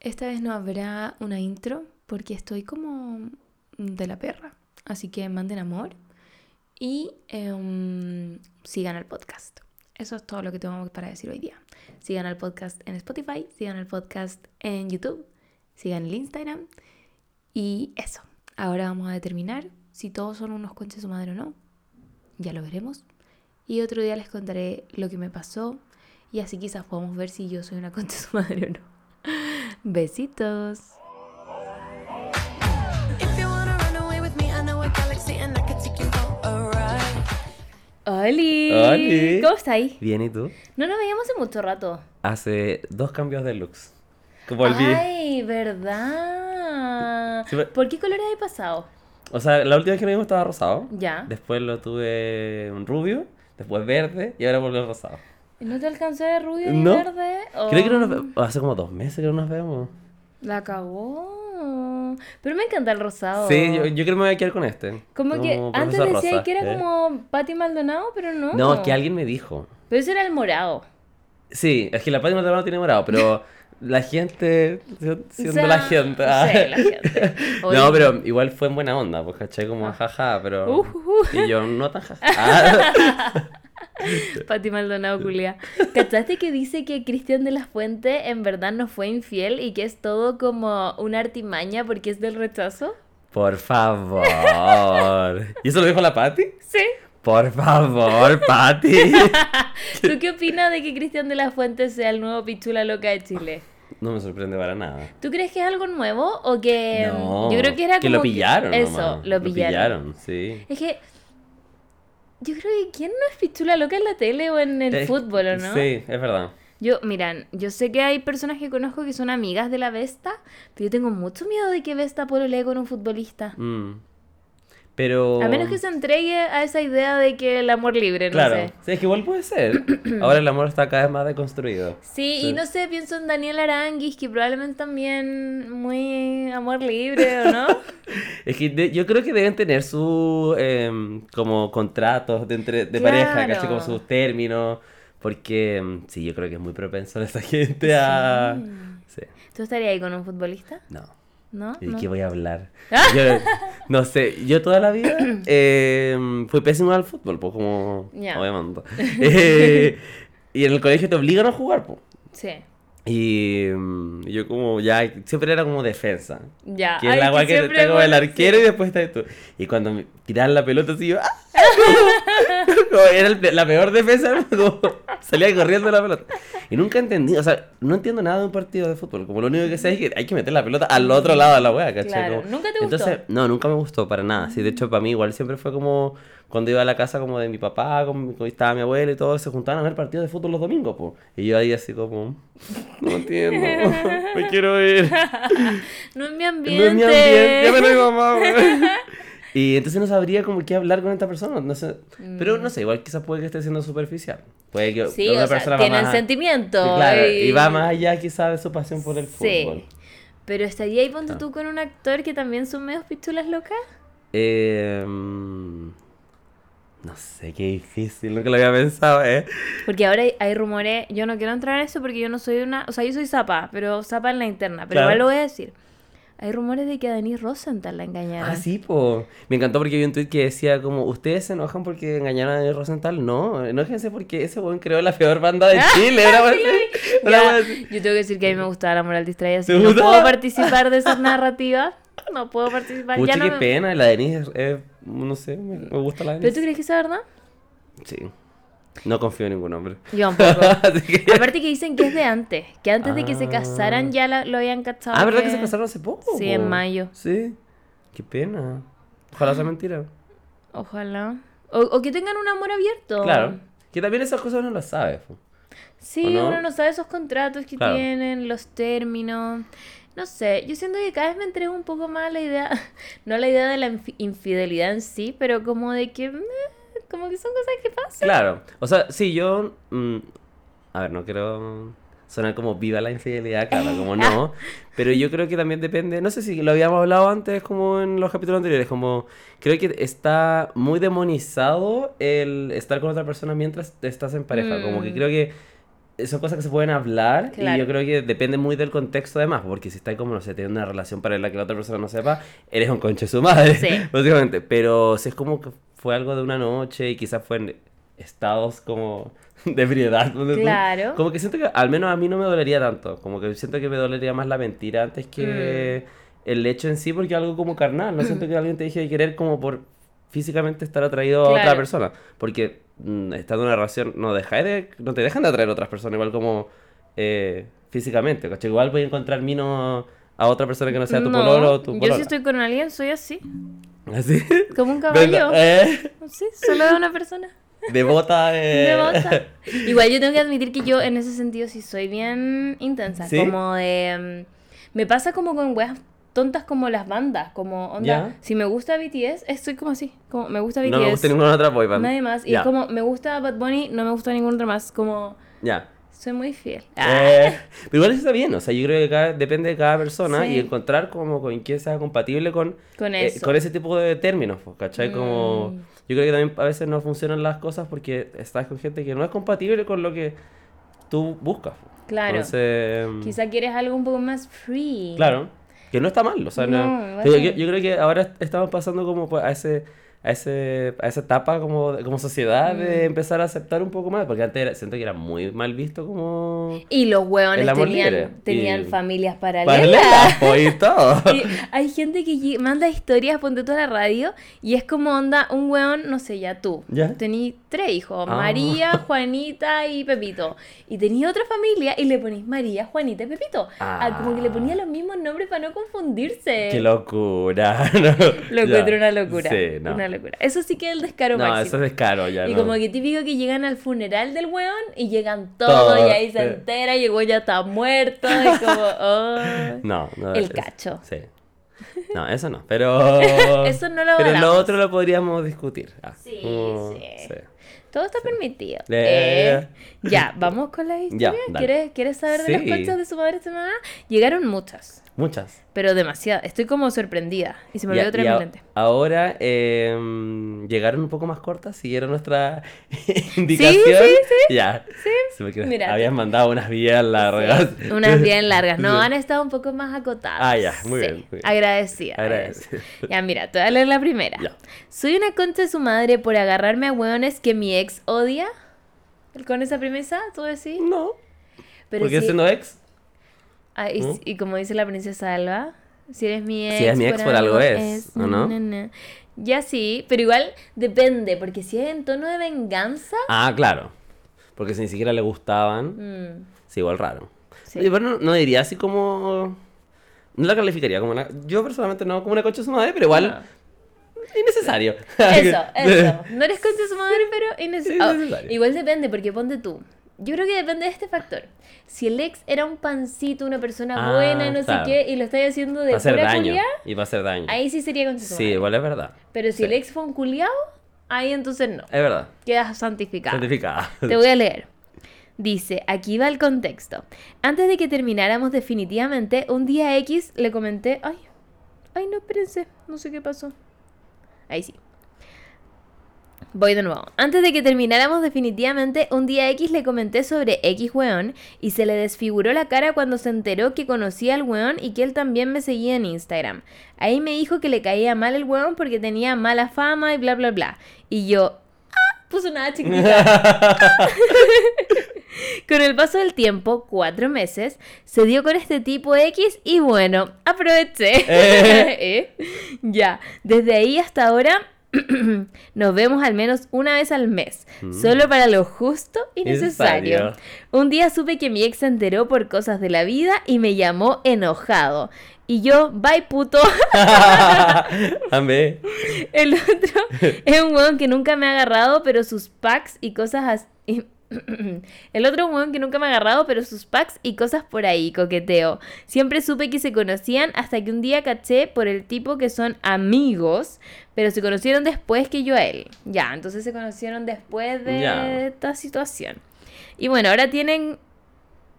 Esta vez no habrá una intro porque estoy como de la perra. Así que manden amor y em, sigan el podcast. Eso es todo lo que tengo para decir hoy día. Sigan el podcast en Spotify, sigan el podcast en YouTube, sigan el Instagram y eso. Ahora vamos a determinar si todos son unos conches su madre o no. Ya lo veremos. Y otro día les contaré lo que me pasó y así quizás podamos ver si yo soy una concha su madre o no. Besitos. ¡Holi! ¡Holi! ¿Cómo estáis? Bien, ¿y tú? No nos veíamos hace mucho rato. Hace dos cambios de looks. Volví. ¡Ay, verdad! Sí, pero- ¿Por qué colores hay pasado? O sea, la última vez que nos vimos estaba rosado. Ya. Después lo tuve un rubio, después verde y ahora volvió rosado. ¿No te alcancé de rubio ni No. verde? Creo que no Oh, nos ve- Hace como dos meses que no nos vemos. La cagó. Pero me encanta el rosado. Sí, yo, yo creo que me voy a quedar con este. Como que antes decía Rosa, que era ¿eh? como Patty Maldonado, pero no. No, que alguien me dijo. Pero ese era el morado. Sí, es que la Pati Maldonado tiene morado, pero la gente, si- siendo O sea, la gente. ah. sí, la gente. No, pero igual fue en buena onda, pues caché como Ah. jaja, pero. Uh, uh, uh. Y yo no tan jaja. Ah. Pati Maldonado, culia. ¿Cachaste que dice que Cristian de la Fuente en verdad no fue infiel y que es todo como una artimaña porque es del rechazo? Por favor. ¿Y eso lo dijo la Pati? Sí. Por favor, Pati. ¿Tú qué opinas de que Cristian de la Fuente sea el nuevo pichula loca de Chile? No me sorprende para nada. ¿Tú crees que es algo nuevo o que No, yo creo que era que como lo pillaron. eso, nomás. lo pillaron. sí. Es que yo creo que quién no es pichula loca en la tele o en el Es- fútbol, ¿o no? Sí, es verdad. Yo, miran, yo sé que hay personas que conozco que son amigas de la Vesta, pero yo tengo mucho miedo de que Vesta pololee con un futbolista. Mm. Pero. A menos que se entregue a esa idea de que el amor libre, no Claro. sé. Sí, es que igual puede ser. Ahora el amor está cada vez más deconstruido. Sí, Sí. y no sé, pienso en Daniel Aranguis, que probablemente también muy amor libre, ¿o no? Es que de- yo creo que deben tener sus em, como contratos de, entre, de pareja. ¿cachai? Como sus términos. Porque em, sí, yo creo que es muy propenso a esa gente a. Sí. ¿Tú estarías ahí con un futbolista? No. ¿No? ¿Y ¿No? de qué voy a hablar? Yo, no sé, yo toda la vida em, fui pésimo al fútbol, pues como Ya. obviamente. Eh, y en el colegio te obligan a jugar, pues. Sí. Y mm, yo como ya siempre era como defensa. Ya. Que es la que agua que está como el arquero y después está tú. Y cuando me tiraban la pelota así yo... ¡ah! Como era el- la peor defensa, como salía corriendo la pelota. Y nunca entendí, o sea, no entiendo nada de un partido de fútbol. Como lo único que sé es que hay que meter la pelota al otro lado de la wea, ¿cachai? Claro. Como- ¿Nunca te gustó? Entonces, no, nunca me gustó para nada. Sí, de hecho, para mí igual siempre fue como cuando iba a la casa como de mi papá, como estaba mi abuela y todo, se juntaban a ver partidos de fútbol los domingos, pues. Y yo ahí así como, no entiendo, me quiero ir. No es mi No ambiente. es mi ambiente, ya me lo digo mamá. Y entonces no sabría como qué hablar con esta persona, no sé. Pero no sé, igual quizás puede que esté siendo superficial. Puede que Sí, o sea, persona va tienen más- sentimiento. Claro, y... y va más allá quizás de su pasión por el Sí. fútbol. Pero estaría ahí, ponte Ah. tú con un actor que también son medios pichulas locas. Eh, mm, no sé, qué difícil, nunca lo había pensado, ¿eh? Porque ahora hay, hay rumores, yo no quiero entrar en eso porque yo no soy una, o sea, yo soy zapa, pero zapa en la interna, pero Claro. igual lo voy a decir. Hay rumores de que a Denise Rosenthal la engañaron. Ah, sí, po. Me encantó porque vi un tweet que decía como, ¿ustedes se enojan porque engañaron a Daniel Rosenthal? No, enójense porque ese weón creó la peor banda de Chile. Wea así, una Ya, yo tengo que decir que a mí me gustaba la moral distraída, así ¿Te que no puedo participar de esas narrativas. No puedo participar. Pucha, ya no qué me- pena, la Denise es, es- no sé, me, me gusta la ¿Pero Denise. tú crees que es verdad? Sí. No confío en ningún hombre. Yo un poco. Así que- Aparte que dicen que es de antes, que antes de que se Ah. casaran ya la- lo habían cachado. Ah, ¿verdad que se casaron hace poco? Sí, en mayo. Sí. Qué pena. Ojalá sea mentira. Ojalá. O, o que tengan un amor abierto. Claro. Que también esas cosas uno las sabe. po. Sí, uno no sabe esos contratos que Claro. tienen, los términos. No sé, yo siento que cada vez me entrego un poco más a la idea, no a la idea de la infi- infidelidad en sí, pero como de que, meh, como que son cosas que pasan. Claro. O sea, sí, yo... mm, a ver, no quiero sonar como viva la infidelidad, claro, como no. Pero yo creo que también depende, no sé si lo habíamos hablado antes como en los capítulos anteriores, como creo que está muy demonizado el estar con otra persona mientras estás en pareja. Como que Mm. creo que son cosas que se pueden hablar y Claro. yo creo que depende muy del contexto además, porque si estás como, no sé, teniendo una relación paralela que la otra persona no sepa, eres un conche su madre, Sí. básicamente. Pero si es como que fue algo de una noche y quizás fue en estados como de ebriedad, Claro. como que siento que al menos a mí no me dolería tanto, como que siento que me dolería más la mentira antes que Mm. el hecho en sí, porque algo como carnal, no siento que alguien te deje de querer como por físicamente estar atraído a otra Claro. persona, porque mm, estando en una relación no, dejáis de, no te dejan de atraer a otras personas, igual como eh, físicamente. Igual voy a encontrar mino a otra persona que no sea tu No, pololo o tu yo polola. si estoy con alguien soy así, Así. como un caballo. eh, Sí, solo de una persona. de bota. eh. De bota. Igual yo tengo que admitir que yo en ese sentido sí soy bien intensa. ¿Sí? Como de. mm, me pasa como con weas tontas como las bandas. Como onda. Si me gusta BTS, estoy como así. Como me gusta BTS. No me gusta ninguna otra boy band. Nadie más. Y es como me gusta Bad Bunny, no me gusta ningún otro más. Como. Ya. Soy muy fiel. Eh, pero igual está bien, o sea, yo creo que cada- depende de cada persona Sí. y encontrar como con quién sea compatible con, Con eh, eso. con ese tipo de términos, pues, ¿cachai? Como, Mm. yo creo que también a veces no funcionan las cosas porque estás con gente que no es compatible con lo que tú buscas. Claro. Entonces, mm, Quizá quieres algo un poco más free. claro, que no está mal, o sea, no- No, yo, sí. yo- yo creo que ahora estamos pasando como pues, a ese a ese a esa etapa como como sociedad de Mm. empezar a aceptar un poco más, porque antes era- siento que era muy mal visto como Y los hueones tenían, tenían Y- familias paralelas. paralelas pues, y todo. Y hay gente que manda historias, ponte toda la radio, y es como onda, un weón, no sé, ya tú. ¿Ya? Tení tres hijos, Ah. María, Juanita y Pepito. Y tenía otra familia y le ponís María, Juanita y Pepito. Ah, como que le ponía los mismos nombres para no confundirse. Qué locura. Lo encuentro una locura. Sí, no. Una locura. Eso sí que es el descaro No, máximo. eso es descaro ya. Y no. como que típico que llegan al funeral del weón y llegan todos Todo, y ahí se sí. entera y el weón ya está muerto y como, oh. No, no. El es- cacho. Sí. No, eso no. Pero. Eso no lo Pero lo otro lo podríamos discutir. Ah, Sí, como- sí. Todo está permitido. Eh. Eh, Ya, vamos con la historia. ¿Quieres, ¿Quieres saber de Sí. las conchas de su madre semana? Llegaron muchas, Muchas. pero demasiadas. Estoy como sorprendida. Y se me Ya, olvidó y traer mi a- lente. ahora em, llegaron un poco más cortas, siguieron nuestra indicación. sí, sí. Ya. Sí. porque Mira, habías mandado unas vías largas. Sí, unas bien largas. No, Sí. han estado un poco más acotadas. Ah, ya, muy Sí, bien, muy bien. Agradecida. Agradecido. Ya, mira, te voy a leer la primera. Ya. Soy una concha de su madre por agarrarme a hueones que mi ex odia. ¿Con esa premisa, tú decís? No. Pero porque si- siendo ex. Ah, y, ¿Mm? y como dice la princesa Alba, si eres mi ex. Si eres mi ex, por algo es, ¿o no? na, na, na. Ya sí, pero igual depende, porque si es en tono de venganza. Ah, claro. Porque si ni siquiera le gustaban. mm, Sí, igual raro. sí. Bueno, no diría así como. No la calificaría como una. Yo personalmente no como una concha de su madre, pero igual. No. Innecesario. Eso, eso. No eres concha de su madre, pero innecesario. Innecesario. igual depende, porque ponte tú. Yo creo que depende de este factor. Si el ex era un pancito, una persona Ah, buena, no claro. sé qué, y lo estáis haciendo de Va a hacer pura daño. culiá, Y va a hacer daño. ahí sí sería concha de su Sí, madre. igual es verdad. Pero si Sí. el ex fue un culiao, ahí entonces no. Es verdad. Quedas santificado. Certificada. Te voy a leer. Dice, aquí va el contexto. Antes de que termináramos definitivamente, un día X le comenté, ay, ay, no, espérense, no sé qué pasó. Ahí sí. Voy de nuevo. Antes de que termináramos definitivamente, un día X le comenté sobre X weón y se le desfiguró la cara cuando se enteró que conocía al weón y que él también me seguía en Instagram. Ahí me dijo que le caía mal el weón porque tenía mala fama y bla bla bla. Y yo, ah, puso nada chiquitita. Con el paso del tiempo, cuatro meses, se dio con este tipo X y bueno, aproveché. Eh. ¿Eh? Ya, desde ahí hasta ahora nos vemos al menos una vez al mes, solo para lo justo y necesario. Mm. Necesario. Un día supe que mi ex se enteró por cosas de la vida y me llamó enojado. Y yo, bye puto. Amé. El otro es un weón que nunca me ha agarrado, pero sus packs y cosas así. El otro weón que nunca me ha agarrado, pero sus packs y cosas por ahí, coqueteo. Siempre supe que se conocían hasta que un día caché por el tipo que son amigos, pero se conocieron después que yo a él. Ya, entonces se conocieron después de Ya. esta situación. Y bueno, ahora tienen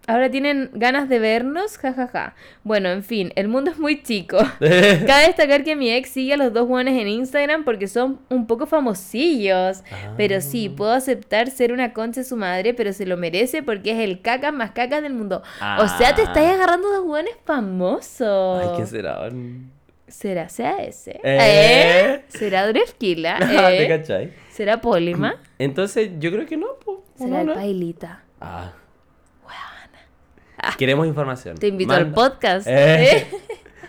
Ahora tienen ganas de vernos, jajaja. Bueno, en fin, el mundo es muy chico. Cabe destacar que mi ex sigue a los dos buenos en Instagram porque son un poco famosillos. Pero sí, Ah. puedo aceptar ser una concha de su madre, pero se lo merece porque es el caca más caca del mundo. O sea, te Ah. estáis agarrando dos buenos famosos. Ay, ¿qué será? ¿Será CAS? Eh. ¿Eh? ¿Será Drefkila? ¿Te ¿Eh? cachai? ¿Será Polima? Entonces, yo creo que no, po. ¿O ¿Será no, el no? Pailita? Ah. Queremos información. Te invito al podcast. Eh. ¿eh?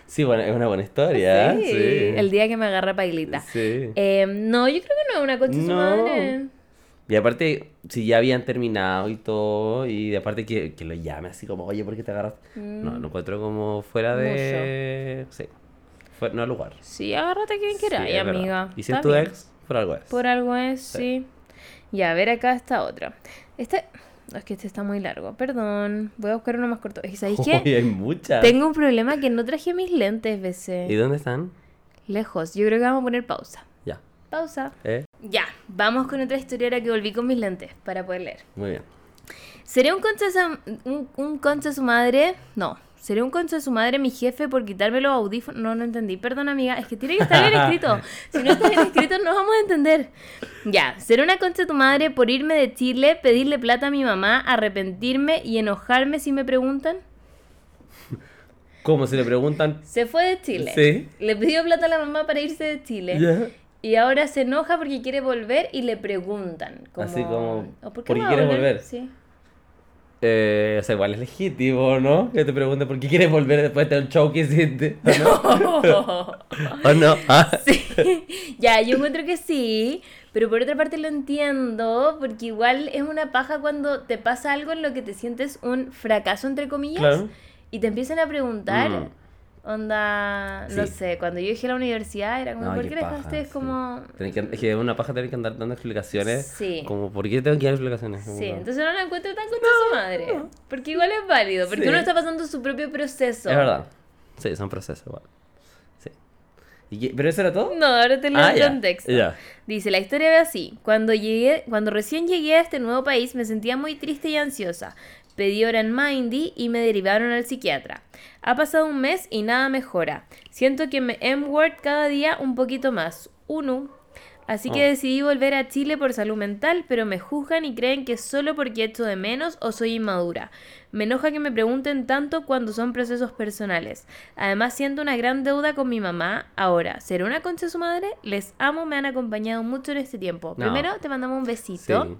Sí, bueno, es una buena historia. Sí, Sí. el día que me agarra Pailita. Sí. Eh, no, yo creo que no es una concha de su No. madre. Y aparte, si ya habían terminado y todo, y de aparte que, que lo llame así como, oye, ¿por qué te agarras? Mm. No, lo encuentro como fuera de... Sí. Fuera, no lugar. Sí, agárrate a quien Sí, verdad. amiga. Y si es tu ex, por algo es. Por algo es, Sí. sí. Ya, a ver acá está otra. Este. Es que este está muy largo. Perdón. Voy a buscar uno más corto. Que, ¿sabéis qué? Hay muchas. Tengo un problema que no traje mis lentes, ¿Y BC. dónde están? Lejos. Yo creo que vamos a poner pausa. Ya. Pausa. ¿Eh? Ya, vamos con otra historia ahora que volví con mis lentes para poder leer. Muy bien. ¿Seré un concha un, un concha su madre? No. ¿Seré un concha de su madre mi jefe por quitarme los audífonos? No, no entendí. Perdón, amiga. Es que tiene que estar bien escrito. Si no está bien escrito, no vamos a entender. Ya. ¿Seré una concha de tu madre por irme de Chile, pedirle plata a mi mamá, arrepentirme y enojarme si me preguntan? ¿Cómo? Si le preguntan... Se fue de Chile. Sí. Le pidió plata a la mamá para irse de Chile. Y ahora se enoja porque quiere volver y le preguntan. Como, Así como, "¿O ¿por qué a quieres volver?" Sí. Eh, o sea, igual es legítimo, ¿no? Que te pregunten por qué quieres volver después de un show que hiciste. ¿O no? ¿O no? Ah. Sí, ya, yo encuentro que sí, pero por otra parte lo entiendo, porque igual es una paja cuando te pasa algo en lo que te sientes un fracaso, entre comillas, Claro. y te empiezan a preguntar, Mm. Onda, no Sí. sé, cuando yo dije a la universidad era como, No, ¿por qué dejaste? Es sí. como... Tenés que, es que una paja tener que andar dando explicaciones. Sí. Como, ¿por qué tengo que dar explicaciones? Como, Sí, no. entonces no la encuentro tan contra su madre, porque igual es válido, porque Sí. uno está pasando su propio proceso. Es verdad. Sí, son procesos igual. Sí. ¿Y qué- ¿Pero eso era todo? No, ahora te leo Ah, el ya, contexto. ya. Dice, la historia ve así. Cuando llegué, cuando recién llegué a este nuevo país me sentía muy triste y ansiosa. Pedí hora en Mindy y me derivaron al psiquiatra. Ha pasado un mes y nada mejora. Siento que me M-word cada día un poquito más. Uno. Así que Oh. decidí volver a Chile por salud mental, pero me juzgan y creen que es solo porque echo de menos o soy inmadura. Me enoja que me pregunten tanto cuando son procesos personales. Además siento una gran deuda con mi mamá. Ahora, ¿será una concha su madre? Les amo, me han acompañado mucho en este tiempo. No. Primero te mandamos un besito. Sí.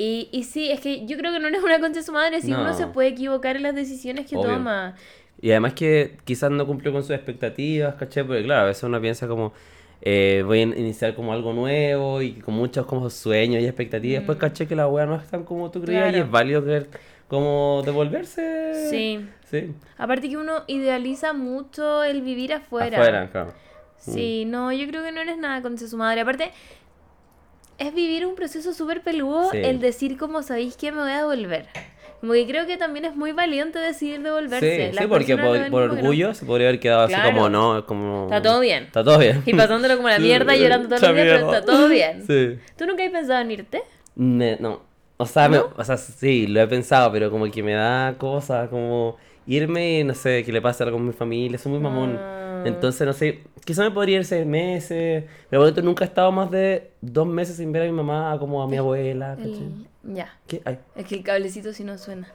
Y, y sí, es que yo creo que no eres una concha su madre si No. uno se puede equivocar en las decisiones que Obvio. toma. Y además que quizás no cumplió con sus expectativas, ¿cachai? Porque claro, a veces uno piensa como, eh, voy a in- iniciar como algo nuevo y con muchos como sueños y expectativas. Después caché que la wea no es tan como tú creías y Mm. Es válido querer como devolverse. Sí. Sí. Aparte que uno idealiza mucho el vivir afuera. Afuera, claro. Sí, no, yo creo que no eres nada de su madre. Aparte, es vivir un proceso súper peludo Sí. el decir como sabéis que me voy a devolver. Como que creo que también es muy valiente decidir devolverse. Sí, sí, porque por, no. orgullo se podría haber quedado así como, no, como... Está todo bien. Está todo bien. Y pasándolo como la mierda, Sí, llorando mucha los días, pero está todo bien. Sí. ¿Tú nunca has pensado en irte? Me- no. O sea, me- o sea, sí, lo he pensado, pero como que me da cosas, como irme y no sé, que le pase algo a mi familia, soy muy mamón. Ah. Entonces, no sé, quizá me podría ir seis meses, pero por nunca he estado más de dos meses sin ver a mi mamá, como a mi abuela, Ya. ¿Qué? Ay, Es que el cablecito si no suena.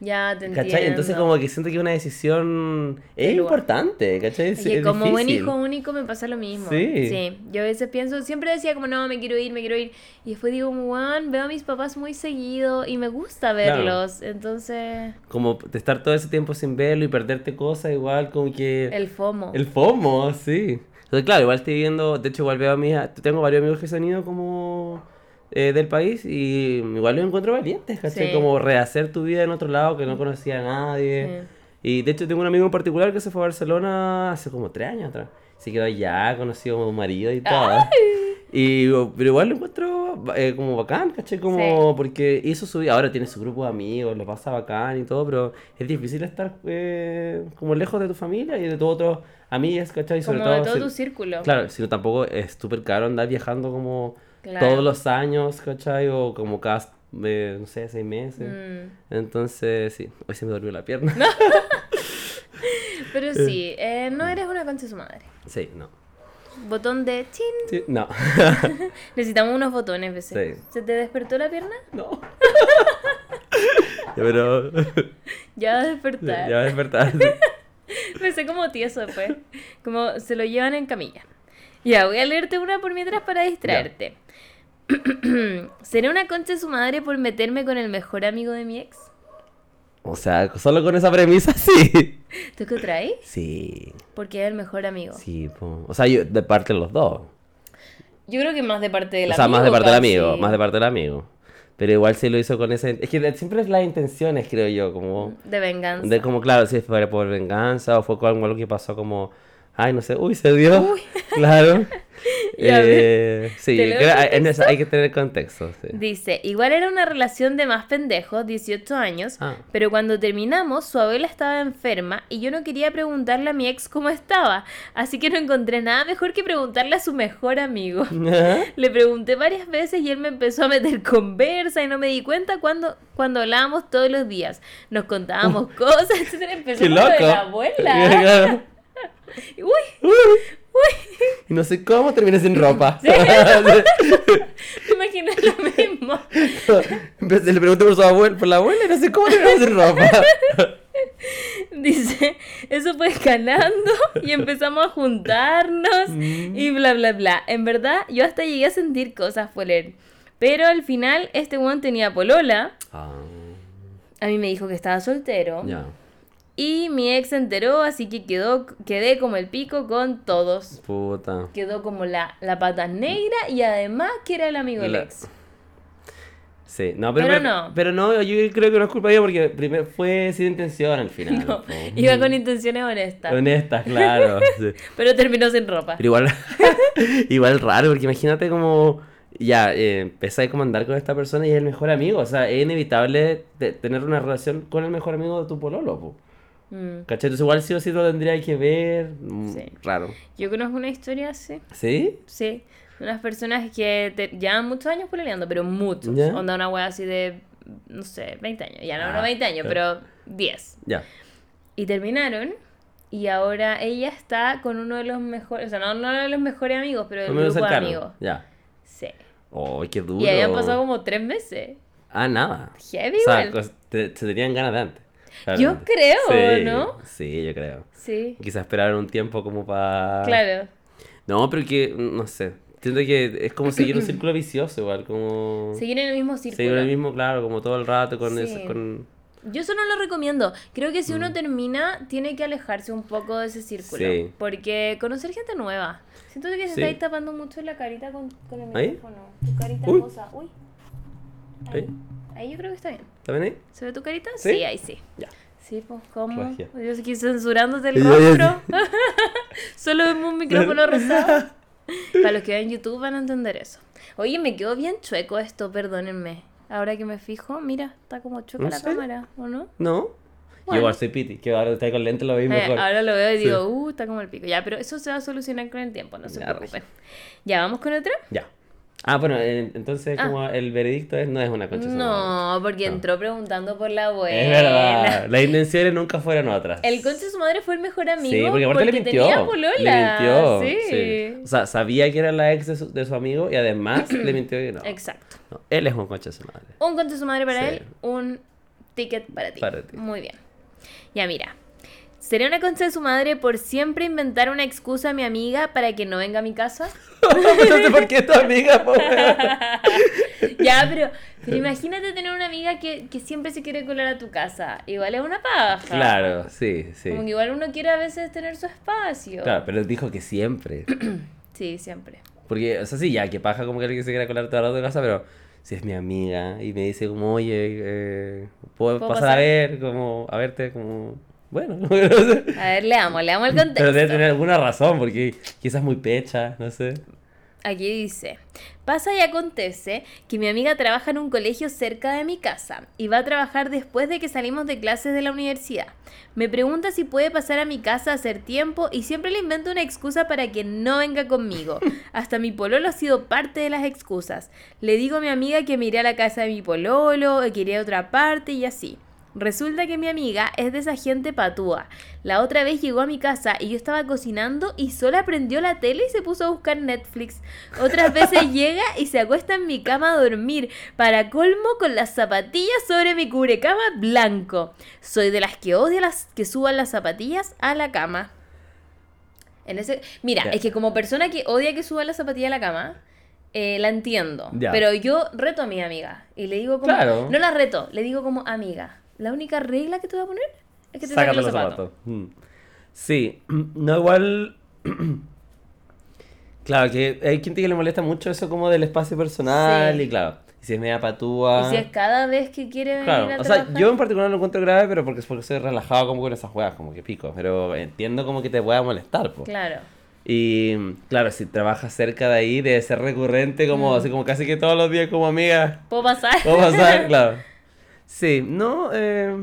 Ya te entiendo. ¿cachai? Entonces como que siento que una decisión es importante, ¿cachai? Es Es, como buen hijo único me pasa lo mismo. Sí. Yo a veces pienso, siempre decía como, no, me quiero ir, me quiero ir. Y después digo, Juan, veo a mis papás muy seguido y me gusta Claro. verlos. Entonces, Como de estar todo ese tiempo sin verlo y perderte cosas, igual como que... el FOMO. El FOMO, sí. Entonces, claro, igual estoy viendo, de hecho, igual veo a mis, tengo varios amigos que se han ido como eh, del país y igual los encuentro valientes, ¿cachai? Sí. Como rehacer tu vida en otro lado que no conocía a nadie. Y de hecho tengo un amigo en particular que se fue a Barcelona hace como tres años atrás. Se quedó allá, conoció a un marido y todo. Y, pero igual lo encuentro eh, como bacán, ¿cachai? Como Sí. porque hizo su vida, ahora tiene su grupo de amigos, lo pasa bacán y todo, pero es difícil estar eh, como lejos de tu familia y de tus otros amigos, ¿cachai? Sobre Como todo de todo si- tu círculo. Claro, sino tampoco es súper caro andar viajando como Claro. todos los años, ¿cachai? O como cada de, no sé, seis meses. Mm. Entonces, sí, hoy se me durmió la pierna. Pero sí, eh, no eres una concha de su madre. Sí, no. Botón de chin. Sí, no. Necesitamos unos botones, veces. Sí. ¿Se te despertó la pierna? no. Ya, Pero Ya va a despertar. ya va a despertar. Me sé como tieso después. Como se lo llevan en camilla. Ya, voy a leerte una por mientras para distraerte. ¿Seré una concha de su madre por meterme con el mejor amigo de mi ex? O sea, solo con esa premisa, sí. ¿Tú qué traes? Sí, Porque es el mejor amigo. sí. po. O sea, yo, de parte de los dos. Yo creo que más de parte del o sea, amigo. más de parte del amigo, más de parte del amigo. Pero igual sí lo hizo con ese... Es que siempre es las intenciones, creo yo, como... De venganza. De como, claro, si fue por venganza o fue con algo que pasó como... Ay, no sé, uy, se dio. Claro. Ya Eh, sí, ¿Te leo creo- el en eso hay que tener contexto. Sí. Dice, igual era una relación de más pendejos, 18 años, Ah. pero cuando terminamos su abuela estaba enferma y yo no quería preguntarle a mi ex cómo estaba, así que no encontré nada mejor que preguntarle a su mejor amigo. Le pregunté varias veces y él me empezó a meter conversa y no me di cuenta cuando, cuando hablábamos todos los días. Nos contábamos cosas, etc. Empezó ¡Qué con lo loco! de la abuela. Uy, uy, Y no sé cómo terminé sin ropa. me imaginé lo mismo. Empecé- Le pregunté por su abuela, por la abuela y no sé cómo terminé sin ropa. Dice, eso fue escalando y empezamos a juntarnos y bla, bla, bla. En verdad, yo hasta llegué a sentir cosas por él. Pero al final, este one tenía polola. Ah, A mí me dijo que estaba soltero. ya. Y mi ex se enteró, así que quedó, quedé como el pico con todos. Puta. Quedó como la, la pata negra y además que era el amigo del La- ex. Sí, no, pero, Pero pero, no. pero no, yo creo que no es culpa ella porque primero fue sin intención al final. No, iba con intenciones honestas. Honesta, claro. sí. Pero terminó sin ropa. Pero igual, igual raro, porque imagínate como ya eh, empezáis a andar con esta persona y es el mejor amigo. O sea, es inevitable te- tener una relación con el mejor amigo de tu pololo, po. Mm. ¿Cachai? Entonces igual sí o sí lo tendría que ver. mm, Sí. Raro. Yo conozco una historia así. ¿Sí? Sí, unas personas que te, llevan muchos años peleando, pero muchos. ¿Ya? Onda una wea así de, no sé, 20 años. Ya no, Ah, no 20 años, claro. pero 10. Ya. Y terminaron. Y ahora ella está con uno de los mejores, o sea, no uno de los mejores amigos, pero del grupo de cercano. amigos. Ya. Sí. Oh, qué duro. Y habían pasado como tres meses. Ah, nada. Heavy O sea, igual. te- se tenían ganas de antes. Yo creo, Sí, ¿no? Sí, yo creo. Sí. Quizás esperaron un tiempo como para... Claro. No, pero que, no sé. Siento que es como seguir un círculo vicioso igual, como... Seguir en el mismo círculo. Seguir el mismo, claro, como todo el rato con Sí. eso, con... Yo eso no lo recomiendo. Creo que si uno termina, tiene que alejarse un poco de ese círculo. Mm. Sí. Porque conocer gente nueva. Siento que se Sí. está tapando mucho la carita con, con el ¿Ahí? micrófono. Tu carita Uy. hermosa. Uy. Ahí. ¿Ahí? Ahí yo creo que está bien. ¿Está bien ahí? ¿Se ve tu carita? ¿Sí? ahí sí. Ya. Sí, pues, ¿cómo? Regia. Yo aquí censurándote el rostro. Solo vemos un micrófono rosado. Para los que ven YouTube van a entender eso. Oye, me quedó bien chueco esto, perdónenme. Ahora que me fijo, mira, está como chueca ¿En la cámara, ¿o no? ¿No? Bueno. Yo igual soy piti, que ahora está con lente lo veis Eh, mejor. ahora lo veo y Sí. digo, uh, está como el pico. Ya, pero eso se va a solucionar con el tiempo, no se Ya, preocupen. Ya, ¿vamos con otra? Ya. Ah, bueno, entonces Ah. como el veredicto es, no es una concha de su madre. No, porque No. entró preguntando por la abuela. Es verdad, las intenciones nunca fueron otras. El concha de su madre fue el mejor amigo. Sí, porque aparte le mintió. tenía polola. Le mintió. Sí. sí. O sea, sabía que era la ex de su, de su amigo y además le mintió que no. Exacto. No, él es un concha de su madre. Un concha de su madre para Sí. él, un ticket para ti. Para ti. Muy bien. Ya, mira. ¿Sería una concha de su madre por siempre inventar una excusa a mi amiga para que no venga a mi casa? no sé por qué tu amiga, ya, pero, pero imagínate tener una amiga que, que siempre se quiere colar a tu casa. Igual es una paja. Claro, sí, sí. Como que igual uno quiere a veces tener su espacio. Claro, pero él dijo que siempre. Sí, siempre. Porque, o sea, sí, ya, que paja como que alguien se quiera colar el rato de casa, pero si es mi amiga y me dice como, oye, eh, ¿puedo, ¿Puedo pasar, pasar? a ver, como, a verte, como, bueno, no sé. A ver, le amo, le amo el contexto. Pero debe tener alguna razón, porque quizás muy pecha, no sé. aquí dice, pasa y acontece que mi amiga trabaja en un colegio cerca de mi casa y va a trabajar después de que salimos de clases de la universidad. Me pregunta si puede pasar a mi casa a hacer tiempo y siempre le invento una excusa para que no venga conmigo. Hasta mi pololo ha sido parte de las excusas. Le digo a mi amiga que me iré a la casa de mi pololo, que iré a otra parte y así. Resulta que mi amiga es de esa gente patúa. La otra vez llegó a mi casa y yo estaba cocinando y sola prendió la tele y se puso a buscar Netflix. Otras veces llega y se acuesta en mi cama a dormir, para colmo con las zapatillas sobre mi cubrecama blanco. Soy de las que odia las que suban las zapatillas a la cama. En ese, mira, es que como persona que odia que suban las zapatillas a la cama, eh, la entiendo. Pero yo reto a mi amiga y le digo como... Claro. No la reto, le digo como amiga. La única regla que te voy a poner es que te saques los los zapatos. zapatos. Mm. Sí, no igual. claro, que hay gente que le molesta mucho eso como del espacio personal Sí. y claro, y si es media patúa. Y si es cada vez que quiere venir a o sea, trabajar. yo en particular lo encuentro grave, pero porque es porque soy relajado como con esas juegas, como que pico, pero entiendo como que te pueda molestar, po. Claro. Y claro, si trabajas cerca de ahí debe ser recurrente, como Mm. así como casi que todos los días como amiga. ¿Puedo pasar? ¿Puedo pasar? claro. Sí, no, eh,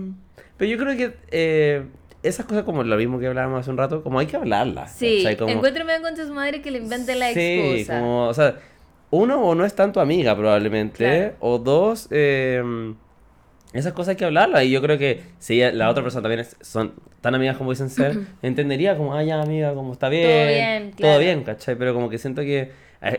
pero yo creo que eh, esas cosas como lo mismo que hablábamos hace un rato, como hay que hablarlas. Sí, ¿cachai? Como- encuentro medio contra su madre que le invente la sí, excusa. como, o sea, uno o no es tanto amiga probablemente, Claro. o dos, eh, esas cosas hay que hablarlas. Y yo creo que si la otra persona también es- son tan amigas como dicen ser, entendería como, ah, ya amiga, como está bien, bien, todo claro. bien, ¿cachai? Pero como que siento que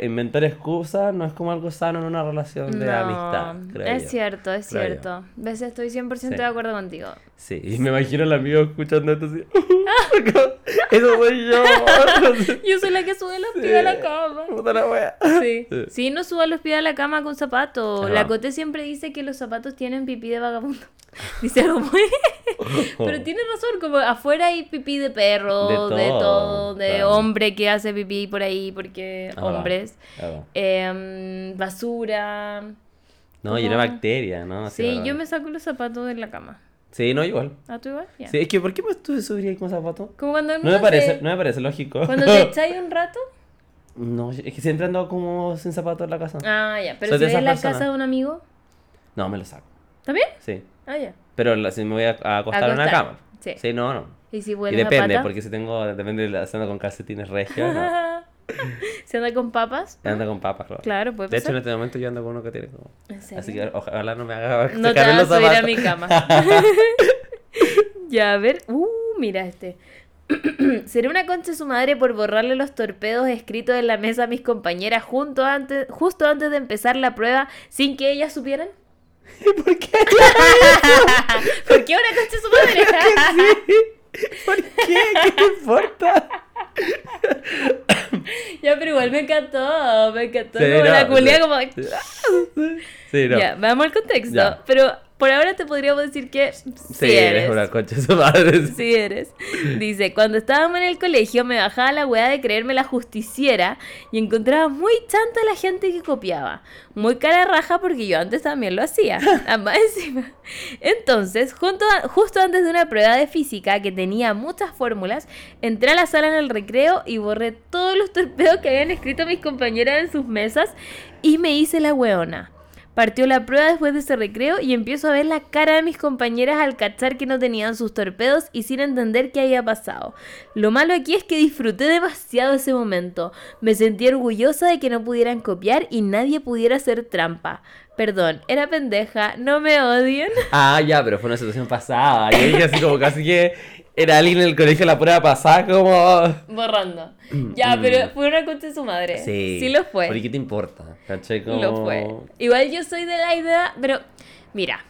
inventar excusas no es como algo sano en una relación de No, amistad, creo es yo. cierto, es Creo yo. cierto. ¿Ves? Estoy 100% Sí. de acuerdo contigo. Sí, y me imagino al amigo escuchando esto así. Eso soy yo. Yo soy la que sube los pies a la cama. Puta la wea. Sí. Sí. Sí, no suba los pies a la cama con zapatos. Ajá. La Cote siempre dice que los zapatos tienen pipí de vagabundo. Dice algo muy... Pero tiene razón, como afuera hay pipí de perro, De de todo, de claro. hombre que hace pipí por ahí porque Ah, hombres. Ah, Em, basura. No, y Como- una bacteria, ¿no? Así, Sí, yo me saco los zapatos de la cama. Sí, no, igual. ¿A tú igual? Ya. Sí, es que ¿por qué pues tú subirías con zapatos? Como cuando No me parece, se- no me parece lógico. Cuando te echáis un rato. No, es que siempre ando como sin zapatos en la casa. Ah, ya. Pero Soy si de ves la casa de un amigo. No, me lo saco. ¿Está bien? Sí. Ah, ya. Pero la- si me voy a, a acostar en una cama. sí. Sí, no, no. Y si Y hueles a depende, pata. porque si tengo, depende de la haciendo con calcetines regios, no. ¿Se anda con papas? Anda con papas, claro. Claro, puede De hecho, en pasar. este momento yo ando con uno que tiene como... ¿En serio? Así que ojalá no me haga No te los subir a mi cama. ya, a ver. Uh, mira este. Seré una concha de su madre por borrarle los torpedos escritos en la mesa a mis compañeras junto antes, justo antes de empezar la prueba sin que ellas supieran. ¿Por qué? ¿Por qué una concha de su madre? ¿Por qué? ¿Qué te importa? Ya, pero igual me encantó. Me encantó Sí, como no, la culia sí. como... Sí, no. Ya, vamos al contexto. Ya. Pero por ahora te podríamos decir que sí, Sí, eres una concha de su madre. Sí eres. Dice, cuando estábamos en el colegio me bajaba la weá de creerme la justiciera y encontraba muy chanta la gente que copiaba. Muy cara raja porque yo antes también lo hacía. Además encima. Entonces, junto a- justo antes de una prueba de física que tenía muchas fórmulas, entré a la sala en el recreo y borré todos los torpedos que habían escrito mis compañeras en sus mesas y me hice la weona. Partió la prueba después de ese recreo y empiezo a ver la cara de mis compañeras al cachar que no tenían sus torpedos y sin entender qué había pasado. Lo malo aquí es que disfruté demasiado ese momento. Me sentí orgullosa de que no pudieran copiar y nadie pudiera hacer trampa. Perdón, era pendeja, no me odien. Ah, ya, pero fue una situación pasada. Yo dije así como casi que era alguien en el colegio la prueba pasada como... Borrando. Ya, pero fue una concha de su madre. Mm, Sí. Sí lo fue. ¿Por qué te importa? ¿Cachai? Como... Lo fue. Igual yo soy de la idea, pero mira,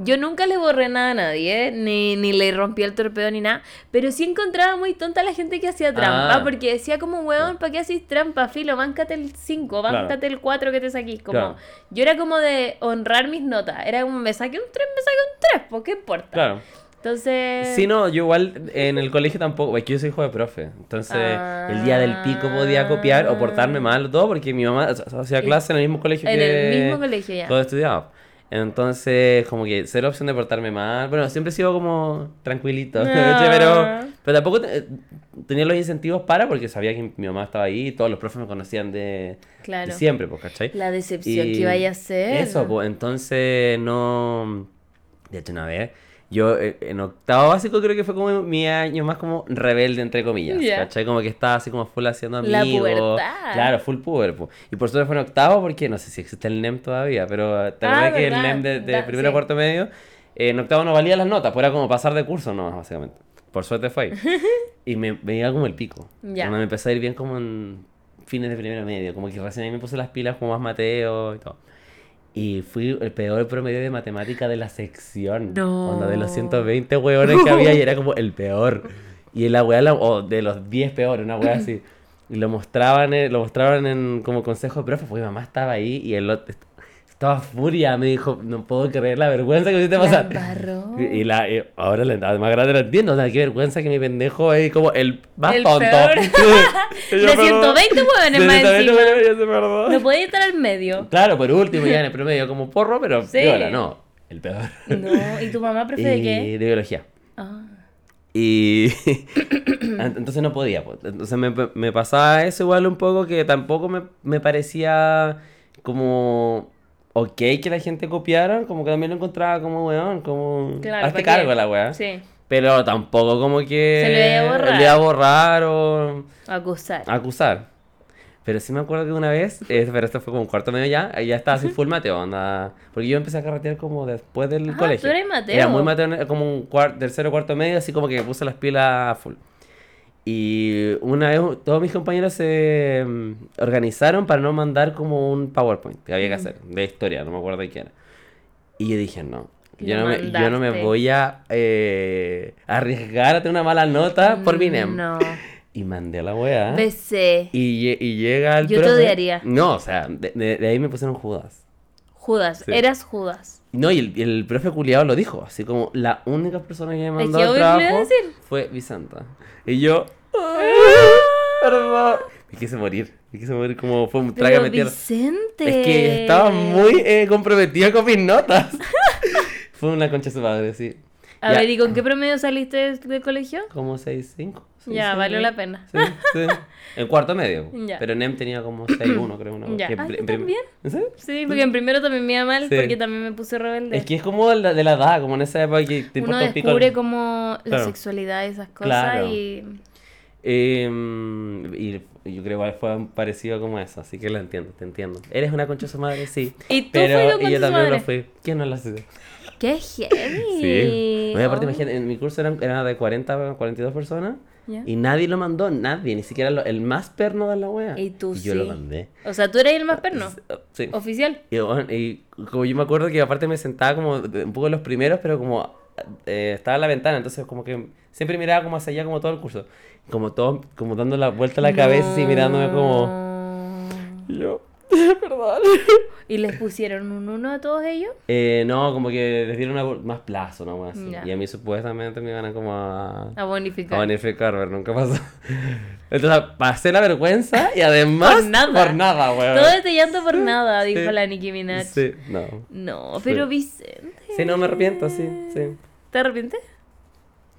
yo nunca le borré nada a nadie, ¿eh? ni, ni le rompí el torpedo ni nada, pero sí encontraba muy tonta la gente que hacía trampa, Ah. porque decía como, weón, ¿para qué hacís trampa, filo? Báncate el 5, Claro. báncate el 4 que te saquís. Como, Claro. Yo era como de honrar mis notas, era como, me saqué un 3, me saqué un 3, ¿por qué importa? Claro. Entonces... Sí, no, yo igual en el colegio tampoco, es que yo soy hijo de profe, entonces el día del pico podía copiar o portarme mal o todo porque mi mamá hacía clase en el mismo colegio Ah. En que el mismo colegio ya. todo estudiaba. Entonces, como que cero opción de portarme mal. Bueno, siempre he sido como tranquilito, Ah. pero, pero tampoco te- tenía los incentivos para, porque sabía que mi mamá estaba ahí y todos los profes me conocían de, Claro. de siempre, pues, ¿cachai? La decepción Y que vaya a ser. Eso, pues, entonces no... De hecho, una vez, yo eh, en octavo básico creo que fue como mi año más como rebelde, entre comillas, Ya. ¿cachai? Como que estaba así como full haciendo La amigos. pubertad. Claro, full puber, pues. Y por suerte fue en octavo porque no sé si existe el NEM todavía, pero te Ah, que el. NEM de, de Da- primero a sí. cuarto medio, eh, en octavo no valía las notas, pues era como pasar de curso, no, básicamente. Por suerte fue ahí. Y me, me iba como el pico. Ya. Cuando me empezó a ir bien como en fines de primero medio, como que recién ahí me puse las pilas como más Mateo y todo. Y fui el peor promedio de matemática de la sección. No. Onda de los 120 hueones que había y era como el peor. Y la la- o de los 10 peores, una weá así. Y lo mostraban, lo mostraban en como consejo de profe, porque mi mamá estaba ahí y el otro est- estaba furia, me dijo, no puedo creer la vergüenza que me hiciste La pasar. embarró. Y, la, y ahora la más grande lo entiendo, o sea, qué vergüenza que mi pendejo es como el más El tonto. peor. Y yo, De perdón. 120 hueones De más 120 encima. yo. No podía estar al medio. Claro, por último ya en el promedio como porro, pero Sí. piola, no, el peor. No, ¿y tu mamá Y qué? de biología. Ah. Y entonces no podía, pues. Entonces me, me pasaba eso igual un poco que tampoco me, me parecía como ok que la gente copiara, como que también lo encontraba como weón, como Claro, hazte ¿pa' cargo la weá. Sí, Pero tampoco como que Se le iba a borrar. le iba a borrar o acusar. acusar. Pero sí me acuerdo que una vez, eh, pero esto fue como un cuarto medio ya, ya estaba así full Mateo, onda. Porque yo empecé a carretear como después del colegio. tú eres Mateo. Era muy Mateo, como un cuarto, tercero cuarto medio, así como que me puse las pilas full. Y una vez todos mis compañeros se mm, organizaron para no mandar como un PowerPoint que había que hacer, de historia, no me acuerdo de qué era. Y yo dije, no, yo no, me, yo no me voy a eh, arriesgar a tener una mala nota por mi NEM. No. Y mandé la weá. BC. Y, y llega el Yo te profe- odiaría. No, o sea, de, de- de ahí me pusieron Judas. Judas. Sí. Eras Judas. No, y el, el profe culiado lo dijo, así como la única persona que me mandó que el obvio que le iba a trabajo decir. fue Vicenta. Y yo, "Ay, perdón. Me quise morir, me quise morir como fue un trágame tierra. Vicente. Es que estaba muy eh, comprometido con mis notas. fue una concha su padre, sí. A Ya. ver, ¿y con qué promedio saliste del colegio? Como 6-5. Ya, valió la pena. Sí, sí. En cuarto medio. Ya. Pero NEM tenía como 6-1, creo. Una, Ya. que Ah, pri- ¿tú en prim- también? Sí, porque en primero también me iba mal porque también me puse rebelde. Es que es como de la, de la edad, como en esa época que te Uno importa un pico. descubre como la Claro. sexualidad y esas cosas Claro. y... Em, y yo creo que fue parecido como eso, así que lo entiendo, te entiendo. Eres una concha su madre, sí. ¿Y tú pero y yo también lo madre? fui. ¿Quién no lo hace? ¡Qué heavy! Sí. No, y aparte, Oh. imagínate, en mi curso eran, eran de 40 42 personas Ya. y nadie lo mandó, nadie, ni siquiera lo- el más perno de la wea. Y tú yo lo sí. mandé. O sea, tú eres el más perno. Sí. Oficial. Y, bueno, y como yo me acuerdo que aparte me sentaba como un poco los primeros, pero como eh, estaba en la ventana, entonces como que siempre miraba como hacia allá como todo el curso. Como todo, como dando la vuelta a la cabeza y mirándome como... Y yo, perdón. ¿Y les pusieron un uno a todos ellos? Eh, no, como que les dieron una- más plazo, ¿no? Así. Ya. Y a mí supuestamente me iban a como a... A A bonificar. bonificar, pero nunca pasó. Entonces pasé la vergüenza y además... Por nada. Por nada, weón. Todo este llanto por nada, Sí. dijo la Nicki Minaj. Sí, no. No, pero Sí. Vicente. Sí, no me arrepiento, sí, sí. ¿Te arrepientes?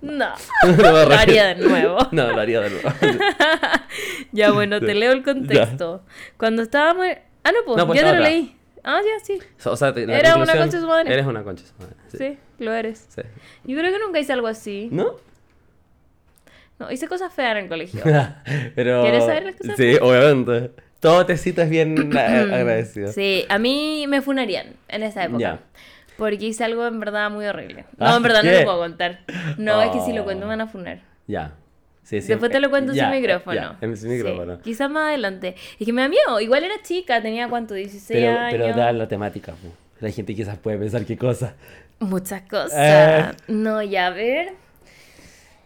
No. Lo haría de nuevo. No, lo haría de nuevo. Ya, bueno, te leo el contexto. Cuando estábamos. Ah, no, pues, No, pues ya te lo leí. Ah, ya, sí. O sea, te- Era una concha de su madre. Eres una concha de su madre. Sí. Sí, lo eres. sí. Yo creo que nunca hice algo así. ¿No? No, hice cosas feas en el colegio. Pero... ¿Quieres saber las cosas Sí, obviamente. Todo tecito es bien a- agradecido. Sí, a mí me funarían en esa época. Ya. Porque hice algo en verdad muy horrible. No, Ah, en verdad no lo puedo contar. No, es que si lo Oh. cuento me van a funar. Ya. Sí, sí. Después te lo cuento Ya, sin micrófono. Ya, en sin micrófono. Sí, quizás más adelante. Es que me da miedo. Igual era chica, tenía cuánto, 16 Pero, años. pero da la temática. La gente quizás puede pensar qué cosa. Muchas cosas. Eh. No, ya a ver.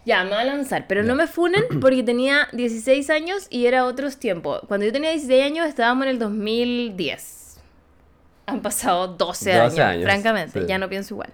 Ya, me voy a lanzar. Pero no me funen porque tenía 16 años y era otros tiempos. Cuando yo tenía 16 años estábamos en el 2010. Han pasado 12, 12 años, años, francamente. sí. Ya no pienso igual.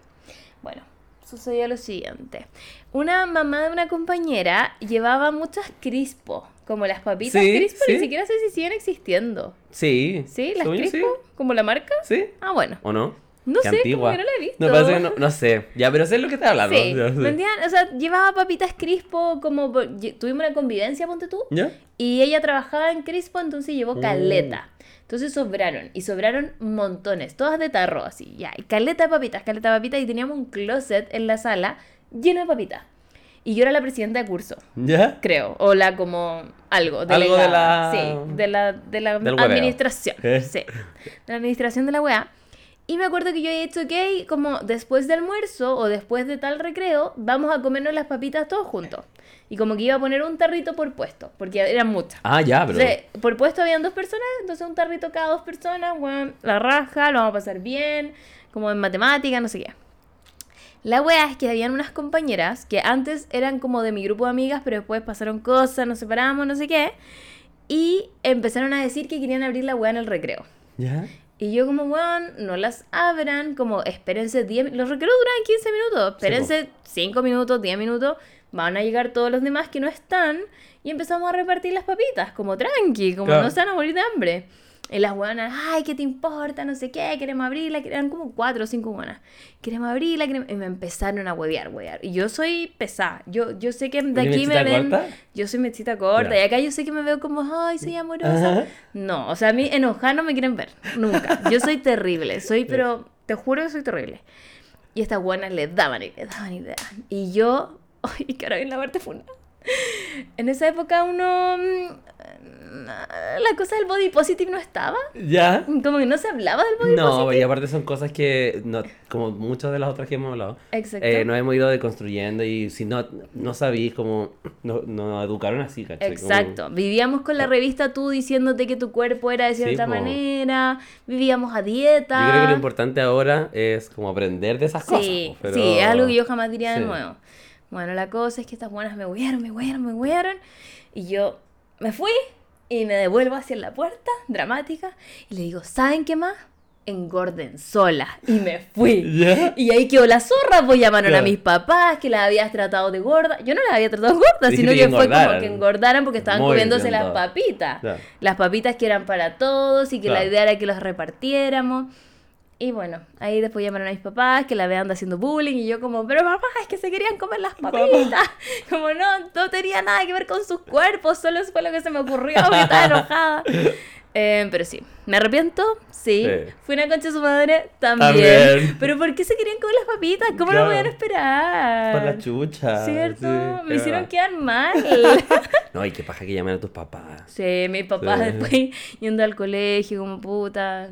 Bueno, sucedió lo siguiente. Una mamá de una compañera llevaba muchas crispo. Como las papitas Sí, crispo, sí. ni siquiera sé si siguen existiendo. Sí. ¿Sí? ¿Las crispo? ¿Como la marca? Sí. Ah, bueno. ¿O no? No Qué sé, antigua. como que no la he visto. No, parece que no, no sé. Ya, pero sé lo que estás hablando. Sí, vendían, o sea, llevaba papitas Crispo como... Tuvimos una convivencia, ponte tú, ¿Ya? y ella trabajaba en Crispo, entonces llevó Mm. Entonces sobraron, y sobraron montones, todas de tarro, así, ya. Y caleta de papitas, caleta de papitas, y teníamos un closet en la sala lleno de papitas. Y yo era la presidenta de curso, ¿Ya? creo, o la como algo, Algo de la- Sí, de la, de la Del administración, ¿Eh? sí. De la administración de la weá. Y me acuerdo que yo había dicho, ok, como después del almuerzo o después de tal recreo, vamos a comernos las papitas todos juntos. Y como que iba a poner un tarrito por puesto, porque eran muchas. Ah, ya, pero. Entonces, por puesto habían dos personas, entonces un tarrito cada dos personas, weón, la raja, lo vamos a pasar bien, como en matemática, no sé qué. La wea es que habían unas compañeras que antes eran como de mi grupo de amigas, pero después pasaron cosas, nos separamos, no sé qué, y empezaron a decir que querían abrir la wea en el recreo. ¿Ya? Y yo como, weón, no las abran, como espérense 10 mi- Los recreos duran 15 minutos, espérense 5 minutos, 10 minutos, van a llegar todos los demás que no están y empezamos a repartir las papitas, como tranqui, como Claro. no se van a morir de hambre. Y las buenas, ay, ¿qué te importa? No sé qué, queremos abrirla. Eran como cuatro o cinco buenas. Queremos abrirla, queremos... Y me empezaron a huevear, huevear. Y yo soy pesada. Yo, yo sé que de ¿Eres aquí me ven... corta? Yo soy mechita corta. Y acá yo sé que me veo como, ay, soy amorosa. Ajá. No, o sea, a mí enojada no me quieren ver. Nunca. Yo soy terrible. Soy, pero te juro que soy terrible. Y estas buenas le daban y le daban y le daban. Y yo, ay, que ahora viene la parte funa. En esa época uno... mm, La cosa del body positive no estaba. ¿Ya? Como que no se hablaba del body No, positive. y aparte son cosas que, no, como muchas de las otras que hemos hablado, Exacto. eh, nos hemos ido deconstruyendo y si no, no sabís cómo nos nos educaron así, ¿cachai? Como- Exacto. Vivíamos con la revista tú diciéndote que tu cuerpo era de Sí, cierta po. vivíamos Vivíamos a dieta. Yo creo que lo importante ahora es como aprender de esas cosas. Sí, po, pero- sí, es algo que yo jamás diría de Sí. nuevo. Bueno, la cosa es que estas buenas me huyeron, me huyeron, me huyeron. Y yo me fui y me devuelvo hacia la puerta, dramática. Y le digo, ¿saben qué más? Engorden sola. Y me fui. Y ahí quedó la zorra, pues llamaron a Claro. mis papás que la habías tratado de gorda. Yo no la había tratado de gorda, sino que fue como que engordaran porque estaban Muy comiéndose las papitas. Las papitas que eran para todos y que la idea era que las repartiéramos. Y bueno, ahí después llamaron a mis papás que la vean haciendo bullying y yo como, pero papá, es que se querían comer las papitas. Como no, no tenía nada que ver con sus cuerpos, solo fue lo que se me ocurrió, estaba enojada. Eh, pero sí, ¿me arrepiento? Sí. Sí. ¿Fui una concha de su madre? También. También. Pero ¿por qué se querían comer las papitas? ¿Cómo Claro. lo podían esperar? Por la chucha. ¿Cierto? sí, me hicieron quedar mal. No, y qué paja que llamen a tus papás. Sí, mi papá Sí. después yendo al colegio como puta.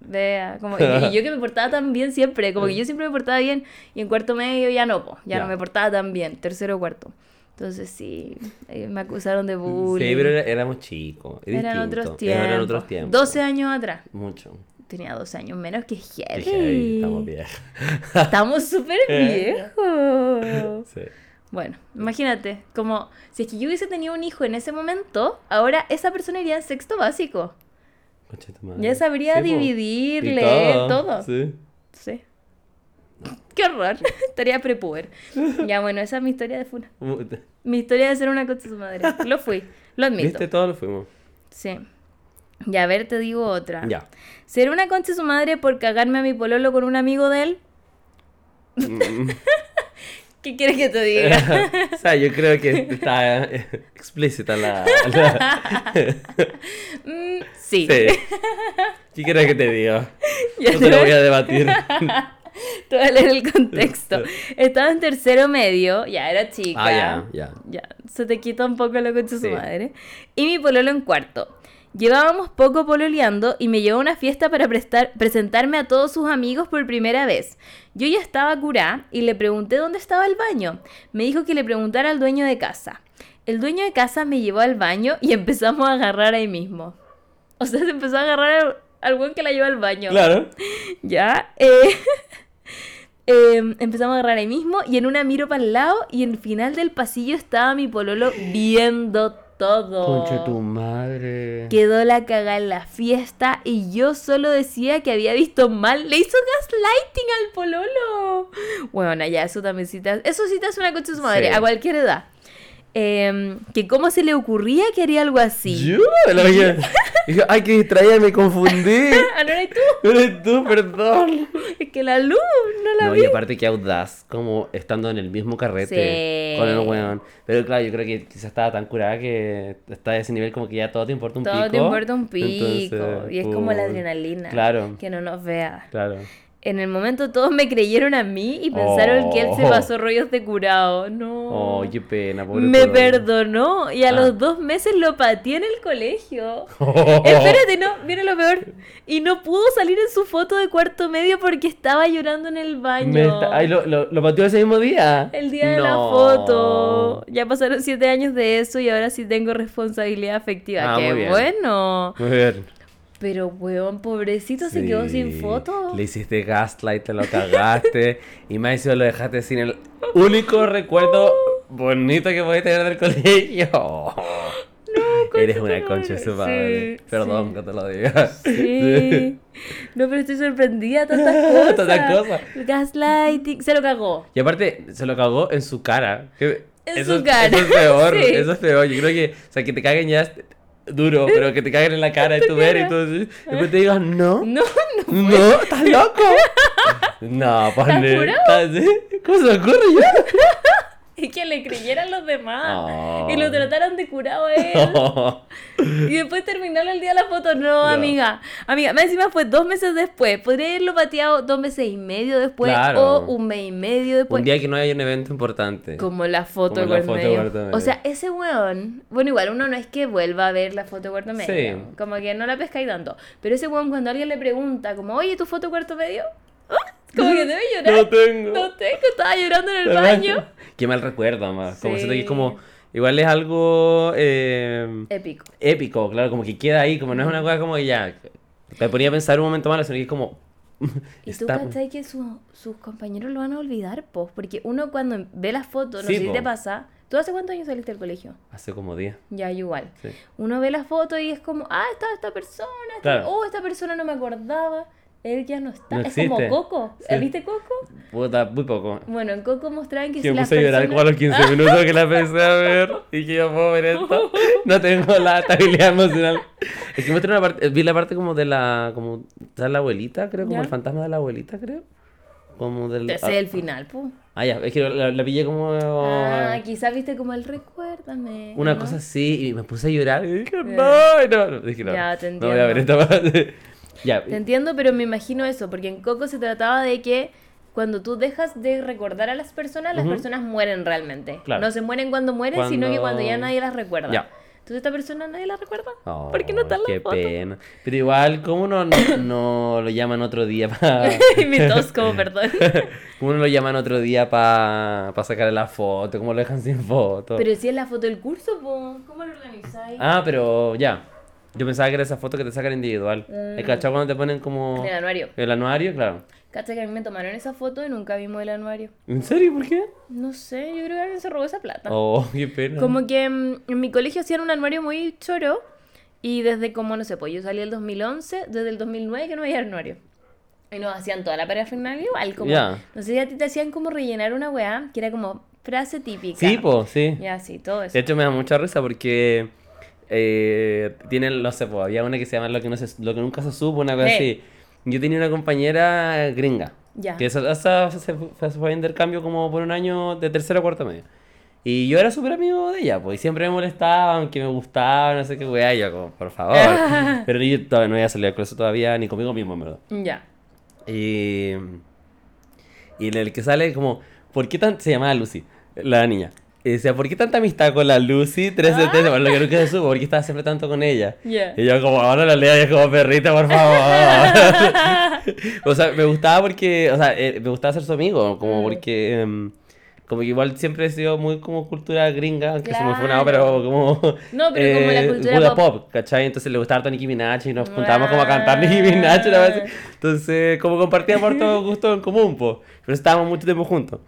Vea, como, y, y yo que me portaba tan bien siempre, como que yo siempre me portaba bien y en cuarto medio ya no, po, ya, Ya. no me portaba tan bien, tercero o cuarto. Entonces sí, eh, me acusaron de bullying. Sí, pero éramos chicos. eran otros tiempos. Eran otros tiempos. 12 años atrás. Mucho. Tenía 12 años menos que "Ey, estamos viejos. Estamos súper viejos. Sí. Bueno, imagínate, como si es que yo hubiese tenido un hijo en ese momento, ahora esa persona iría en sexto básico. Madre. Ya sabría Sí, dividir, Y leer, todo. Sí. Sí. Qué horror. Estaría prepuber. Ya, bueno, esa es mi historia de funa. Mi historia de ser una concha su madre. Lo fui. Lo admito. ¿Viste? Todos lo fuimos. Sí. Ya, a ver, te digo otra. Ya. ¿Ser una concha su madre por cagarme a mi pololo con un amigo de él? Mm. ¿Qué quieres que te diga? o sea, yo creo que está eh, explícita la... la- Mm, sí. Sí. ¿Qué quieres que te diga? Ya No te lo voy- a debatir. Te voy a leer el contexto. Estaba en tercero medio, ya era chica. Ah, ya, ya. Ya, se te quita un poco lo de su Sí. madre. Y mi pololo en cuarto. Llevábamos poco pololeando y me llevó a una fiesta para prestar- presentarme a todos sus amigos por primera vez. Yo ya estaba curá y le pregunté dónde estaba el baño. Me dijo que le preguntara al dueño de casa. El dueño de casa me llevó al baño y empezamos a agarrar ahí mismo. O sea, se empezó a agarrar al, buen que la llevó al baño. Claro. Ya. eh, eh, empezamos a agarrar ahí mismo y en una miro para el lado y en el final del pasillo estaba mi pololo viendo todo. Concha tu madre. Quedó la caga en la fiesta y yo solo decía que había visto mal. Le hizo gaslighting al pololo. Bueno, ya, eso también hace- Eso sí te hace una concha de su madre, Sí. a cualquier edad. Em, que cómo se le ocurría que haría algo así. Yo, la veía. Dijo, ay, que distraída, me confundí. Ah, no eres tú. No eres tú, perdón. Es que la luz no la No, vi. y aparte que audaz, como estando en el mismo carrete Sí. con el weón. Pero claro, yo creo que quizás estaba tan curada que está a ese nivel como que ya todo te importa un Todo pico. te importa un pico. Entonces, y es como la adrenalina. Claro, Que no nos vea. claro. En el momento todos me creyeron a mí y pensaron que él se Oh. pasó rollos de curado. No. Oh, qué pena, pobre me perdonó y a Ah. los dos meses lo pateé en el colegio. Espérate, no, viene lo peor. Y no pudo salir en su foto de cuarto medio porque estaba llorando en el baño. Ay, lo, lo, lo pateó ese mismo día. El día de la foto. Ya pasaron siete años de eso y ahora sí tengo responsabilidad afectiva. Ah, ¡Qué muy bien. bueno! Muy bien. Pero, weón, pobrecito, se quedó sin foto. Le hiciste gaslight, te lo cagaste. y más encima lo dejaste sin el único recuerdo bonito que podés tener del colegio. Eres concha una concha su madre. Sí, Perdón sí. que te lo diga. Sí. No, pero estoy sorprendida, tantas cosas. Tantas cosas. Gaslighting. Se lo cagó. Y aparte, se lo cagó en su cara. En eso, su cara, Eso es peor. Eso es peor. Yo creo que, o sea, que te caguen ya duro, pero que te caguen en la cara de tu ver y todo así. Después te digas, no. No, no. No, ¿estás loco? No, ponle. ¿estás-? ¿Cómo se me ocurre yo? Es que le creyeran los demás. Oh. Y lo trataran de curado a él. Y después terminarlo el día de la foto. No, No. amiga. Amiga, más encima fue dos meses después. Podría haberlo pateado dos meses y medio después. Claro. O un mes y medio después. Un día que no haya un evento importante. Como la foto Como la cuarto foto medio. O sea, ese weón. Bueno, igual uno no es que vuelva a ver la foto cuarto medio. Sí. Como que no la pescáis tanto. Pero ese weón, cuando alguien le pregunta, como, oye, ¿tu foto cuarto medio? ¡Ah! Como que debe llorar. No tengo. No tengo, estaba llorando en el baño. Qué mal recuerdo, además. Como siento que es como. Igual es algo. eh, Épico. épico, claro, como que queda ahí, como no es una cosa como que ya. Me ponía a pensar un momento malo, sino que es como. Y tú está- cachai que su- sus compañeros lo van a olvidar, po. Porque uno cuando ve las fotos, no Sí, sé si te pasa. ¿Tú hace cuántos años saliste del colegio? Hace como 10. Ya, igual. Sí. Uno ve las fotos y es como, ah, está esta persona. esta- Claro. Oh, esta persona no me acordaba. Él ya no está. No es como. Coco. Sí. ¿Viste Coco? Puta, muy poco. Bueno, en Coco mostraban que Que si puse a llorar como a los 15 minutos que la empecé a ver y que yo puedo ver esto. No tengo la estabilidad emocional. Es que una parte, vi la parte como de la, como, ¿sabes la abuelita? Creo, como Ya. el fantasma de la abuelita, creo. Como del... Ese es el final, po. Ah, ya, es que la, la pillé como... Ah, quizás viste como el recuérdame. Una ¿no? cosa así y me puse a llorar y dije, Eh. no, no, dije, no, Ya, te no voy a ver esta parte. Ya, Te entiendo, pero me imagino eso, porque en Coco se trataba de que cuando tú dejas de recordar a las personas, las Ujú. personas mueren realmente. Claro. No se mueren cuando mueren, sino que Cuando- cuando ya nadie las recuerda. Ya. Entonces esta persona nadie la recuerda. Oh, ¿Por qué no está en la qué foto? pena. Pero igual, ¿cómo no, no, no lo llaman otro día para... mi tos como perdón. ¿Cómo no lo llaman otro día para sacarle la foto? ¿Cómo lo dejan sin foto? pero si es la foto del curso, po, ¿cómo lo organizáis? Ah, pero ya. Yo pensaba que era esa foto que te sacan individual. Mm. ¿Has cachado cuando te ponen como... El anuario. El anuario? Claro. Cacha que a mí me tomaron esa foto y nunca vimos el anuario. ¿En serio? ¿Por qué? No sé, yo creo que alguien se robó esa plata. Oh, qué pena. Como que mm, en mi colegio hacían un anuario muy choro y desde como, no sé, pues yo salí el 2011, desde el 2009 que no había anuario. Y nos hacían toda la parafernalia igual, como, Ya. no sé si a ti te hacían como rellenar una weá, que era como frase típica. Sí, pues, sí. Ya, sí, todo eso. De hecho, me da mucha risa porque eh, tienen, no sé, pues, había una que se llama Lo que, no se, lo que nunca se supo, una cosa Sí. así. Yo tenía una compañera gringa Ya. que esa, esa se, fue, se fue a intercambio como por un año de tercero a cuarto medio. Y yo era súper amigo de ella, pues, y siempre me molestaban, que me gustaba, no sé qué weá, yo como, por favor. Pero yo todavía no había salido del closet todavía, ni conmigo mismo, en verdad. Ya. Y, y en el que sale como, ¿por qué tan... Se llamaba Lucy, la niña. Y decía, ¿por qué tanta amistad con la Lucy 370? Por lo que nunca se supo, ¿por qué estaba siempre tanto con ella? Ya. Y yo como, ahora la lea y es como, perrita, por favor. o sea, me gustaba porque, o sea, eh, me gustaba ser su amigo, como Mm. porque... em, como que igual siempre he sido muy como cultura gringa, aunque se me fue Claro. una pero como... No, pero como la cultura cultura pop. ¿cachai? Entonces le gustaba Nicki Minaj y nos juntábamos como a cantar Nicki Minaj. Entonces, como compartíamos harto gusto en común, pues. Pero estábamos mucho tiempo juntos.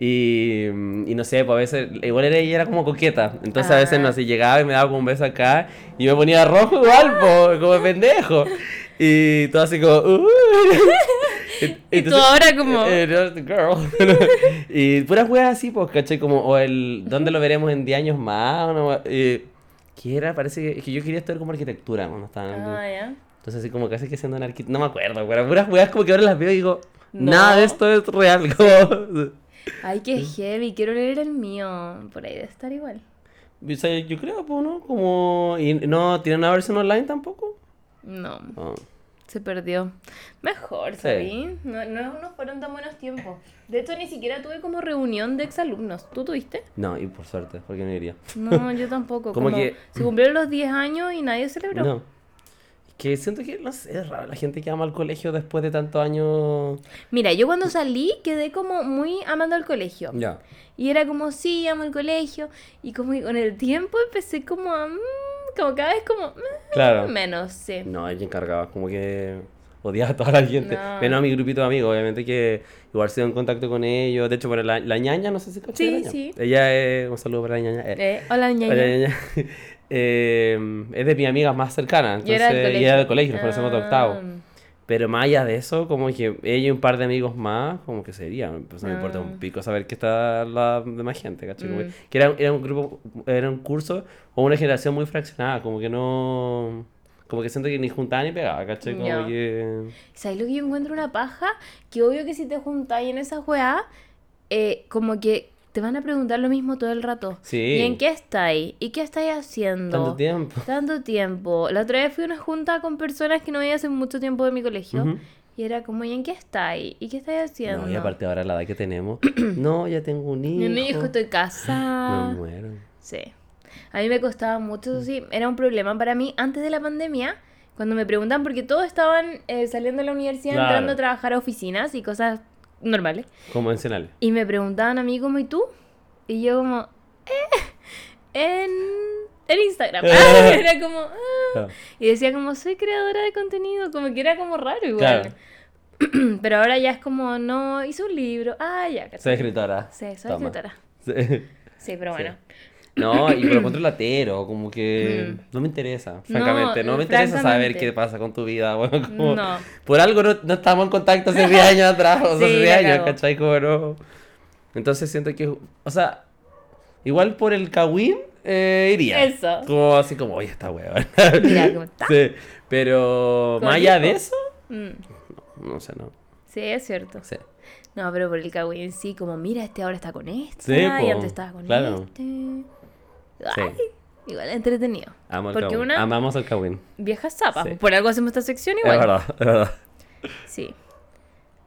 Y, y no sé, pues a veces, igual era, ella era como coqueta. Entonces a veces, Ah. no sé, llegaba y me daba como un beso acá y me ponía rojo igual, pues, como pendejo. Y todo así como, "Uh". Y tú ahora como- eh, a girl. y puras weas así, pues, ¿cachai? Como, o el, ¿dónde lo veremos en 10 años más? Una wea- eh, ¿Qué era? Parece que, es que yo quería estudiar como arquitectura cuando estaba Ah, ya. Entonces así como casi que siendo un arquitecto, no me acuerdo, pero puras weas como que ahora las veo y digo, No. nada de esto es real, como... Ay, qué heavy, quiero leer el mío. Por ahí debe estar igual. O sea, yo creo, pues, ¿no? Como... ¿Y no tiene una versión online tampoco? No, No. se perdió. Mejor, Sí. ¿sabí? No, no, no fueron tan buenos tiempos. De hecho, ni siquiera tuve como reunión de exalumnos. ¿Tú tuviste? No, y por suerte, porque no iría. No, yo tampoco. Como Como que- Se cumplieron los 10 años y nadie celebró. No. Que siento que, no sé, es raro la gente que ama al colegio después de tantos años. Mira, yo cuando salí quedé como muy amando al colegio. Ya. Y era como, sí, amo el colegio. Y como que con el tiempo empecé como a... mm, como cada vez como... mm, Claro. menos, sí. No, hay quien cargaba, como que odiaba a toda la gente. No. Menos a mi grupito de amigos, obviamente que igual sigo en contacto con ellos. De hecho, bueno, la, la ñaña, no sé si conoces Sí, sí. Ella es, un saludo para la ñaña. eh, Eh, hola, ñaña. Hola, ñaña. Eh, es de mis amigas más cercanas. Entonces-. Y era del colegio, nos conocemos de octavo. Ah, Pero más allá de eso, como que ella y un par de amigos más, como que serían. Pues no me importa Ah. un pico saber que está la demás gente, ¿cachai? Como Mm. Que era, era un grupo, era un curso o una generación muy fraccionada, como que no. Como que siento que ni juntaba ni pegaba, ¿cachai? Como que. ¿Sabes lo que yo encuentro una paja? Que obvio que si te juntáis en esa weá, eh, como que te van a preguntar lo mismo todo el rato. Sí. ¿Y en qué estáis? ¿Y qué estáis haciendo? Tanto tiempo. Tanto tiempo. La otra vez fui a una junta con personas que no veía hace mucho tiempo de mi colegio. Ujú. Y era como, ¿y en qué estáis? ¿Y qué estáis haciendo? No, y aparte ahora la edad que tenemos. no, ya tengo un hijo. Mi hijo, estoy casada. Me muero. Sí. A mí me costaba mucho, eso sí, era un problema para mí antes de la pandemia, cuando me preguntan, porque todos estaban eh, saliendo de la universidad, Claro. entrando a trabajar a oficinas y cosas normales. Convencional. Y me preguntaban a mí como, ¿y tú? Y yo como, eh, en, en Instagram. era como, ah. Claro. Y decía como, soy creadora de contenido, como que era como raro igual. Claro. Pero ahora ya es como, no, hice un libro. Ah, ya. Soy escritora. Sí, soy Toma. escritora. Sí. Sí, pero bueno. No, y lo encuentro latero, como que Mm. no me interesa, francamente. No, No, me interesa saber qué pasa con tu vida, bueno, como... No. Por algo no, no estábamos en contacto hace 10 años atrás, o sea, Sí, hace 10 la años. ¿cachai? Como no... Entonces siento que, o sea, igual por el Kawin eh, iría. Eso. Como así como, oye, está weón. Mira cómo está. Sí, pero más allá de eso, Mm, no sé, no. Sí, es cierto. Sí. No, pero por el Kawaii en sí, como mira, este ahora está con esta Sí, y po, antes estaba con claro. este. Sí. Ay, igual entretenido. Amo Porque una Amamos el Kawin. vieja zapa. Sí. Por algo hacemos esta sección Es igual. verdad, es verdad. Sí.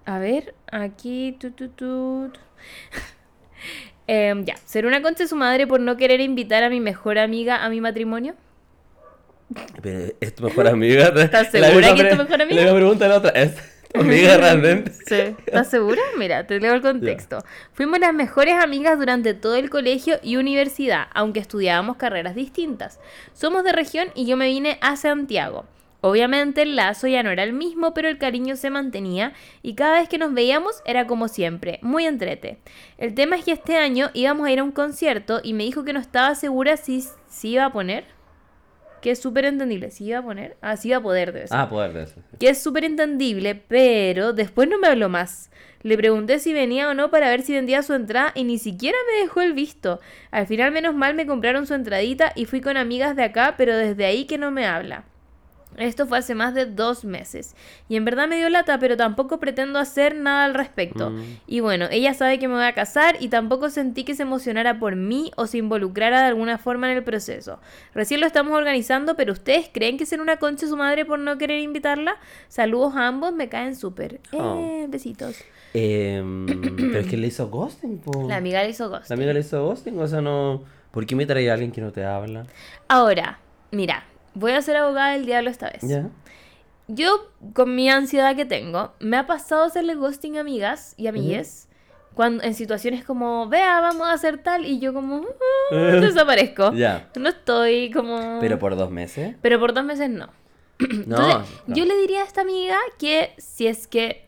A ver, aquí. Tu, tu, tu, tu. Em, ya, ser una concha de su madre por no querer invitar a mi mejor amiga a mi matrimonio. Pero es tu mejor amiga. ¿Estás segura que es tu mejor amiga? Misma pregunta la otra. ¿Es amiga realmente? Sí. ¿Estás segura? Mira, te leo el contexto. Fuimos las mejores amigas durante todo el colegio y universidad, aunque estudiábamos carreras distintas. Somos de región y yo me vine a Santiago. Obviamente el lazo ya no era el mismo, pero el cariño se mantenía y cada vez que nos veíamos era como siempre, muy entrete. El tema es que este año íbamos a ir a un concierto y me dijo que no estaba segura si, si iba a poner. Que es súper entendible. Si iba a poner. Ah, si iba a poder, debe ser Ah, poder de eso. que es súper entendible, pero después no me habló más. Le pregunté si venía o no para ver si vendía su entrada y ni siquiera me dejó el visto. Al final, menos mal, me compraron su entradita y fui con amigas de acá, pero desde ahí que no me habla. Esto fue hace más de dos meses. Y en verdad me dio lata, pero tampoco pretendo hacer nada al respecto. Mm. Y bueno, ella sabe que me voy a casar y tampoco sentí que se emocionara por mí o se involucrara de alguna forma en el proceso. Recién lo estamos organizando, pero ¿ustedes creen que ser una concha su madre por no querer invitarla? Saludos a ambos, me caen súper. Oh. Eh, besitos. Em, pero es que le hizo ghosting, po. La amiga le hizo ghost. La amiga le hizo ghosting, o sea, no... ¿Por qué me trae a alguien que no te habla? Ahora, mira, voy a ser abogada del diablo esta vez. Yo, con mi ansiedad que tengo, me ha pasado hacerle ghosting a amigas y amigues. Cuando, en situaciones como, vea, vamos a hacer tal, y yo como, "Ah", desaparezco. Ya. No estoy como... ¿Pero por dos meses? Pero por dos meses no. No. Entonces, no. yo le diría a esta amiga que si es que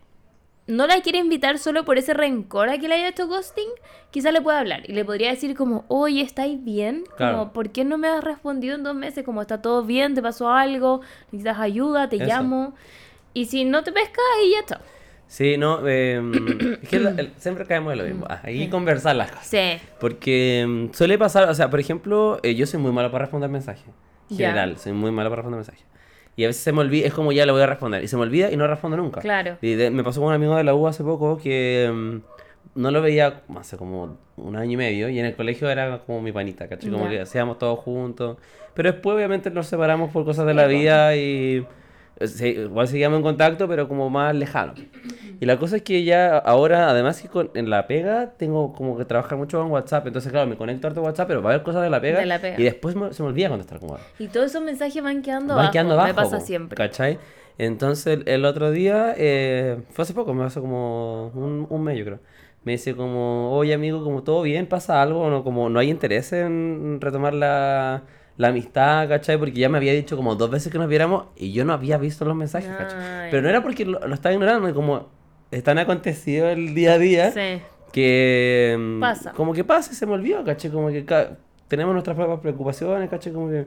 no la quiere invitar solo por ese rencor a que le haya hecho ghosting, quizá le pueda hablar. Y le podría decir como, oye, ¿estáis bien? Claro. Como, ¿por qué no me has respondido en dos meses? Como, ¿está todo bien? ¿Te pasó algo? ¿Necesitas ayuda? ¿Te Eso. llamo? Y si no te pesca, ahí ya está. Sí, no, eh, es que el- el- siempre caemos en lo mismo. Ah, hay que conversar las cosas. Sí. Porque mm, suele pasar, o sea, por ejemplo, eh, yo soy muy malo para responder mensajes. General, soy muy malo para responder mensajes. Y a veces se me olvida, es como ya le voy a responder. Y se me olvida y no respondo nunca. Claro. Y de- me pasó con un amigo de la U hace poco que mm, no lo veía hace como un año y medio. Y en el colegio era como mi panita, ¿cachai? Como que hacíamos todos juntos. Pero después, obviamente, nos separamos por cosas de la vida y. eh, se- igual seguíamos en contacto, pero como más lejano. Y la cosa es que ya ahora, además que con- en la pega, tengo como que trabajar mucho con WhatsApp. Entonces, claro, me conecto harto a WhatsApp, pero va a haber cosas de la pega. De la pega. Y después me- se me olvida contestar como. Y todos esos mensajes van quedando Van abajo. quedando abajo. Me pasa po, siempre. ¿Cachai? Entonces el, otro día, eh, fue hace poco, me pasó como un, un mes yo creo. Me dice como, oye amigo, como todo bien, pasa algo, no, como no hay interés en retomar la, la amistad, ¿cachai? Porque ya me había dicho como dos veces que nos viéramos y yo no había visto los mensajes, ¿cachai? Ay. Pero no era porque lo, lo estaba ignorando, como están acontecido el día a día Sí. que mm, Pasa. como que pasa y se me olvidó, ¿cachai? Como que tenemos nuestras propias preocupaciones, ¿cachai? Como que...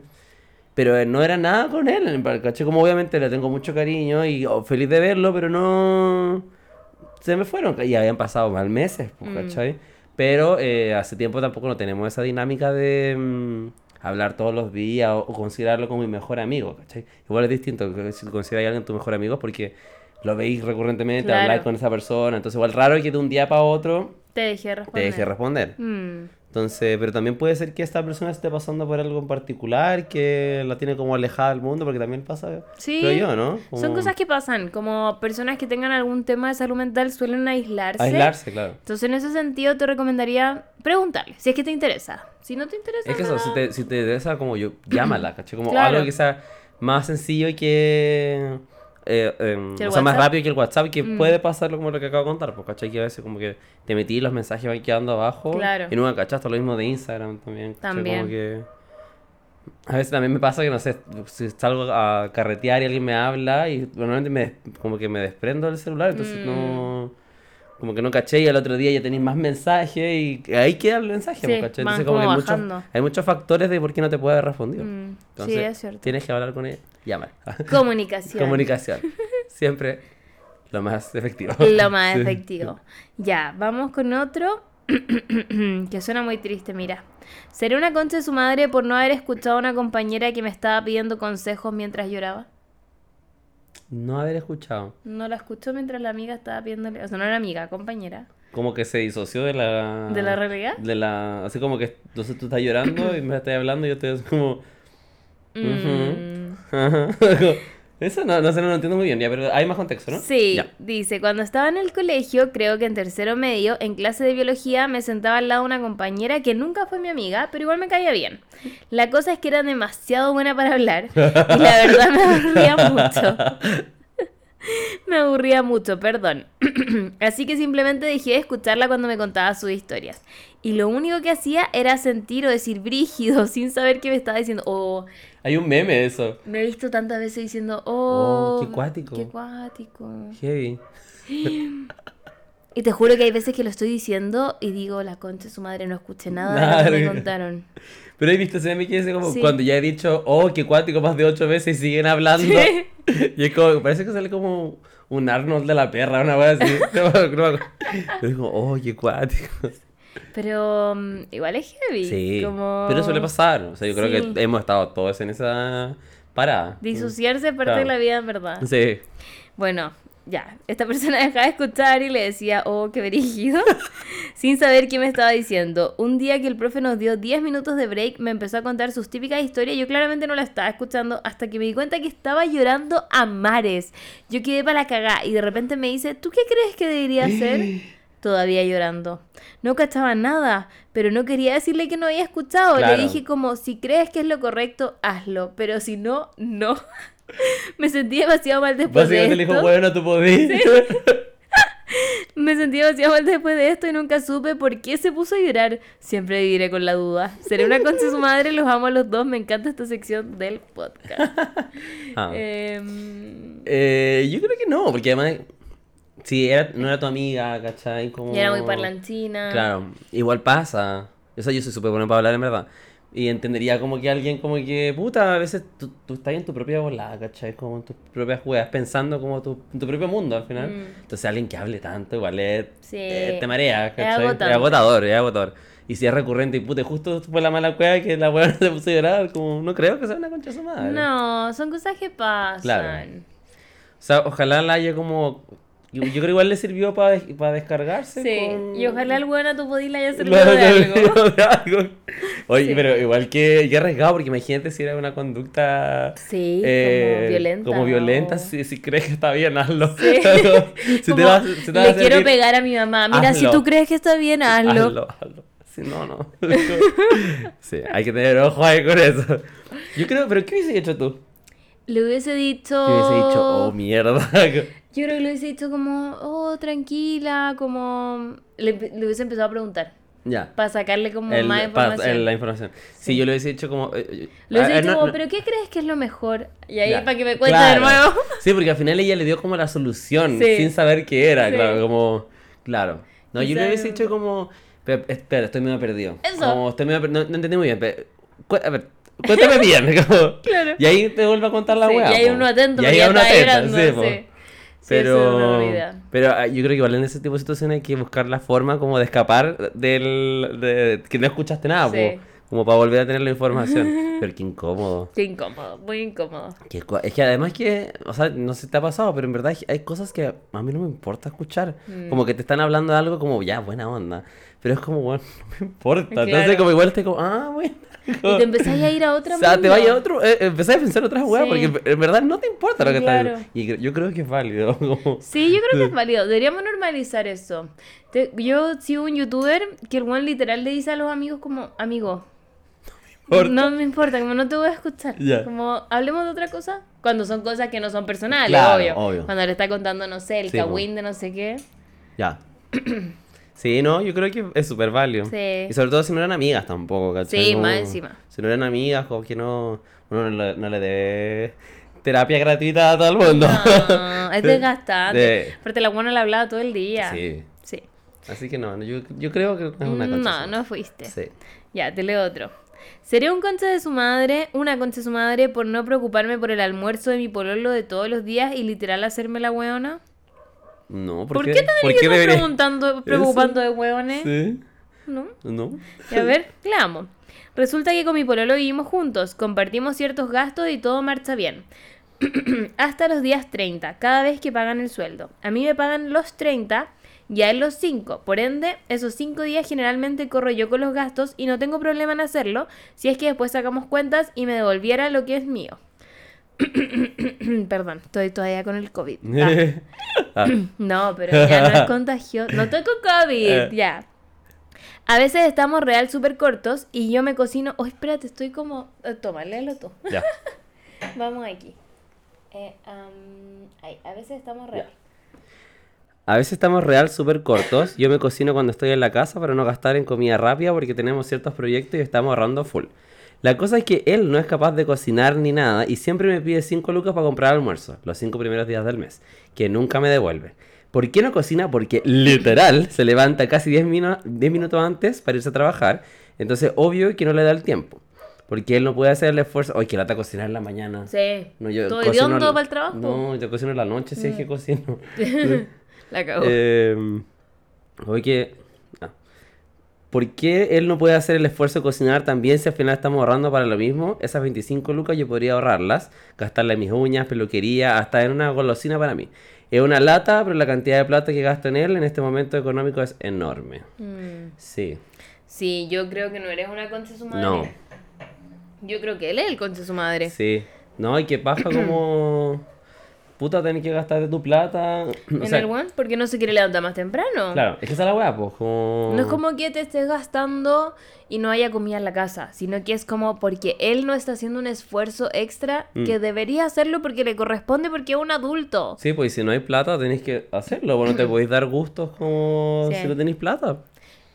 Pero eh, no era nada con él, ¿cachai? Como obviamente le tengo mucho cariño y oh, feliz de verlo, pero no... Se me fueron, y habían pasado mal meses, pues, Mm. ¿cachai? Pero eh, hace tiempo tampoco no tenemos esa dinámica de mm, hablar todos los días o, o considerarlo como mi mejor amigo, ¿cachai? Igual es distinto que si consideras a alguien tu mejor amigo porque lo veis recurrentemente, Claro. habláis con esa persona, entonces igual raro que de un día para otro Te dejé te responder. deje responder. Mm. Entonces, pero también puede ser que esta persona esté pasando por algo en particular, que la tiene como alejada del mundo, porque también pasa, Sí. creo yo, ¿no? Son Como cosas que pasan. Como personas que tengan algún tema de salud mental suelen aislarse. Aislarse, claro. Entonces, en ese sentido, te recomendaría preguntarle si es que te interesa. Si no te interesa, Es que eso, si te, si te interesa, como yo, llámala, ¿cachai? Como Claro. algo que sea más sencillo y que... eh, em, ¿Que el o sea, más rápido que el WhatsApp, que Mm. puede pasar como lo que acabo de contar, pues, ¿cachai? Que a veces como que te metí y los mensajes van quedando abajo. Claro. Y nunca cachaste lo mismo de Instagram también. ¿cachai? También. Como que... A veces también me pasa que, no sé, si salgo a carretear y alguien me habla y normalmente me, como que me desprendo del celular, entonces Mm. no... Como que no caché y al otro día ya tenéis más mensajes y ahí queda el mensaje, Sí, pues, Entonces como que como hay muchos, bajando. hay muchos factores de por qué no te puede haber respondido. Mm, sí, Entonces, es cierto. tienes que hablar con ella, llámala. Comunicación. Comunicación. Siempre lo más efectivo. Lo más Sí. efectivo. Ya, vamos con otro que suena muy triste, mira. ¿Seré una concha de su madre por no haber escuchado a una compañera que me estaba pidiendo consejos mientras lloraba? No haber escuchado. No la escuchó mientras la amiga estaba pidiéndole... O sea, no era amiga, compañera. Como que se disoció de la... ¿De la realidad? De la... Así como que entonces tú estás llorando y me estás hablando y yo estoy como... Mm. Eso no, no sé, no lo entiendo muy bien, ya, pero hay más contexto, ¿no? Sí, Ya. dice, cuando estaba en el colegio, creo que en tercero medio, en clase de biología me sentaba al lado una compañera que nunca fue mi amiga, pero igual me caía bien. La cosa es que era demasiado buena para hablar y la verdad me aburría mucho. Me aburría mucho, perdón. Así que simplemente dejé de escucharla cuando me contaba sus historias. Y lo único que hacía era sentir o decir brígido sin saber qué me estaba diciendo. Oh, Hay un meme de eso. me he visto tantas veces diciendo, oh, Oh, qué cuático. Qué cuático. Heavy. Y te juro que hay veces que lo estoy diciendo y digo, la concha de su madre, no escuché nada de lo que me contaron. Pero he visto ese meme que dice como Sí. cuando ya he dicho, oh, qué cuático más de ocho veces y siguen hablando. Y es como, parece que sale como un Arnold de la perra, una wea así. No no. Pero digo, oh, qué cuático. Pero mm, igual es heavy. Sí, Como... pero suele pasar. O sea, yo creo Sí. que hemos estado todos en esa parada. Disociarse es parte Claro. de la vida, en verdad. Sí. Bueno, ya. Esta persona dejaba de escuchar y le decía, oh, qué brígido. sin saber qué me estaba diciendo. Un día que el profe nos dio 10 minutos de break, me empezó a contar sus típicas historias. Yo claramente no la estaba escuchando hasta que me di cuenta que estaba llorando a mares. Yo quedé para la cagá y de repente me dice, ¿tú qué crees que debería hacer? Todavía llorando. No cachaba nada, pero no quería decirle que no había escuchado. Claro. Le dije como, si crees que es lo correcto, hazlo, pero si no, no. me sentí demasiado mal después de Básicamente le esto. dijo, bueno, tú podís. Me sentí demasiado mal después de esto y nunca supe por qué se puso a llorar. Siempre viviré con la duda. Seré una concha de su madre, los amo a los dos. Me encanta esta sección del podcast. Ah. Em, Eh, yo creo que no, porque además, si era, no era tu amiga, ¿cachai? Como... y era muy parlanchina. Claro, igual pasa. O sea, yo soy súper bueno para hablar, en verdad. Y entendería como que alguien como que, puta, a veces tú, tú estás en tu propia volada, ¿cachai? Como en tus propias jugadas, pensando como tu, en tu propio mundo al final. Mm. Entonces alguien que hable tanto igual es, Sí. eh, te marea, Es ¿cachai? agotante. Es agotador, es agotador. Y si es recurrente y puta, justo fue la mala cueva que la weá se puso a llorar, como, no creo que sea una concha su madre. No, son cosas que pasan. Claro. O sea, ojalá la haya como... Yo, yo creo que igual le sirvió para para descargarse. Sí, con- y ojalá el bueno tu podí le haya servido de algo. de algo. Oye, Sí. pero igual que, que arriesgado, porque imagínate si era una conducta... Sí, eh, como violenta. Como violenta, o- si, si crees que está bien, hazlo. Sí. si te vas, si te vas le a quiero pegar a mi mamá. Mira, si tú crees que está bien, hazlo. hazlo. hazlo. Si no, no. sí, hay que tener ojo ahí con eso. Yo creo, pero ¿qué hubiese hecho tú? Le hubiese dicho. ¿Qué hubiese dicho? Oh, mierda. Yo creo que le hubiese dicho como, oh, tranquila, como... Le, le hubiese empezado a preguntar. ya. Para sacarle como El- más información. el- la información. Sí, yo le hubiese dicho como... eh, eh, Le hubiese ah, dicho no- como, no- pero ¿qué crees que es lo mejor? Y ahí Ya. para que me cuente Claro. de nuevo. Sí, porque al final ella le dio como la solución, Sí. sin saber qué era, Sí. claro, como... Claro. No, yo le hubiese dicho como... "Pe- Espera, estoy medio perdido. Eso. Como, estoy medio no, no entendí muy bien. pe- cu- a ver, cuéntame bien. como- Claro. Y ahí te vuelvo a contar la Sí, weá. y hay uno atento Y ahí uno atento, sí, sí. Es Pero, pero ah, yo creo que igual en ese tipo de situaciones hay que buscar la forma como de escapar del... De, que no escuchaste nada, Sí. po, como para volver a tener la información. Pero qué incómodo. Qué incómodo, muy incómodo. Que es que además que, o sea, no sé si te ha pasado, pero en verdad hay, cosas que a mí no me importa escuchar. Mm. Como que te están hablando de algo como, ya, buena onda. Pero es como, bueno, no me importa. Entonces Claro. como igual te como, ah, bueno. Y te empezáis a ir a otra O sea, te vayas a otro, eh, empezás a pensar otras weas, Sí. porque en- verdad no te importa lo que Claro. estás Y yo creo que es válido. como- Sí, yo creo que es válido. Deberíamos normalizar eso. Te- yo sigo un youtuber que el one literal le dice a los amigos como, amigo, importa. no me importa, como no te voy a escuchar. Como, hablemos de otra cosa. Cuando son cosas que no son personales, Claro, obvio. obvio. Cuando le está contando, no sé, el Sí, de no sé qué. Ya. Sí, no, yo creo que es súper válido. Sí. Y sobre todo si no eran amigas tampoco, ¿cachai? Sí, Como- más encima. Si no eran amigas, como que no, uno no le, no le dé terapia gratuita a todo el mundo. No, es desgastante. De- la buena le hablaba todo el día. Sí. Sí. Así que no, yo, yo creo que es una concha No, no fuiste. Sí. Ya, te leo otro. Seré un concha de su madre, una concha de su madre por no preocuparme por el almuerzo de mi pololo de todos los días y literal hacerme la hueona. No, ¿por, ¿Por, qué? ¿Por qué debería- preguntando, preocupando de hueones? Sí. ¿No? No. Y a ver, leamos. Resulta que con mi pololo vivimos juntos, compartimos ciertos gastos y todo marcha bien. Hasta los días 30, cada vez que pagan el sueldo. A mí me pagan los 30 y a él los 5. Por ende, esos 5 días generalmente corro yo con los gastos y no tengo problema en hacerlo si es que después sacamos cuentas y me devolviera lo que es mío. Perdón, estoy todavía con el COVID. Ah. Ah, No, pero ya no es contagioso. No tengo COVID, Eh. ya. A veces estamos real súper cortos y yo me cocino. Oh, espérate, estoy como. eh, Toma, léelo tú. ya. Vamos aquí. Eh, am, ahí, a veces estamos real. A veces estamos real súper cortos. Yo me cocino cuando estoy en la casa para no gastar en comida rápida porque tenemos ciertos proyectos y estamos ahorrando full. La cosa es que él no es capaz de cocinar ni nada y siempre me pide 5 lucas para comprar almuerzo, los 5 primeros días del mes, que nunca me devuelve. ¿Por qué no cocina? Porque literal se levanta casi 10, minu- 10 minutos antes para irse a trabajar. Entonces, obvio que no le da el tiempo. Porque él no puede hacer el esfuerzo. Oye, que lata cocinar en la mañana. Sí. No, yo ¿Todo cocino para el trabajo? No, yo cocino en la noche, si es que cocino. La. Eh, oye, ah. ¿por qué él no puede hacer el esfuerzo de cocinar también si al final estamos ahorrando para lo mismo? Esas 25 lucas yo podría ahorrarlas, gastarlas en mis uñas, peluquería, hasta en una golosina para mí. Es una lata, pero la cantidad de plata que gasto en él en este momento económico es enorme. Mm. Sí. Sí, yo creo que no eres una concha de su madre. No. Yo creo que él es el concha de su madre. Sí. No, y que pasa como... Puta, tenés que gastar de tu plata. O ¿En sea, el one? Porque no se quiere levantar más temprano. Claro, es que esa es la weá, pues, como... No es como que te estés gastando y no haya comida en la casa, sino que es como porque él no está haciendo un esfuerzo extra Mm. que debería hacerlo porque le corresponde porque es un adulto. Sí, pues si no hay plata tenéis que hacerlo, bueno, te podéis dar gustos como Sí. si no tenéis plata.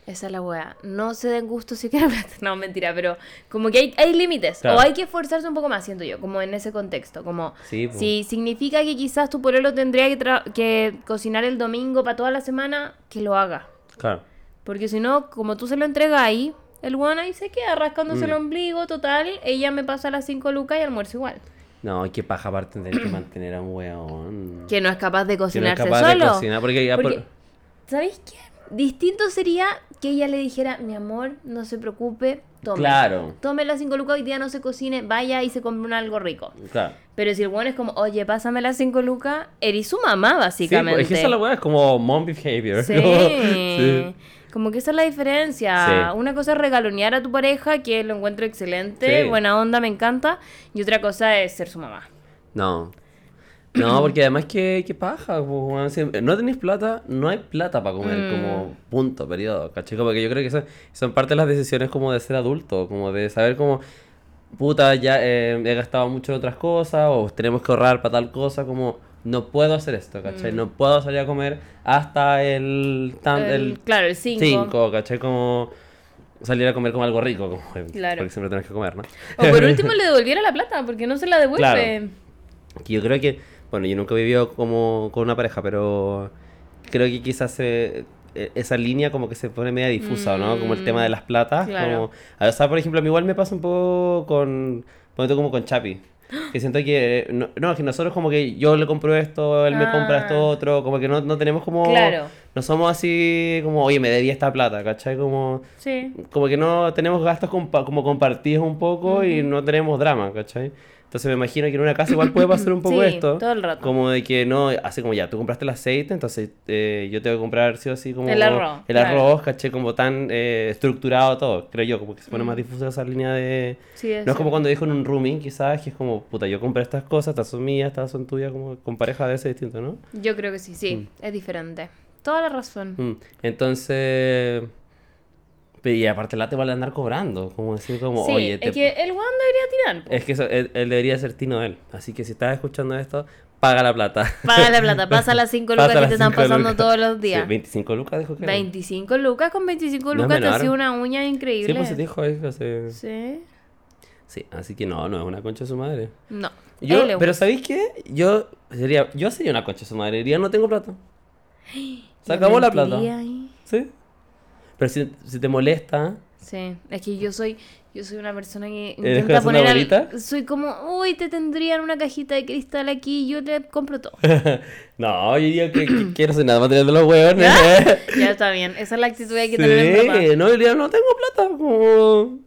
Esa es la weá. No se den gusto si quieren. No, mentira, pero como que hay, hay límites. Claro. O hay que esforzarse un poco más, siento yo, como en ese contexto. Como Sí, po. si significa que quizás tu pololo tendría que, tra- que cocinar el domingo para toda la semana, que lo haga. Claro. Porque si no, como tú se lo entregas ahí, El weón ahí se queda rascándose el Mm. ombligo, total. Ella me pasa las 5 lucas y almuerzo igual. No, qué paja aparte de tener que mantener a un weón. Que no es capaz de Que no es cocinarse capaz de solo. cocinar. Porque ya por- ¿Sabéis qué? Distinto sería que ella le dijera, mi amor, no se preocupe, tome. Claro, Tome las 5 lucas, hoy día no se cocine, vaya y se compre un algo rico. claro. Pero si el weón es como, oye, pásame las 5 lucas, eres su mamá, Sí, básicamente. pues, es que esa es la weá, es como mom behavior. Sí. como- sí. Como que esa es la diferencia. Sí. Una cosa es regalonear a tu pareja, que lo encuentro excelente, Sí. buena onda, me encanta. Y otra cosa es ser su mamá. No. No, porque además que, que paja, pues, no tenéis plata, no hay plata para comer, Mm. como punto, periodo, ¿cachai? Como que yo creo que son, son parte de las decisiones como de ser adulto, como de saber como, puta, ya eh, he gastado mucho en otras cosas, o tenemos que ahorrar para tal cosa, como, no puedo hacer esto, ¿cachai? Mm. No puedo salir a comer hasta el... tan- El- el claro, el 5. 5, ¿cachai? Como salir a comer como algo rico, como, Claro. porque siempre tenemos que comer, ¿no? O por último le devolviera la plata, porque no se la devuelve. Claro. Yo creo que, bueno, yo nunca he vivido como con una pareja, pero creo que quizás se- e- esa línea como que se pone media difusa, ¿no? Como el tema de las platas. Claro. Como, a- por ejemplo, a mí igual me pasa un poco con, como con Chapi. Que siento que, no, no, que nosotros como que yo le compro esto, él me compra esto Ah. otro, como que no, no tenemos como... Claro. No somos así como, oye, me debía esta plata, ¿cachai? Como, Sí. como que no tenemos gastos compa- como compartidos un poco y no tenemos drama, ¿cachai? Entonces me imagino que en una casa igual puede pasar un poco Sí, esto. todo el rato. Como de que no, así como ya, tú compraste el aceite, entonces eh, yo tengo que comprar sí o sí como El arroz, el claro. arroz, ¿cachai? Como tan eh, estructurado todo, creo yo, como que se pone más difusa esa línea de... Sí, es No es como cuando dijo en un rooming, quizás, que es como, puta, yo compré estas cosas, estas son mías, estas son tuyas, como con pareja de ese distinto, ¿no? Yo creo que sí, sí, es diferente. Toda la razón. Mm, Entonces... Y aparte la te van a andar cobrando, como decir como, sí, oye, es te- que el weón debería tirar. po. Es que eso, él, él debería ser Tino de él. Así que si estás escuchando esto, paga la plata. Paga la plata, pasa las 5 lucas que te están pasando lucas. todos los Sí, días. 25 lucas dijo que era. 25 lucas, con 25 No es lucas te menor. hacía una uña Sí, increíble. pues se dijo eso. Sí. Sí. sí, así que no, no es una concha de su madre. No. Yo, pero ¿sabéis qué? Yo sería, yo sería una concha de su madre. Diría, no tengo plata. Se acabó la plata. ahí. ¿Sí? Pero si, si te molesta, Sí, es que yo soy yo soy una persona que ¿Eres intenta poner al- soy como, "Uy, te tendrían una cajita de cristal aquí, yo te compro todo." no, yo diría que, que quiero ser nada más de los huevones. ya está bien, esa es la actitud que hay que tener no, yo diría, no tengo plata. Como...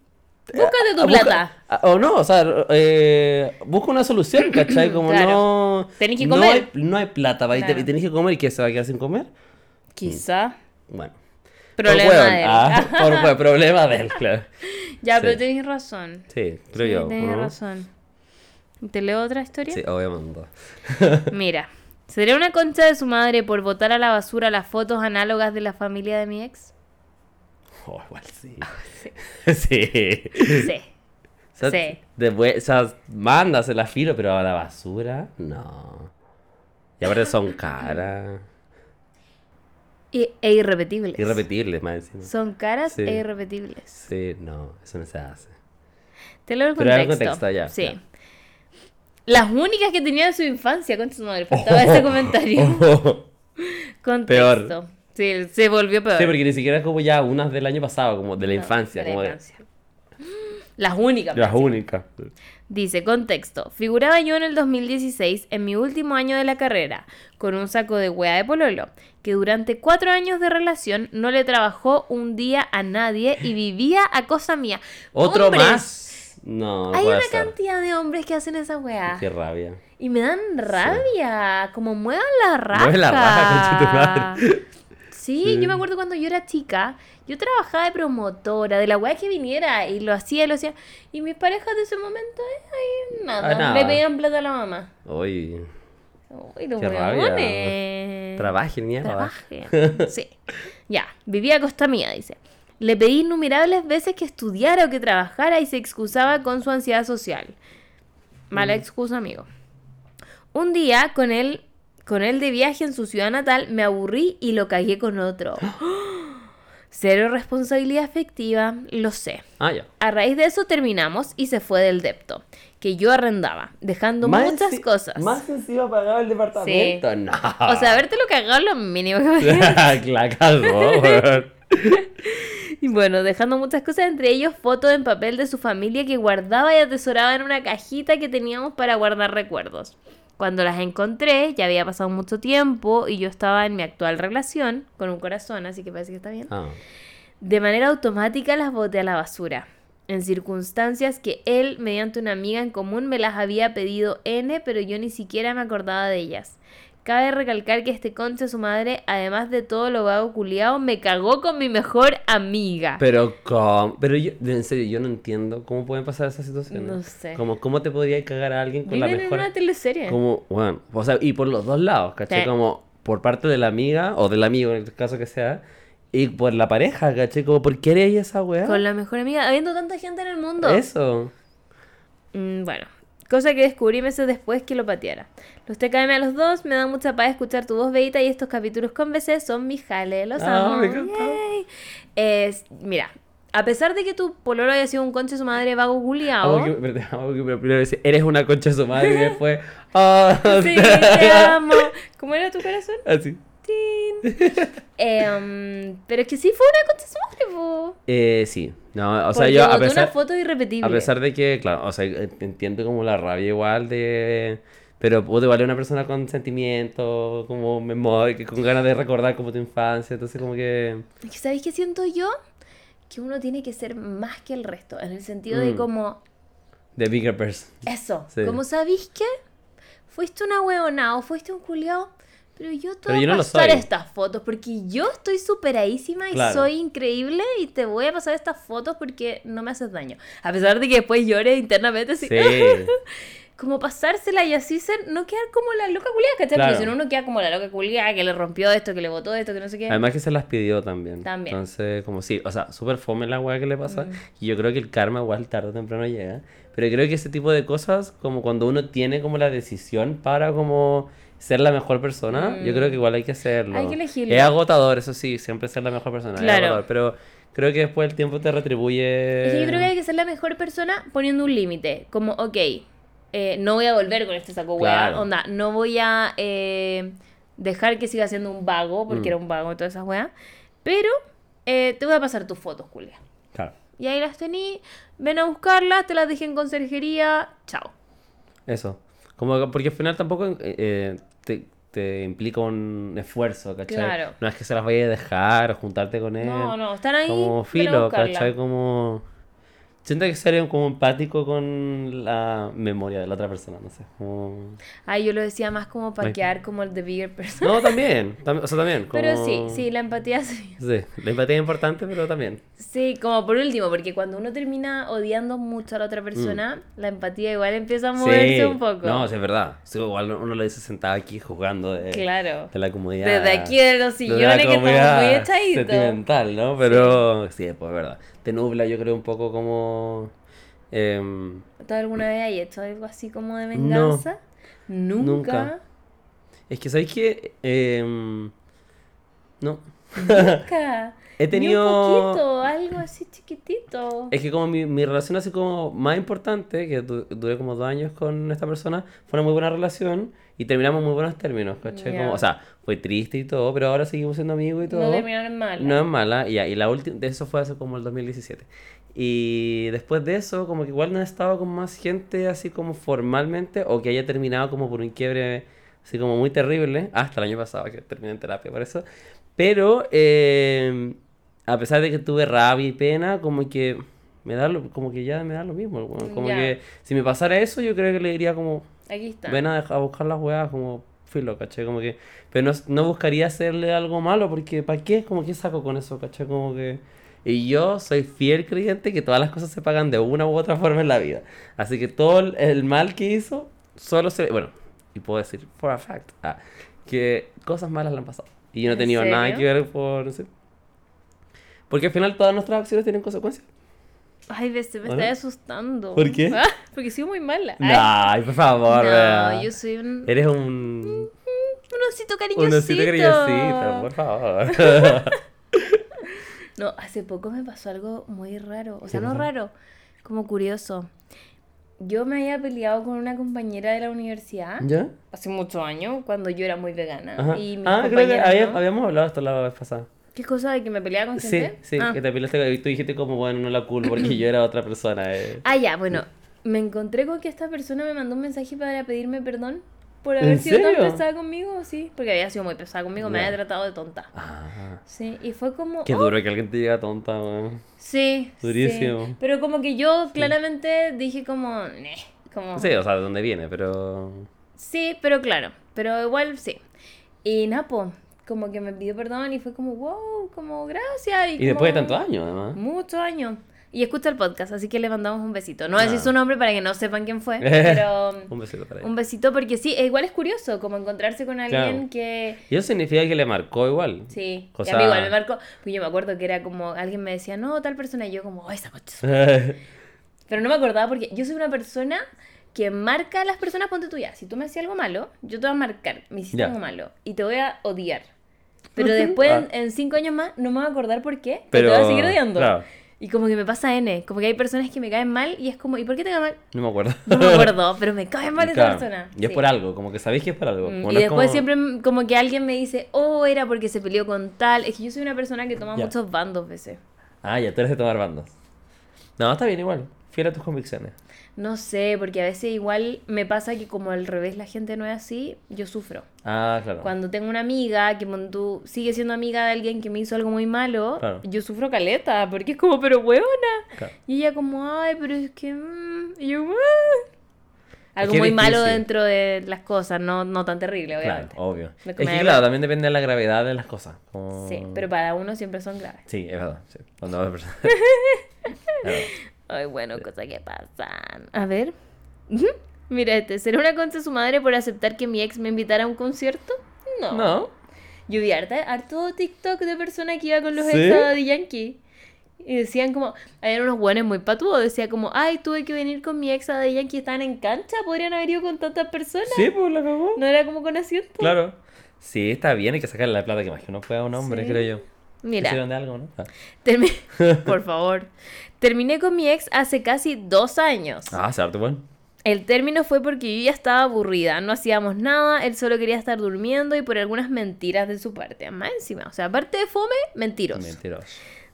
Búscate tu Ah, busca- plata. ah, O no, o sea, eh, busca una solución, ¿cachai? Como Claro. no. Tenés que no comer. hay- No hay, plata. Y Claro. y tenés que comer y que se va a quedar sin comer. Quizá. Bueno. Problema por de él. ah, por problema de él, claro. ya, sí. pero tenés razón. Sí, creo Sí, yo. tenés ¿no? razón. ¿Te leo otra historia? Sí, obviamente. Mira, ¿sería una concha de su madre por botar a la basura las fotos análogas de la familia de mi ex? Oh, igual sí. Sí. sí. Sí. O sea, Sí. después, o sea, mándasela filo, pero a la basura, no. Y aparte son caras. Y- e irrepetibles. Irrepetibles, más encima. Son caras Sí. e irrepetibles. Sí, no, eso no se hace. Te leo el Pero contexto. ya, Sí. ya. Las únicas que tenía de su infancia, con su madre. Faltaba ese comentario. Contexto. Peor. Sí, se volvió peor. Sí, porque ni siquiera es como ya unas del año pasado, como de la No, infancia. de la como de- infancia. Las únicas. Las únicas. Dice, contexto. Figuraba yo en el 2016, en mi último año de la carrera, con un saco de hueá de pololo, que durante cuatro años de relación no le trabajó un día a nadie y vivía a cosa mía. ¿Otro Hombres, más? No, Hay una ser. cantidad de hombres que hacen esa weá. Qué rabia. Y me dan rabia. Como muevan la raja. Mueve la raja, tu madre. Sí, Sí. yo me acuerdo cuando yo era chica, yo trabajaba de promotora, de la weá que viniera, y lo hacía, y lo hacía. Y mis parejas de ese momento, eh, ahí nada, Ah, nada. le pedían plata a la mamá. Uy, Uy, los Qué trabajen, mierda. Trabajen. Sí. Ya, vivía a costa mía, dice. Le pedí innumerables veces que estudiara o que trabajara y se excusaba con su ansiedad social. Mala excusa, amigo. Un día, con él, con él de viaje en su ciudad natal, me aburrí y lo cagué con otro. Cero responsabilidad afectiva, lo sé. Ah, ya. A raíz de eso terminamos y se fue del depto, que yo arrendaba, dejando Más muchas cosas. Más encima pagaba el departamento. No. O sea, haberte lo cagado lo mínimo que la cagó. Y bueno, dejando muchas cosas, entre ellos fotos en papel de su familia que guardaba y atesoraba en una cajita que teníamos para guardar recuerdos. Cuando las encontré, ya había pasado mucho tiempo y yo estaba en mi actual relación con un corazón, así que parece que está bien. Ah. De manera automática las boté a la basura, en circunstancias que él, mediante una amiga en común, me las había pedido N, pero yo ni siquiera me acordaba de ellas. Cabe recalcar que este concha su madre, además de todo lo vago culiado, me cagó con mi mejor amiga. Pero, ¿cómo? Pero yo, en serio, yo no entiendo cómo pueden pasar esas situaciones. No sé. Como, ¿cómo te podría cagar a alguien con la Viven en mejor... una teleserie. Como, bueno, o sea, y por los dos lados, ¿cachai? Sí. Como por parte de la amiga o del amigo, en el caso que sea, y por la pareja, ¿cachai? Como, ¿por qué eres esa weá? Con la mejor amiga, habiendo tanta gente en el mundo. Eso. Mm, bueno, cosa que descubrí meses después que lo pateara. Los TKM a los dos, me da mucha paz escuchar tu voz, Beita, y estos capítulos con BC son mis jale, los Ah, amo. me encanta. Yay. Es, mira, a pesar de que tu pololo haya sido un conche de su madre vago guliao, Amo que, perdón, amo que primero dice, eres una concha de su madre y después, ah, sí, te amo. ¿Cómo era tu corazón? así. Tin. Em, pero es que sí fue una concha de su madre. Eh, sí, no, o sea, Porque yo a pesar, una foto irrepetible. a pesar de que, claro, o sea, eh, entiendo como la rabia igual de... Pero puede valer una persona con sentimientos, como memoria, que con ganas de recordar como tu infancia, entonces como que... Es que, ¿sabéis qué siento yo? Que uno tiene que ser más que el resto, en el sentido de Mm. como, The bigger person. eso, Sí. como sabéis qué? Fuiste una huevona o fuiste un culiao, pero yo te voy a no pasar estas fotos porque yo estoy superadísima y Claro. soy increíble y te voy a pasar estas fotos porque no me haces daño. A pesar de que después llores internamente así. Sí. como pasársela y así ser, no quedar como la loca culiada, ¿cachai? Claro. Porque si no uno queda como la loca culiada que le rompió esto, que le botó esto, que no sé qué. Además que se las pidió también. También. Entonces, como sí, o sea, súper fome la weá que le pasa. Mm. Y yo creo que el karma igual tarde o temprano llega. Pero creo que ese tipo de cosas, como cuando uno tiene como la decisión para como ser la mejor persona, yo creo que igual hay que hacerlo. Mm. Hay que elegirlo. Es agotador, eso sí, siempre ser la mejor persona. es Claro. agotador, pero creo que después el tiempo te retribuye. Es que yo creo que hay que ser la mejor persona poniendo un límite. Como, ok, eh, no voy a volver con este saco hueá. Claro. Onda, no voy a eh, dejar que siga siendo un vago, porque Mm. era un vago y todas esas weas. Pero eh, te voy a pasar tus fotos, Julia. Claro, Y ahí las tení, ven a buscarlas, te las dejé en conserjería, chao. eso. Como, que- porque al final tampoco te, te implica un esfuerzo, ¿cachai? Claro. No es que se las vaya a dejar o juntarte con él. No, no, están ahí. como filo. ¿cachai? Como... Siento que ser como empático con la memoria de la otra persona, no sé. Como... Ay, yo lo decía más como para quedar como el the bigger person. No, también, tam- o sea, también. Pero como- sí, sí, la empatía sí. Sí, la empatía es importante, pero también. Sí, como por último, porque cuando uno termina odiando mucho a la otra persona, la empatía igual empieza a moverse Mm. Sí, un poco. No, sí, es verdad. Sí, igual uno lo dice sentado aquí jugando de, Claro. de la comunidad. Desde aquí de los sillones que estamos muy echaditos. Sentimental, ¿no? Pero sí, pues es verdad. Te nubla, yo creo, un poco como. Em, ¿Tú alguna vez has hecho algo así como de venganza? Nunca. Nunca. es que, ¿sabéis qué? Em, no. Nunca. He Ni tenido- un poquito, algo así chiquitito. Es que como mi, mi relación así como más importante, que du- duré como dos años con esta persona, fue una muy buena relación y terminamos en muy buenos términos, ¿cachai? Como, o sea, fue triste y todo, pero ahora seguimos siendo amigos y todo. No terminaron mal. No es mala, y la última, de eso fue hace como el 2017. Y después de eso, como que igual no he estado con más gente así como formalmente, o que haya terminado como por un quiebre así como muy terrible, hasta el año pasado que terminé en terapia por eso. Pero, eh, a pesar de que tuve rabia y pena, como que me da lo, como que ya me da lo mismo, weón. como Ya. que si me pasara eso, yo creo que le diría como, Aquí está. ven a, a buscar las weas como filo, ¿cachai? Como que, pero no, no buscaría hacerle algo malo porque ¿para qué? Como que saco con eso, ¿cachai? Como que... Y yo soy fiel creyente que todas las cosas se pagan de una u otra forma en la vida. Así que todo el, el mal que hizo, solo se... Bueno, y puedo decir, for a fact, ah, que cosas malas le han pasado. Y yo no he ¿En tenido nada serio? que ver por... no sé. Porque al final todas nuestras acciones tienen consecuencias. Ay, ves, me ¿Bueno? está asustando. ¿Por qué? Ah, porque soy muy mala. Ay, Ay, por favor. no, yo soy un, Eres un... un osito cariñosito. Un osito cariñosito, por favor. No, hace poco me pasó algo muy raro. O sea, no pasó? raro, como curioso. Yo me había peleado con una compañera de la universidad ¿Ya? hace muchos años, cuando yo era muy vegana. Ajá. Y Ah, creo que había- no. habíamos hablado esto la vez pasada. ¿Qué cosa de que me peleaba con Sí, gente? sí, Ah. que te peleaste y tú dijiste como, bueno, no la culpo porque yo era otra persona. eh. Ah, ya, bueno. Me encontré con que esta persona me mandó un mensaje para pedirme perdón por haber ¿En sido tan pesada conmigo, sí. Porque había sido muy pesada conmigo, me había tratado de tonta. Ah, Sí, y fue como... qué oh, duro que alguien te diga tonta, weón. Sí, Durísimo. sí. Pero como que yo claramente dije como... "Neh", como... Sí, o sea, de dónde viene, pero... Sí, pero claro, pero igual sí. Y Napo, como que me pidió perdón y fue como, wow, como gracias. Y, Y después de tantos años, además. Muchos años. Y escucha el podcast, así que le mandamos un besito. No voy a decir Ah. su nombre para que no sepan quién fue, pero Un besito para ella. un besito porque sí, e igual es curioso como encontrarse con alguien Claro. que... Y eso significa que le marcó igual. Sí, y a mí igual me marcó, pues yo me acuerdo que era como, alguien me decía, no, tal persona, y yo como, ay, esa coche. Pero no me acordaba porque yo soy una persona que marca a las personas, ponte tú ya, si tú me hacías algo malo, yo te voy a marcar, me hiciste Ya. algo malo, y te voy a odiar. Pero después, Ah. en, en cinco años más, no me voy a acordar por qué, pero, te voy a seguir odiando. Claro, Y como que me pasa N, como que hay personas que me caen mal y es como, ¿y por qué te cae mal? no me acuerdo. No me acuerdo, pero me cae mal esa Claro, persona. Y es Sí. por algo, como que sabéis que es por algo. Mm, como Y no después como- siempre como que alguien me dice, oh, era porque se peleó con tal. Es que yo soy una persona que toma Ya. muchos bandos veces. Ah, ya, tú eres de tomar bandos. No, está bien igual. Fiel a tus convicciones. No sé, porque a veces igual me pasa que como al revés la gente no es así, yo sufro. Ah, claro. Cuando tengo una amiga que tú sigue siendo amiga de alguien que me hizo algo muy malo, Claro. yo sufro caleta, porque es como, pero huevona. Claro. Y ella como, ay, pero es que... mm", y yo, "Ah". Algo que muy malo dentro de las cosas, no, no tan terrible, Claro, obviamente. obvio. Me Es que claro, también depende de la gravedad de las cosas. como- Sí, pero para uno siempre son graves. Sí, es verdad. Sí. Claro. Ay, bueno, cosas que pasan. A ver. Mira este, ¿será una concha su madre por aceptar que mi ex me invitara a un concierto? No. No. Yo vi harta, harto TikTok de personas que iba con los ¿Sí? ex a Daddy Yankee. Y decían como, habían unos buenos muy patudos, decía como, ay, tuve que venir con mi ex a Yankee, estaban en cancha, podrían haber ido con tantas personas. Sí, pues la cagó. No era como con asiento. Claro. Sí, está bien, hay que sacarle la plata que más que uno pueda a un hombre, Sí. creo yo. Mira, ¿Hicieron de algo, no? Ah. por favor. Terminé con mi ex hace casi dos años. Ah, se harto bueno. El término fue porque yo ya estaba aburrida, no hacíamos nada, él solo quería estar durmiendo y por algunas mentiras de su parte. Más encima, o sea, aparte de fome, mentiros. Mentiroso.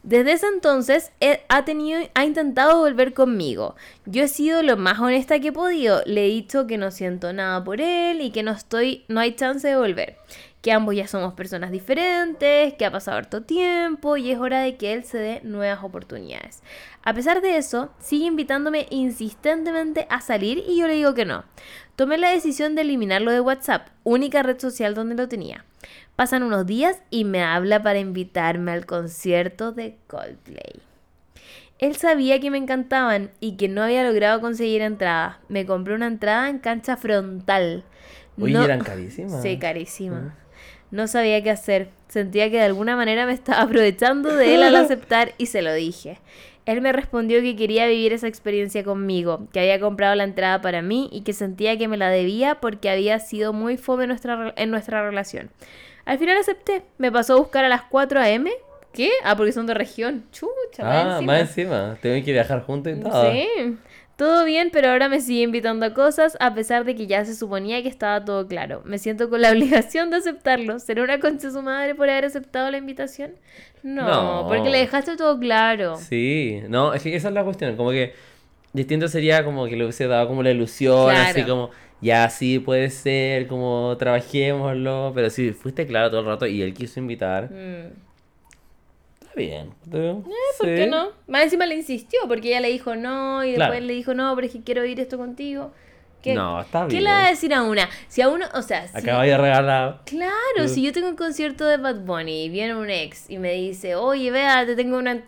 Desde ese entonces él ha tenido, ha intentado volver conmigo. Yo he sido lo más honesta que he podido. Le he dicho que no siento nada por él y que no estoy, no hay chance de volver. Que ambos ya somos personas diferentes, que ha pasado harto tiempo y es hora de que él se dé nuevas oportunidades. A pesar de eso, sigue invitándome insistentemente a salir y yo le digo que no. Tomé la decisión de eliminarlo de WhatsApp, única red social donde lo tenía. Pasan unos días y me habla para invitarme al concierto de Coldplay. Él sabía que me encantaban y que no había logrado conseguir entrada. Me compré una entrada en cancha frontal. Oye, No- eran carísimas. Sí, carísima. No sabía qué hacer. Sentía que de alguna manera me estaba aprovechando de él al aceptar y se lo dije. Él me respondió que quería vivir esa experiencia conmigo, que había comprado la entrada para mí y que sentía que me la debía porque había sido muy fome nuestra, en nuestra relación. Al final acepté. Me pasó a buscar a las 4 a.m. ¿Qué? Ah, porque son de región. Chucha, más Ah, encima. más encima. Tienen que viajar juntos y todo. Sí, todo bien, pero ahora me sigue invitando a cosas a pesar de que ya se suponía que estaba todo claro. Me siento con la obligación de aceptarlo. ¿Será una concha de su madre por haber aceptado la invitación? No, No. porque le dejaste todo claro. Sí, no, es que esa es la cuestión. Como que distinto sería como que le hubiese dado como la ilusión, así como, ya sí puede ser, como trabajémoslo. Pero si fuiste claro todo el rato y él quiso invitar, Mm. Está bien. ¿tú? ¿Por Sí. qué no? Más encima le insistió porque ella le dijo no y Claro. después le dijo no, pero es que quiero ir esto contigo. ¿Qué, No, está ¿Qué bien. le va a decir a una? Si a uno, o sea, si, Acaba de regalar. Claro, Mm. si yo tengo un concierto de Bad Bunny y viene un ex y me dice, oye, vea, te tengo una...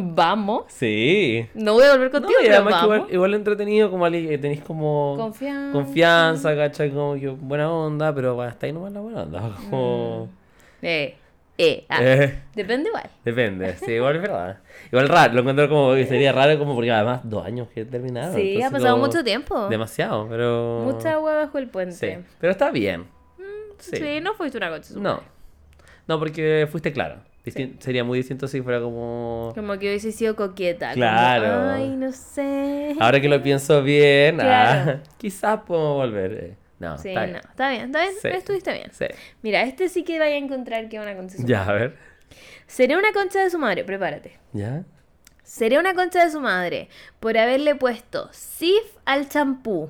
Vamos. Sí. No voy a volver No, contigo, y pero vamos. igual, igual entretenido, como tenéis como Confianza. confianza, ¿cachai? Como que buena onda, pero hasta ahí nomás la buena onda. Como... Eh, eh, ah, Eh, Depende igual. depende, sí, igual es verdad. Igual raro, lo encuentro como que sería raro como porque además dos años que terminaron. Sí, ha pasado como mucho tiempo. Demasiado, pero... Mucha agua bajo el Sí, puente. pero está bien. Sí, Sí. no fuiste una coche. No. No, porque fuiste claro. Sería muy distinto si fuera como... Como que hubiese sido coqueta. como, Claro. Ay, no sé. Ahora que lo pienso bien, Claro. ah, quizás podemos volver. No, Sí, está no. bien. Está bien, está bien. Sí. Estuviste bien. Sí. Mira, este sí que vaya a encontrar que una concesión. Ya, a ver. Seré una concha de su madre, prepárate. ¿Ya? Seré una concha de su madre por haberle puesto sif al champú,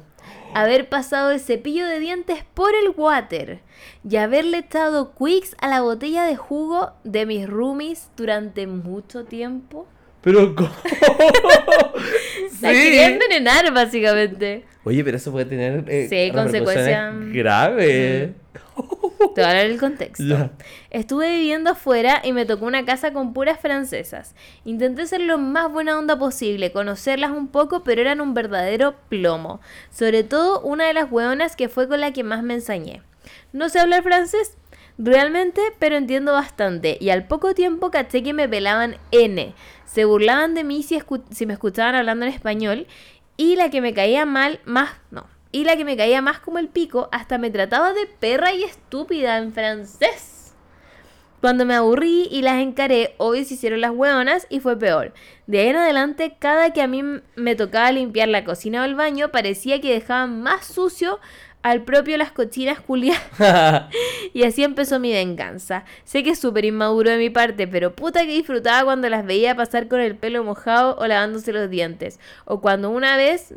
haber pasado el cepillo de dientes por el water y haberle echado quicks a la botella de jugo de mis roomies durante mucho tiempo. Pero ¿cómo? La quería envenenar, básicamente. Oye, pero eso puede tener eh, Sí, consecuencias- repercusiones graves. Te voy a dar el contexto. Estuve viviendo afuera y me tocó una casa con puras francesas. Intenté ser lo más buena onda posible, conocerlas un poco, pero eran un verdadero plomo. Sobre todo una de las hueonas que fue con la que más me ensañé. No sé hablar francés, realmente, pero entiendo bastante. Y al poco tiempo caché que me pelaban N. Se burlaban de mí si me escuchaban hablando en español. Y la que me caía mal, más, no. Y la que me caía más como el pico, hasta me trataba de perra y estúpida en francés. Cuando me aburrí y las encaré, obvio se hicieron las hueonas y fue peor. De ahí en adelante, cada que a mí me tocaba limpiar la cocina o el baño, parecía que dejaban más sucio al propio las cochinas culiadas. Y así empezó mi venganza. Sé que es súper inmaduro de mi parte, pero puta que disfrutaba cuando las veía pasar con el pelo mojado o lavándose los dientes. O cuando una vez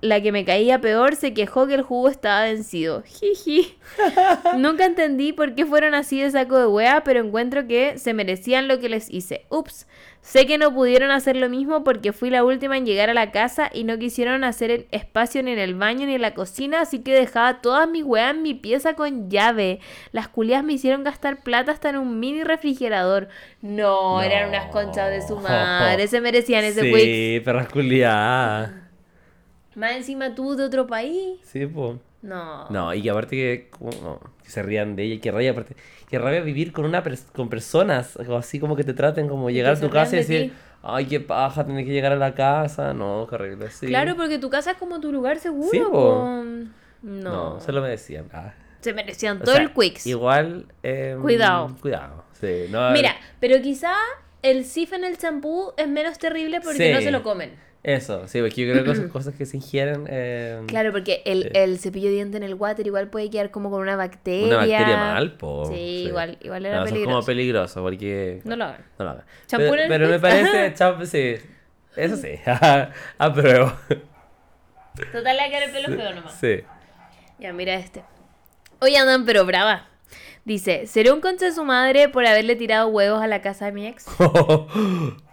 la que me caía peor se quejó que el jugo estaba vencido. Jiji. Nunca entendí por qué fueron así de saco de wea, pero encuentro que se merecían lo que les hice. Ups. Sé que no pudieron hacer lo mismo porque fui la última en llegar a la casa y no quisieron hacer el espacio ni en el baño ni en la cocina, así que dejaba todas mis weas en mi pieza con llave. Las culias me hicieron gastar plata hasta en un mini refrigerador. No, eran unas conchas de su madre, se merecían ese. Sí, perras culiadas. Más encima tú de otro país. Sí, pues. No. No, y que aparte que, como, no, que se rían de ella, que rabia aparte, que rabia vivir con una pers- con personas, así como que te traten como llegar a tu casa y decir, ti. ay, qué paja, tener que llegar a la casa, no, qué horrible, sí. Claro, porque tu casa es como tu lugar seguro. Sí. No, No. se lo merecían. Ah. Se merecían O todo sea, el Quicks. Igual, em, Cuidado. Cuidado, sí. No, Mira, pero quizá el sif en el champú es menos terrible porque Sí. no se lo comen. Eso, sí, porque yo creo que son cosas que se ingieren. em, Claro, porque el, Sí. el cepillo de diente en el water igual puede quedar como con una bacteria. Una bacteria mal, po. Sí, igual, igual era No, eso es peligroso. como peligroso, porque. No lo hagan. No lo hagan. Pero, en el pero me parece, champú, sí. Eso sí, apruebo. Total, le quedar el pelo feo nomás. Sí. Ya, mira este. Hoy andan pero brava. Dice, ¿seré un concha de su madre por haberle tirado huevos a la casa de mi ex?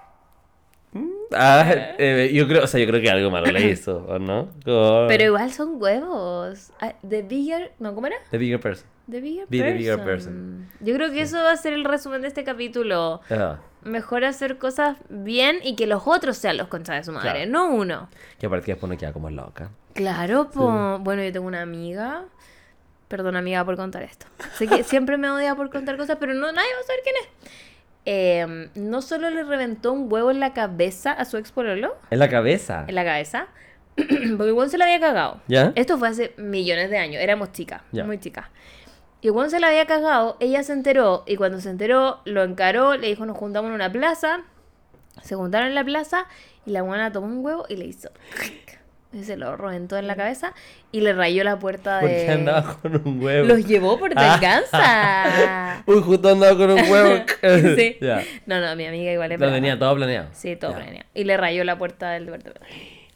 Ah, eh, yo creo, o sea, yo creo que algo malo le hizo, ¿o no? Como- Pero igual son huevos. Ah, The bigger... No, ¿cómo era? The bigger person. The bigger Be the person. bigger person. Yo creo que eso va a ser el resumen de este capítulo. Ah, Mejor hacer cosas bien y que los otros sean los conchas de su madre, Claro. no uno. que aparte que después no queda como loca. Claro, po. Bueno, yo tengo una amiga. Perdón, amiga, por contar esto. Sé que siempre me odia por contar cosas, pero no nadie va a saber quién es. Eh, no solo le reventó un huevo en la cabeza a su ex pololo, En la cabeza. en la cabeza, porque igual se la había cagado. ¿Ya? Esto fue hace millones de años, éramos chicas, Ya. muy chicas. Y cuando se la había cagado, ella se enteró y cuando se enteró lo encaró, le dijo nos juntamos en una plaza, se juntaron en la plaza y la buena tomó un huevo y le hizo... Y se lo reventó en la cabeza y le rayó la puerta de... Porque andaba con un huevo. Los llevó por venganza. Uy, justo andaba con un huevo. sí. No, no, mi amiga igual es Lo tenía todo planeado. Sí, todo Ya. planeado. Y le rayó la puerta del departamento.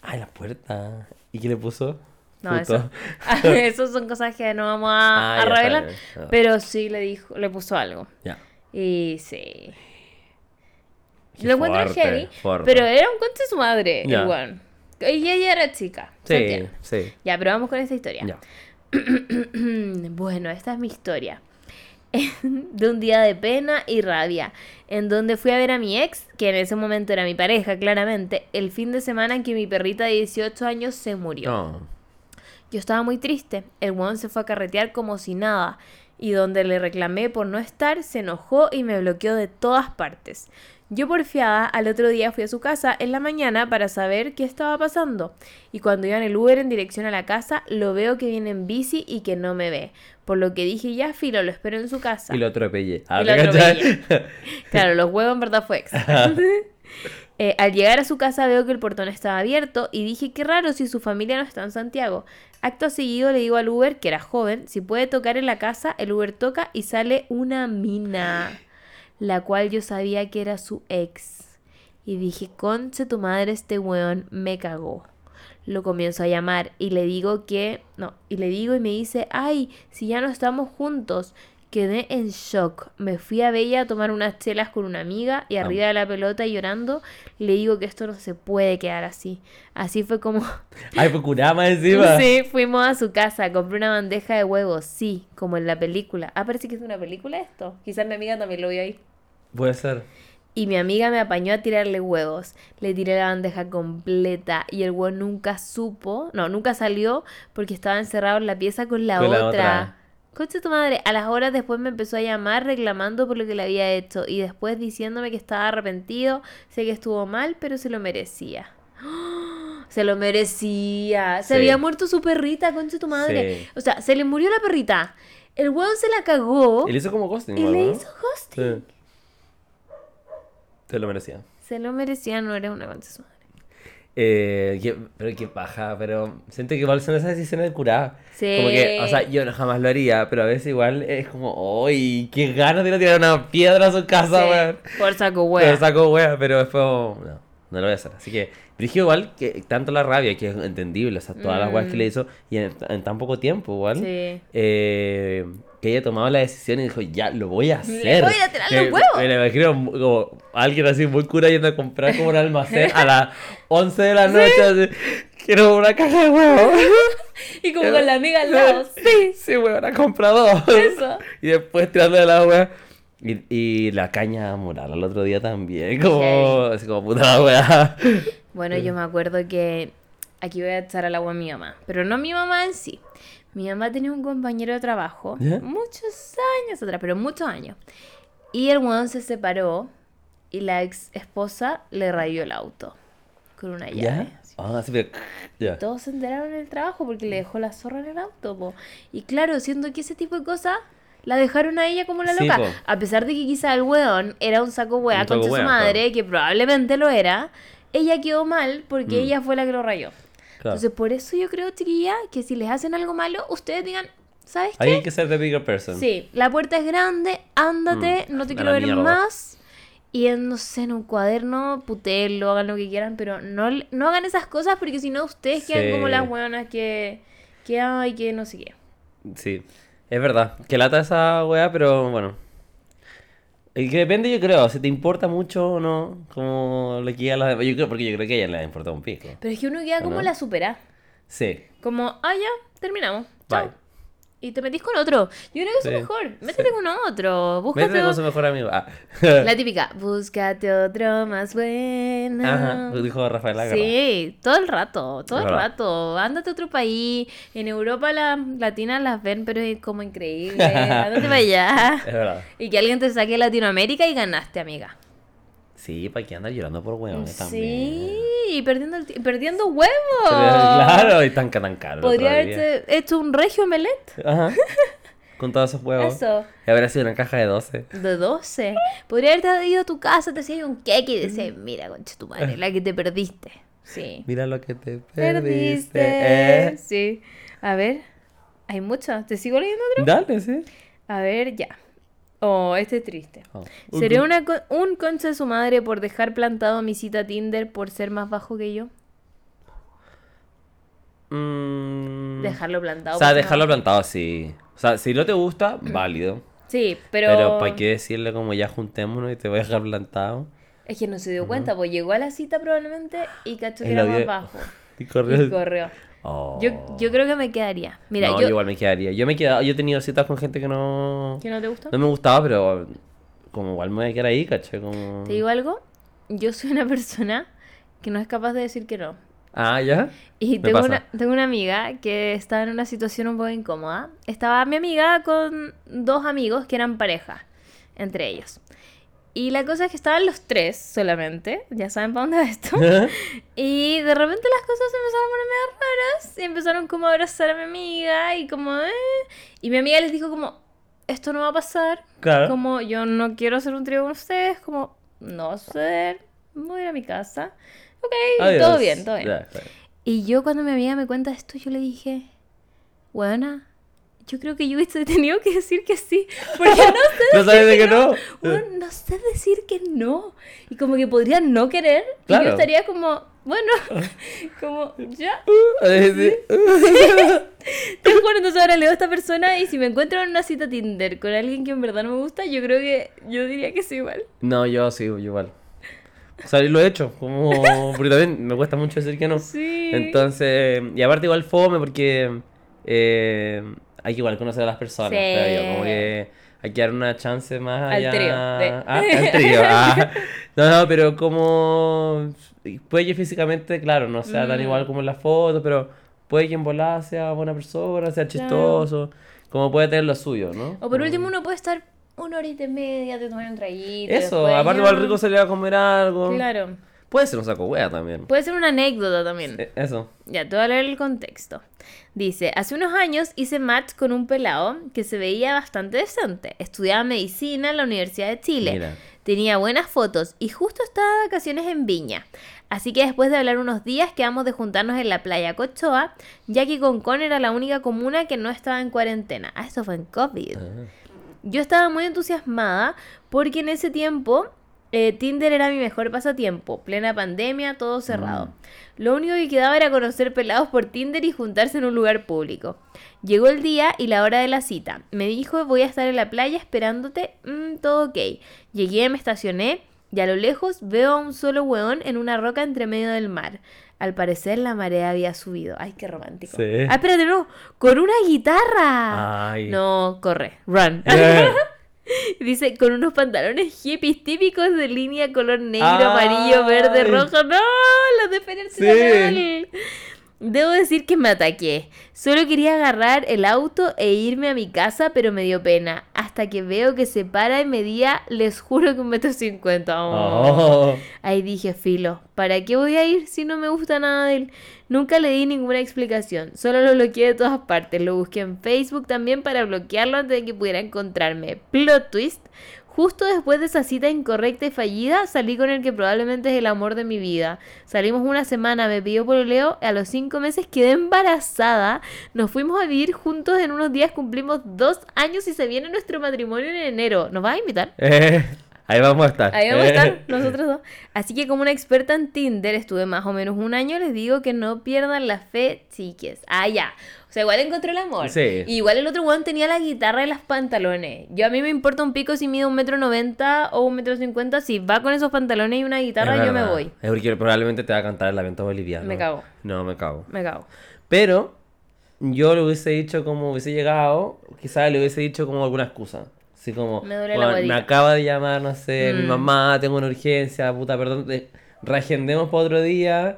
Ay, la puerta. ¿Y qué le puso? No, eso. Esas son cosas que no vamos a, Ah, a revelar. Ah. Pero sí le dijo, le puso algo. Ya. Y sí. Qué lo encuentro heavy. fuerte. Pero era un conche de su madre, Ya. igual. Y ella era chica. ¿se Sí, sí. Ya, pero vamos con esta historia. Ya. bueno, esta es mi historia. de un día de pena y rabia, en donde fui a ver a mi ex, que en ese momento era mi pareja, claramente, el fin de semana en que mi perrita de 18 años se murió. Yo estaba muy triste. El weón se fue a carretear como si nada. Y donde le reclamé por no estar, se enojó y me bloqueó de todas partes. Yo porfiada, al otro día fui a su casa en la mañana para saber qué estaba pasando. Y cuando iba en el Uber en dirección a la casa, lo veo que viene en bici y que no me ve. Por lo que dije, ya filo, lo espero en su casa. Y lo atropellé. Ah, Y atropellé. Claro, los huevos en verdad fue ex. Eh, al llegar a su casa veo que el portón estaba abierto y dije qué raro si su familia no está en Santiago. Acto seguido le digo al Uber, que era joven, si puede tocar en la casa, el Uber toca y sale una mina. La cual yo sabía que era su ex. Y dije, conche tu madre, este weón me cagó. Lo comienzo a llamar y le digo que, no, y le digo y me dice, ay, si ya no estamos juntos. Quedé en shock. Me fui a Bella a tomar unas chelas con una amiga y arriba de la pelota llorando le digo que esto no se puede quedar así. Así fue como... Ay, curama encima. Sí, fuimos a su casa, compré una bandeja de huevos, sí, como en la película. Ah, parece que es una película esto. Quizás mi amiga también lo vio ahí. Puede ser. Y mi amiga me apañó a tirarle huevos. Le tiré la bandeja completa y el huevo nunca supo, no, nunca salió porque estaba encerrado en la pieza con la Con la otra. Concha tu madre, a las horas después me empezó a llamar reclamando por lo que le había hecho y después diciéndome que estaba arrepentido, sé que estuvo mal, pero se lo merecía. Se lo merecía. Se Sí. había muerto su perrita, concha tu madre. Sí. O sea, se le murió la perrita. El huevo se la cagó Y le hizo como ghosting, y le hizo ghosting. Sí. Se lo merecía. Se lo merecía, no era una concha su madre. Eh, pero qué paja, pero siento que igual son esas decisiones de curar. Sí. Como que, o sea, yo no- jamás lo haría, pero a veces igual es como, ¡ay! ¡Qué ganas de a tirar una piedra a su casa, Sí, weón! Por saco Pero hueá. saco wea, pero después, no, no lo voy a hacer. Así que, dirigió igual que tanto la rabia, que es entendible, o sea, todas las weas que le hizo, y en, en tan poco tiempo, igual. Mm. Sí. eh, que ella tomaba la decisión y dijo, ya, lo voy a Le hacer. voy a tirar los huevos. Me la imagino como alguien así muy cura yendo a comprar como un almacén a las 11 de la noche. así, Quiero una caja de huevos. Y como con la amiga al lado. Sí. Sí, weón, ha comprado dos. Eso. Y después tirándole la wea. Y, y la caña moral al otro día también. Como, Sí. así como puta la wea. Bueno, yo me acuerdo que aquí voy a echar al agua a mi mamá, pero no mi mamá en sí. Mi mamá tenía un compañero de trabajo ¿Ya? muchos años atrás, pero muchos años. Y el weón se separó y la ex esposa le rayó el auto con una llave. Así. Ah, sí, pero. Ya. Todos se enteraron en el trabajo porque le dejó la zorra en el auto. po. Y claro, siendo que ese tipo de cosas la dejaron a ella como la Sí, loca. A pesar de que quizá el weón era un saco Un con su madre, que probablemente lo era, ella quedó mal porque Mm. ella fue la que lo rayó. Claro. Entonces, por eso yo creo, chiquilla, que si les hacen algo malo, ustedes digan, ¿sabes qué? hay que ser the bigger person. Sí, la puerta es grande, ándate, Mm, no te a quiero ver mierda. más. Y en, no sé, en un cuaderno, putéenlo, hagan lo que quieran, pero no, no hagan esas cosas porque si no ustedes quedan como Sí. las buenas que, que hay, que no sé qué. Sí, es verdad. Que lata esa weá, pero bueno. Y que depende, yo creo, si te importa mucho o no, como le queda a las demás. Yo creo, porque yo creo que a ella le importa un pico. Pero es que uno queda ¿O como no? la supera. Sí. Como, ah, ya, terminamos. Chao. Y te metís con otro. Yo creo que Sí, es mejor. Métete sí. con otro. Búscate Métete con su mejor amigo. Ah. La típica, búscate otro más bueno. Ajá, dijo Rafael Agarra. Sí, todo el rato, todo el rato. Ándate a otro país. En Europa las latinas las ven, pero es como increíble. Ándate para allá. Es verdad. Y que alguien te saque Latinoamérica y ganaste, amiga. Sí, para que andar llorando por huevones también. Sí, y perdiendo, el perdiendo huevos. Claro, y tan, tan caro. Podría haberte hecho un regio melet. Ajá. Con todos esos huevos. Eso. Y habría sido una caja de 12. De 12. Podría haberte ido a tu casa, te hacía un cake y decías, mira, concha tu madre, la que te perdiste. Sí. Mira lo que te Perdiste. perdiste. ¿eh? Sí. A ver, hay muchas. ¿Te sigo leyendo otro? Dale, sí. A ver, ya. Oh, este es triste. Oh. ¿Seré una co- un concha de su madre por dejar plantado mi cita Tinder por ser más bajo que yo? Mm. Dejarlo plantado. O sea, dejarlo plantado, sí. O sea, si no te gusta, válido. Sí, pero... Pero, ¿para qué decirle como ya juntémonos y te voy a dejar plantado? Es que no se dio cuenta, pues llegó a la cita probablemente y cachó que era más bajo. Y corrió. Y corrió. Oh. Yo, yo creo que me quedaría. Mira, no, yo... igual me quedaría. Yo me he quedado, yo he tenido citas con gente que no, ¿Que no te gusta? no me gustaba, pero como igual me voy a quedar ahí, caché, como... ¿Te digo algo? Yo soy una persona que no es capaz de decir que no. Ah, ¿ya? Y tengo una, tengo una amiga que estaba en una situación un poco incómoda. Estaba mi amiga con dos amigos que eran pareja, entre ellos. Y la cosa es que estaban los tres solamente, ya saben para dónde va esto. Y de repente las cosas se empezaron a poner medio raras y empezaron como a abrazar a mi amiga y como, eh. Y mi amiga les dijo como, esto no va a pasar. Claro. Como yo no quiero hacer un trío con ustedes, como no va a suceder, voy a ir a mi casa. Ok, Adiós. todo bien, todo bien. Está bien. Y yo cuando mi amiga me cuenta esto, yo le dije, buena, yo creo que yo hubiese tenido que decir que sí. Porque no sé ¿No sabes de que no? Bueno, no sé decir que no. Y como que podría no querer. Y yo estaría como, bueno, como, ya. Eh, sí. Te juro, entonces ahora leo a esta persona y si me encuentro en una cita Tinder con alguien que en verdad no me gusta, yo creo que yo diría que sí igual. No, yo sí, igual. O sea, lo he hecho, como... Porque también me cuesta mucho decir que no. Sí. Entonces, y aparte igual fome porque eh, hay que igual conocer a las personas, Sí. creo yo, como que hay que dar una chance más Al allá. trío, de- Ah, al trío, ah. No, no, pero como puede que físicamente, claro, no sea tan Mm. igual como en la foto, pero puede que en volada sea buena persona, sea chistoso, como puede tener lo suyo, ¿no? O por último uno puede estar una horita y media, te tomar un traguito. Eso, aparte igual rico salir a comer algo. Claro. Puede ser un saco wea también. Puede ser una anécdota también. Eso. Ya, te voy a leer el contexto. Dice, hace unos años hice match con un pelado que se veía bastante decente. Estudiaba medicina en la Universidad de Chile. Mira. Tenía buenas fotos y justo estaba de vacaciones en Viña. Así que después de hablar unos días quedamos de juntarnos en la playa Cochoa, ya que Concón era la única comuna que no estaba en cuarentena. Ah, eso fue en COVID. Ah. Yo estaba muy entusiasmada porque en ese tiempo eh, Tinder era mi mejor pasatiempo. Plena pandemia, todo cerrado. Lo único que quedaba era conocer pelados por Tinder y juntarse en un lugar público. Llegó el día y la hora de la cita. Me dijo voy a estar en la playa esperándote. Mm, todo ok. Llegué, me estacioné y a lo lejos veo a un solo hueón en una roca entre medio del mar. Al parecer la marea había subido. Ay, qué romántico. Sí. Ah, espérate, no. Con una guitarra. Ay. No, corre. Run. Eh. Dice, con unos pantalones hippies típicos de línea color negro, amarillo, verde, rojo. ¡No! Los de Feria Sí. Debo decir que me ataqué. Solo quería agarrar el auto e irme a mi casa, pero me dio pena. Hasta que veo que se para y medía, les juro que un metro cincuenta. Oh. Oh. Ahí dije, filo, ¿para qué voy a ir si no me gusta nada de él? Nunca le di ninguna explicación, solo lo bloqueé de todas partes. Lo busqué en Facebook también para bloquearlo antes de que pudiera encontrarme. Plot twist. Justo después de esa cita incorrecta y fallida, salí con el que probablemente es el amor de mi vida. Salimos una semana, me pidió pololeo, a los cinco meses quedé embarazada. Nos fuimos a vivir juntos en unos días, cumplimos dos años y se viene nuestro matrimonio en enero. ¿Nos vas a invitar? Eh, ahí vamos a estar. Ahí vamos a estar, nosotros dos. Así que como una experta en Tinder, estuve más o menos un año, les digo que no pierdan la fe, chiques. Ah, ya. O sea, igual encontró el amor. Sí. Y igual el otro weón tenía la guitarra y los pantalones. Yo a mí me importa un pico si mide un metro noventa o un metro cincuenta. Si va con esos pantalones y una guitarra, Es yo me voy. Es porque probablemente te va a cantar el lamento boliviano. Me cago. No, me cago. Me cago. Pero yo le hubiese dicho como hubiese llegado, quizás le hubiese dicho como alguna excusa. Así como, Me duele la "Bueno, me guatita". acaba de llamar, no sé, mi Mm. mamá, tengo una urgencia, puta, perdón, eh, reagendemos para otro día.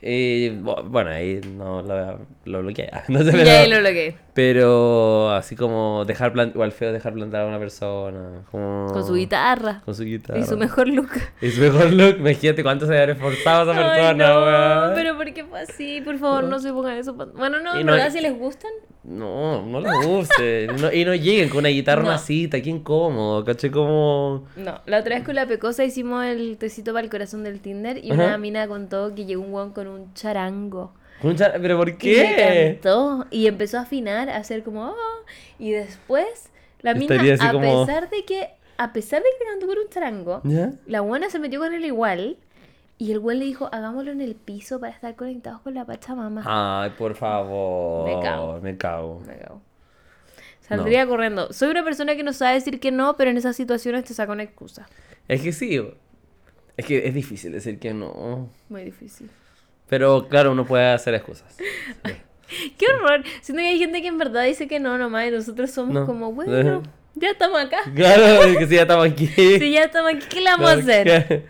Y bu- bueno, ahí no lo, lo bloqueé. No sé, Y ahí lo bloqueé. Pero así como dejar plan, igual feo dejar plantar a una persona. Como, Con su guitarra. Con su guitarra. Y su mejor look. Y su mejor look. Imagínate cuánto se habría esforzado esa Ay, persona, no, weón. pero ¿por qué fue así? Por favor, no se pongan eso. Bueno, no, en no- verdad, si les gustan. No, no les guste. No- y no lleguen con una guitarra una No. cita, qué incómodo, caché como. No, la otra vez con la pecosa hicimos el tecito para el corazón del Tinder y Ajá. una mina contó que llegó un guan con un charango. ¿Pero por Y qué? cantó y empezó a afinar, a hacer como "Ah", y después la mina a como- pesar de que a pesar de que cantó con un charango, ¿Ya? la buena se metió con él igual y el güey le dijo, "Hagámoslo en el piso para estar conectados con la Pachamama." Ay, por favor. Me cago. Me cago. Me cago. Saldría corriendo. Soy una persona que no sabe decir que no, pero en esas situaciones te saca una excusa. Es que sí. Es que es difícil decir que no. Muy difícil. Pero claro, uno puede hacer excusas. Qué horror. Siento que hay gente que en verdad dice que no nomás y nosotros somos No. como, bueno, ya estamos acá. Claro, que sí, ya estamos aquí. Si ya estamos aquí, ¿qué le vamos a hacer?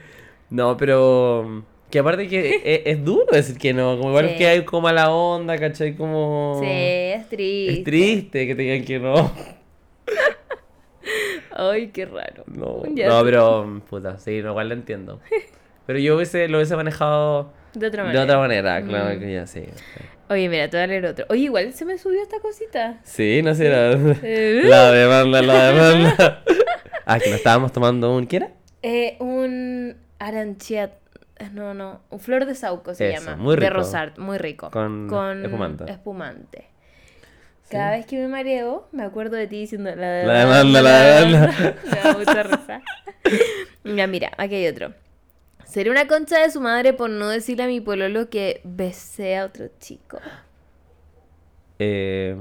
No, pero. Que aparte que es, es duro decir que no. Como igual Sí. que hay como a la onda, ¿cachai? Como. Sí, es triste. Es triste que te digan que no. Ay, qué raro. No, no pero. Puta, sí, no, igual lo entiendo. Pero yo hubiese, lo hubiese manejado De otra de manera. otra manera, claro Mm. que ya sí. Oye, mira, te voy a leer otro. Oye, igual se me subió esta cosita. Sí, no sé, la, Eh, la demanda, la demanda. Ah, que nos estábamos tomando un. ¿Qué era? eh, un aranciat. No, no. Un flor de sauco se Eso, llama. muy De rico. rosart, muy rico. Con espumante. espumante. Cada vez que me mareo, me acuerdo de ti diciendo la La demanda, la demanda. Me da mucha risa. Ya, mira, aquí hay otro. Seré una concha de su madre por no decirle a mi pololo que besé a otro chico. Eh,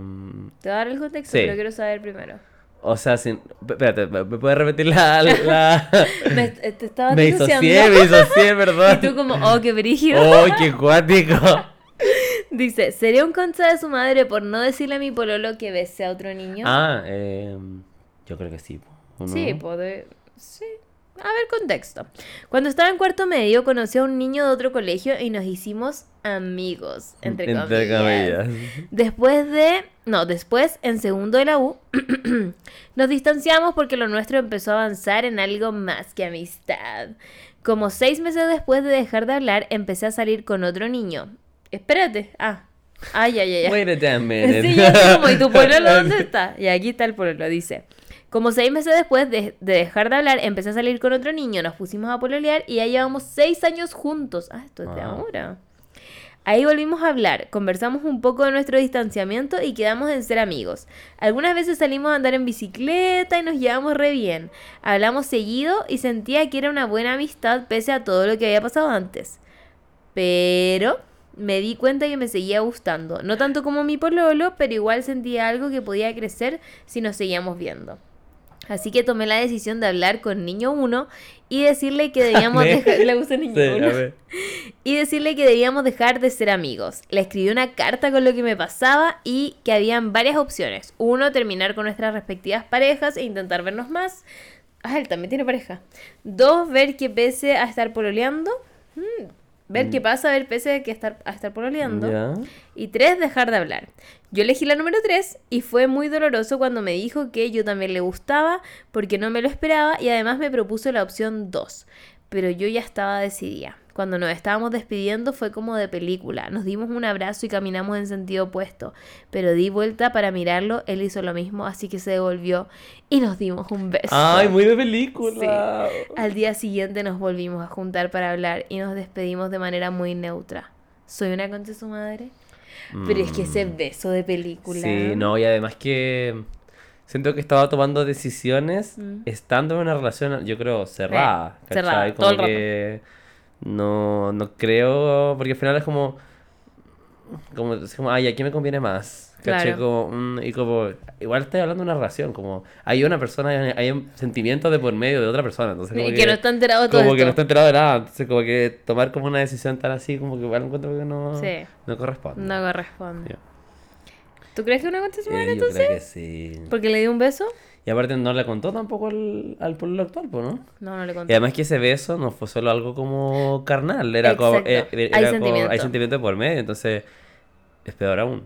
Te voy a dar el contexto, Sí. pero quiero saber primero. o sea, sin... Espérate, ¿me puedes repetir la... la... Me, eh, te estaba me disocié, me disocié, Y perdón. tú como, oh, qué brígido. ¡Oh, qué cuático! Dice, ¿sería un concha de su madre por no decirle a mi pololo que besé a otro niño? Ah, eh, yo creo que sí. Sí, puede... Sí. A ver, contexto. Cuando estaba en cuarto medio, conocí a un niño de otro colegio y nos hicimos amigos, entre, comillas. Después de... No, después, en segundo de la U, nos distanciamos porque lo nuestro empezó a avanzar en algo más que amistad. Como seis meses después de dejar de hablar, empecé a salir con otro niño. Espérate. Ah. Ay, ay, ay. Wait a damn minute. Sí, yo como, ¿y tu pololo dónde está? Y aquí está el pololo, dice. Como seis meses después de, de dejar de hablar, empecé a salir con otro niño, nos pusimos a pololear y ya llevamos seis años juntos. Ah, esto es de ahora. Ahí volvimos a hablar, conversamos un poco de nuestro distanciamiento y quedamos en ser amigos. Algunas veces salimos a andar en bicicleta y nos llevamos re bien. Hablamos seguido y sentía que era una buena amistad pese a todo lo que había pasado antes. Pero me di cuenta que me seguía gustando. No tanto como mi pololo, pero igual sentía algo que podía crecer si nos seguíamos viendo. Así que tomé la decisión de hablar con niño 1 y decirle que debíamos dejar... Niño Sí, a 1 ver. y decirle que debíamos dejar de ser amigos. Le escribí una carta con lo que me pasaba y que habían varias opciones. Uno, terminar con nuestras respectivas parejas e intentar vernos más. Ah, él también tiene pareja. Dos, ver que pese a estar pololeando. mm, ver qué pasa, ver pese a, que estar, a estar pololeando. Mm. Y tres, dejar de hablar. Yo elegí la número tres y fue muy doloroso cuando me dijo que yo también le gustaba porque no me lo esperaba y además me propuso la opción dos. Pero yo ya estaba decidida. Cuando nos estábamos despidiendo fue como de película. Nos dimos un abrazo y caminamos en sentido opuesto. Pero di vuelta para mirarlo, él hizo lo mismo, así que se devolvió y nos dimos un beso. Ay, muy de película. Al día siguiente nos volvimos a juntar para hablar y nos despedimos de manera muy neutra. ¿Soy una concha de su madre? Pero es que ese beso de película. Mm. Sí, no, y además que siento que estaba tomando decisiones Mm. estando en una relación, yo creo, cerrada. Eh, cerrada, ¿cachai? todo el Como que no, no creo, porque al final es como, como, es como ay, ¿a quién me conviene más? Claro. Como, y como, igual estoy hablando de una relación, como, hay una persona, hay, sentimientos de por medio de otra persona, entonces como Y que no está enterado de todo como que esto. no está enterado de nada, entonces como que tomar como una decisión tan así, como que igual encuentro que no, Sí. no corresponde. No corresponde. Ya. ¿Tú crees que una de su Eh, entonces? creo que sí. ¿Porque le dio un beso? Y aparte no le contó tampoco al, al pueblo actual, ¿no? No, no le Y conté. además que ese beso no fue solo algo como carnal, era como... Exacto. eh, era Hay como- sentimiento. hay sentimiento por medio, entonces es peor aún.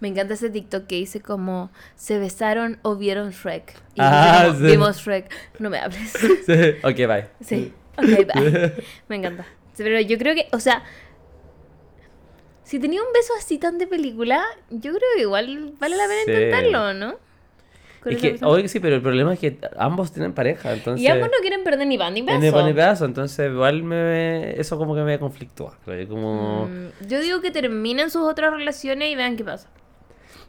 Me encanta ese TikTok que dice como se besaron o vieron Shrek. Y Ah, como, sí. vimos Shrek. No me hables. Sí. Ok, bye. Sí. Ok, bye. Me encanta. Pero yo creo que, o sea, si tenía un beso así tan de película, yo creo que igual vale la pena Sí. intentarlo, ¿no? Con Es esa que, persona. oye, sí, pero el problema es que ambos tienen pareja, entonces... y ambos no quieren perder ni pan ni beso. el pan y pedazo, entonces igual me... Eso como que me conflictúa. Como... Mm, yo digo que terminen sus otras relaciones y vean qué pasa.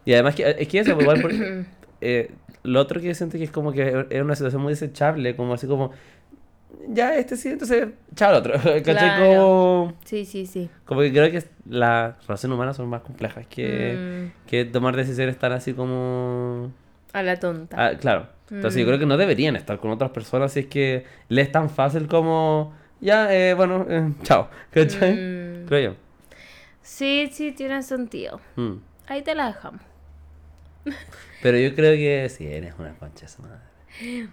Y además que es que eso, igual por- eh, lo otro que siento que es como que era una situación muy desechable, como así como ya este sí, entonces chao al otro. ¿Cachai? Claro. Como, Sí, sí, sí. como que creo que las relaciones humanas son más complejas que, Mm, que tomar decisiones tan así como a la tonta. ah, claro. Entonces yo creo que no deberían estar con otras personas si es que les es tan fácil como ya, eh, bueno, eh, chao. ¿Cachai? Mm, Creo yo. sí, sí, tiene sentido. Mm. Ahí te la dejamos. Pero yo creo que sí, eres una concha esa madre.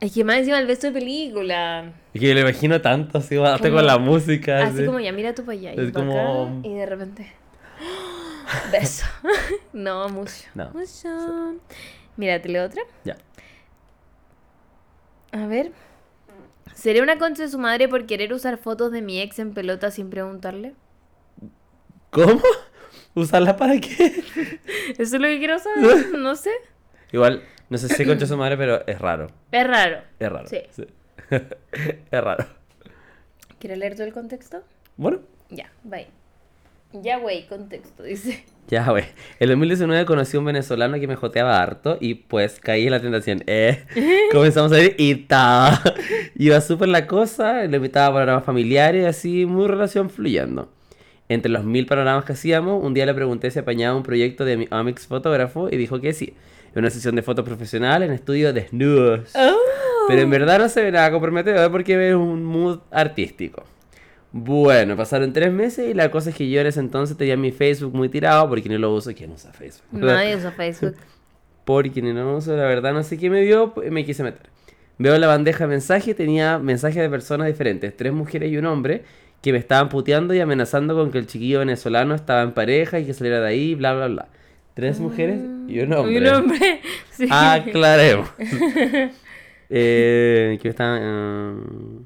Es que más encima el beso de película. Es que lo imagino tanto, así, hasta Como- con la música. Así como ya mira tú para allá. Y, Es acá, y de repente. Beso. no, mucho. No. Mucho. Te leo otra. Ya. A ver. ¿Seré una concha de su madre por querer usar fotos de mi ex en pelota sin preguntarle? ¿Cómo? ¿Usarla para qué? Eso es lo que quiero saber. No sé. Igual, no sé si concha su madre, pero es raro. Es raro. Es raro. Sí. es raro. ¿Quieres leer todo el contexto? Bueno, Ya, bye. Ya, güey, contexto, dice. Ya, güey. En 2019 conocí a un venezolano que me joteaba harto y pues caí en la tentación. Eh, comenzamos a ir y estaba. Iba súper la cosa, le invitaba a panoramas familiares, así, muy relación fluyendo. Entre los mil panoramas que hacíamos, un día le pregunté si apañaba un proyecto de mi Amix fotógrafo y dijo que sí. En una sesión de fotos profesional en estudio desnudos. Oh. Pero en verdad no se ve nada comprometedor porque es un mood artístico. Bueno, pasaron tres meses y la cosa es que yo en ese entonces tenía mi Facebook muy tirado porque no lo uso. ¿Quién usa Facebook? Nadie usa Facebook. Porque no lo uso, la verdad no sé qué me dio, pues, me quise meter. Veo la bandeja de mensaje y tenía mensajes de personas diferentes, tres mujeres y un hombre, que me estaban puteando y amenazando con que el chiquillo venezolano estaba en pareja y que saliera de ahí, bla, bla, bla. Tres mujeres y un hombre. Y un hombre. Sí. Aclaremos. eh, que estaban eh,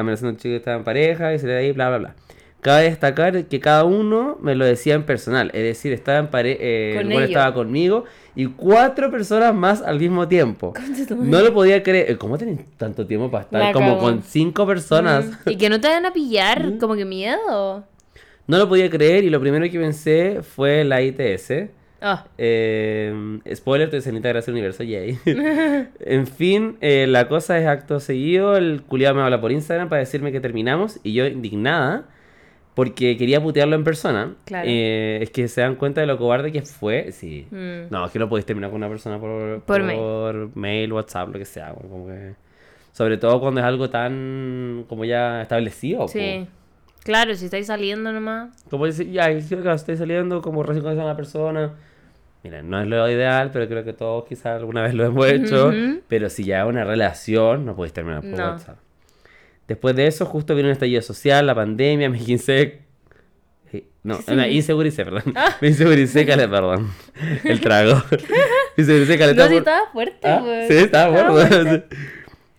amenazando a un chico que estaba en pareja y se le da ahí, bla, bla, bla. Cabe destacar que cada uno me lo decía en personal, es decir, estaba en Con el ellos. estaba conmigo y cuatro personas más al mismo tiempo. No lo podía creer. Eh, ¿Cómo tenés tanto tiempo para estar La como con cinco personas? Mm, Y que no te vayan a pillar, como que miedo. No lo podía creer y lo primero que pensé fue la ITS. Ah, Eh, spoiler, estoy en Integración Universo, yay. en fin, eh, la cosa es acto seguido. El culiado me habla por Instagram para decirme que terminamos y yo indignada porque quería putearlo en persona. Claro. Eh, es que se dan cuenta de lo cobarde que fue. Sí. mm. No, es que no podéis terminar con una persona por, Por mail. por mail, WhatsApp, lo que sea. Como que... Sobre todo cuando es algo tan como ya establecido. Sí. Claro, si estáis saliendo nomás. Como decir, ya, creo que estoy saliendo, como recién conoces a una persona. Mira, no es lo ideal, pero creo que todos quizás alguna vez lo hemos hecho. Pero si ya es una relación, no puedes terminar por No. WhatsApp. Después de eso, justo vino un estallido social, la pandemia, me quince... eh, No, me inseguricé, perdón. Ah. Me inseguricé, cale, perdón. El trago. me inseguricé, caleta, No, si por- estaba fuerte, Ah, pues. sí, estaba Estaba fuerte.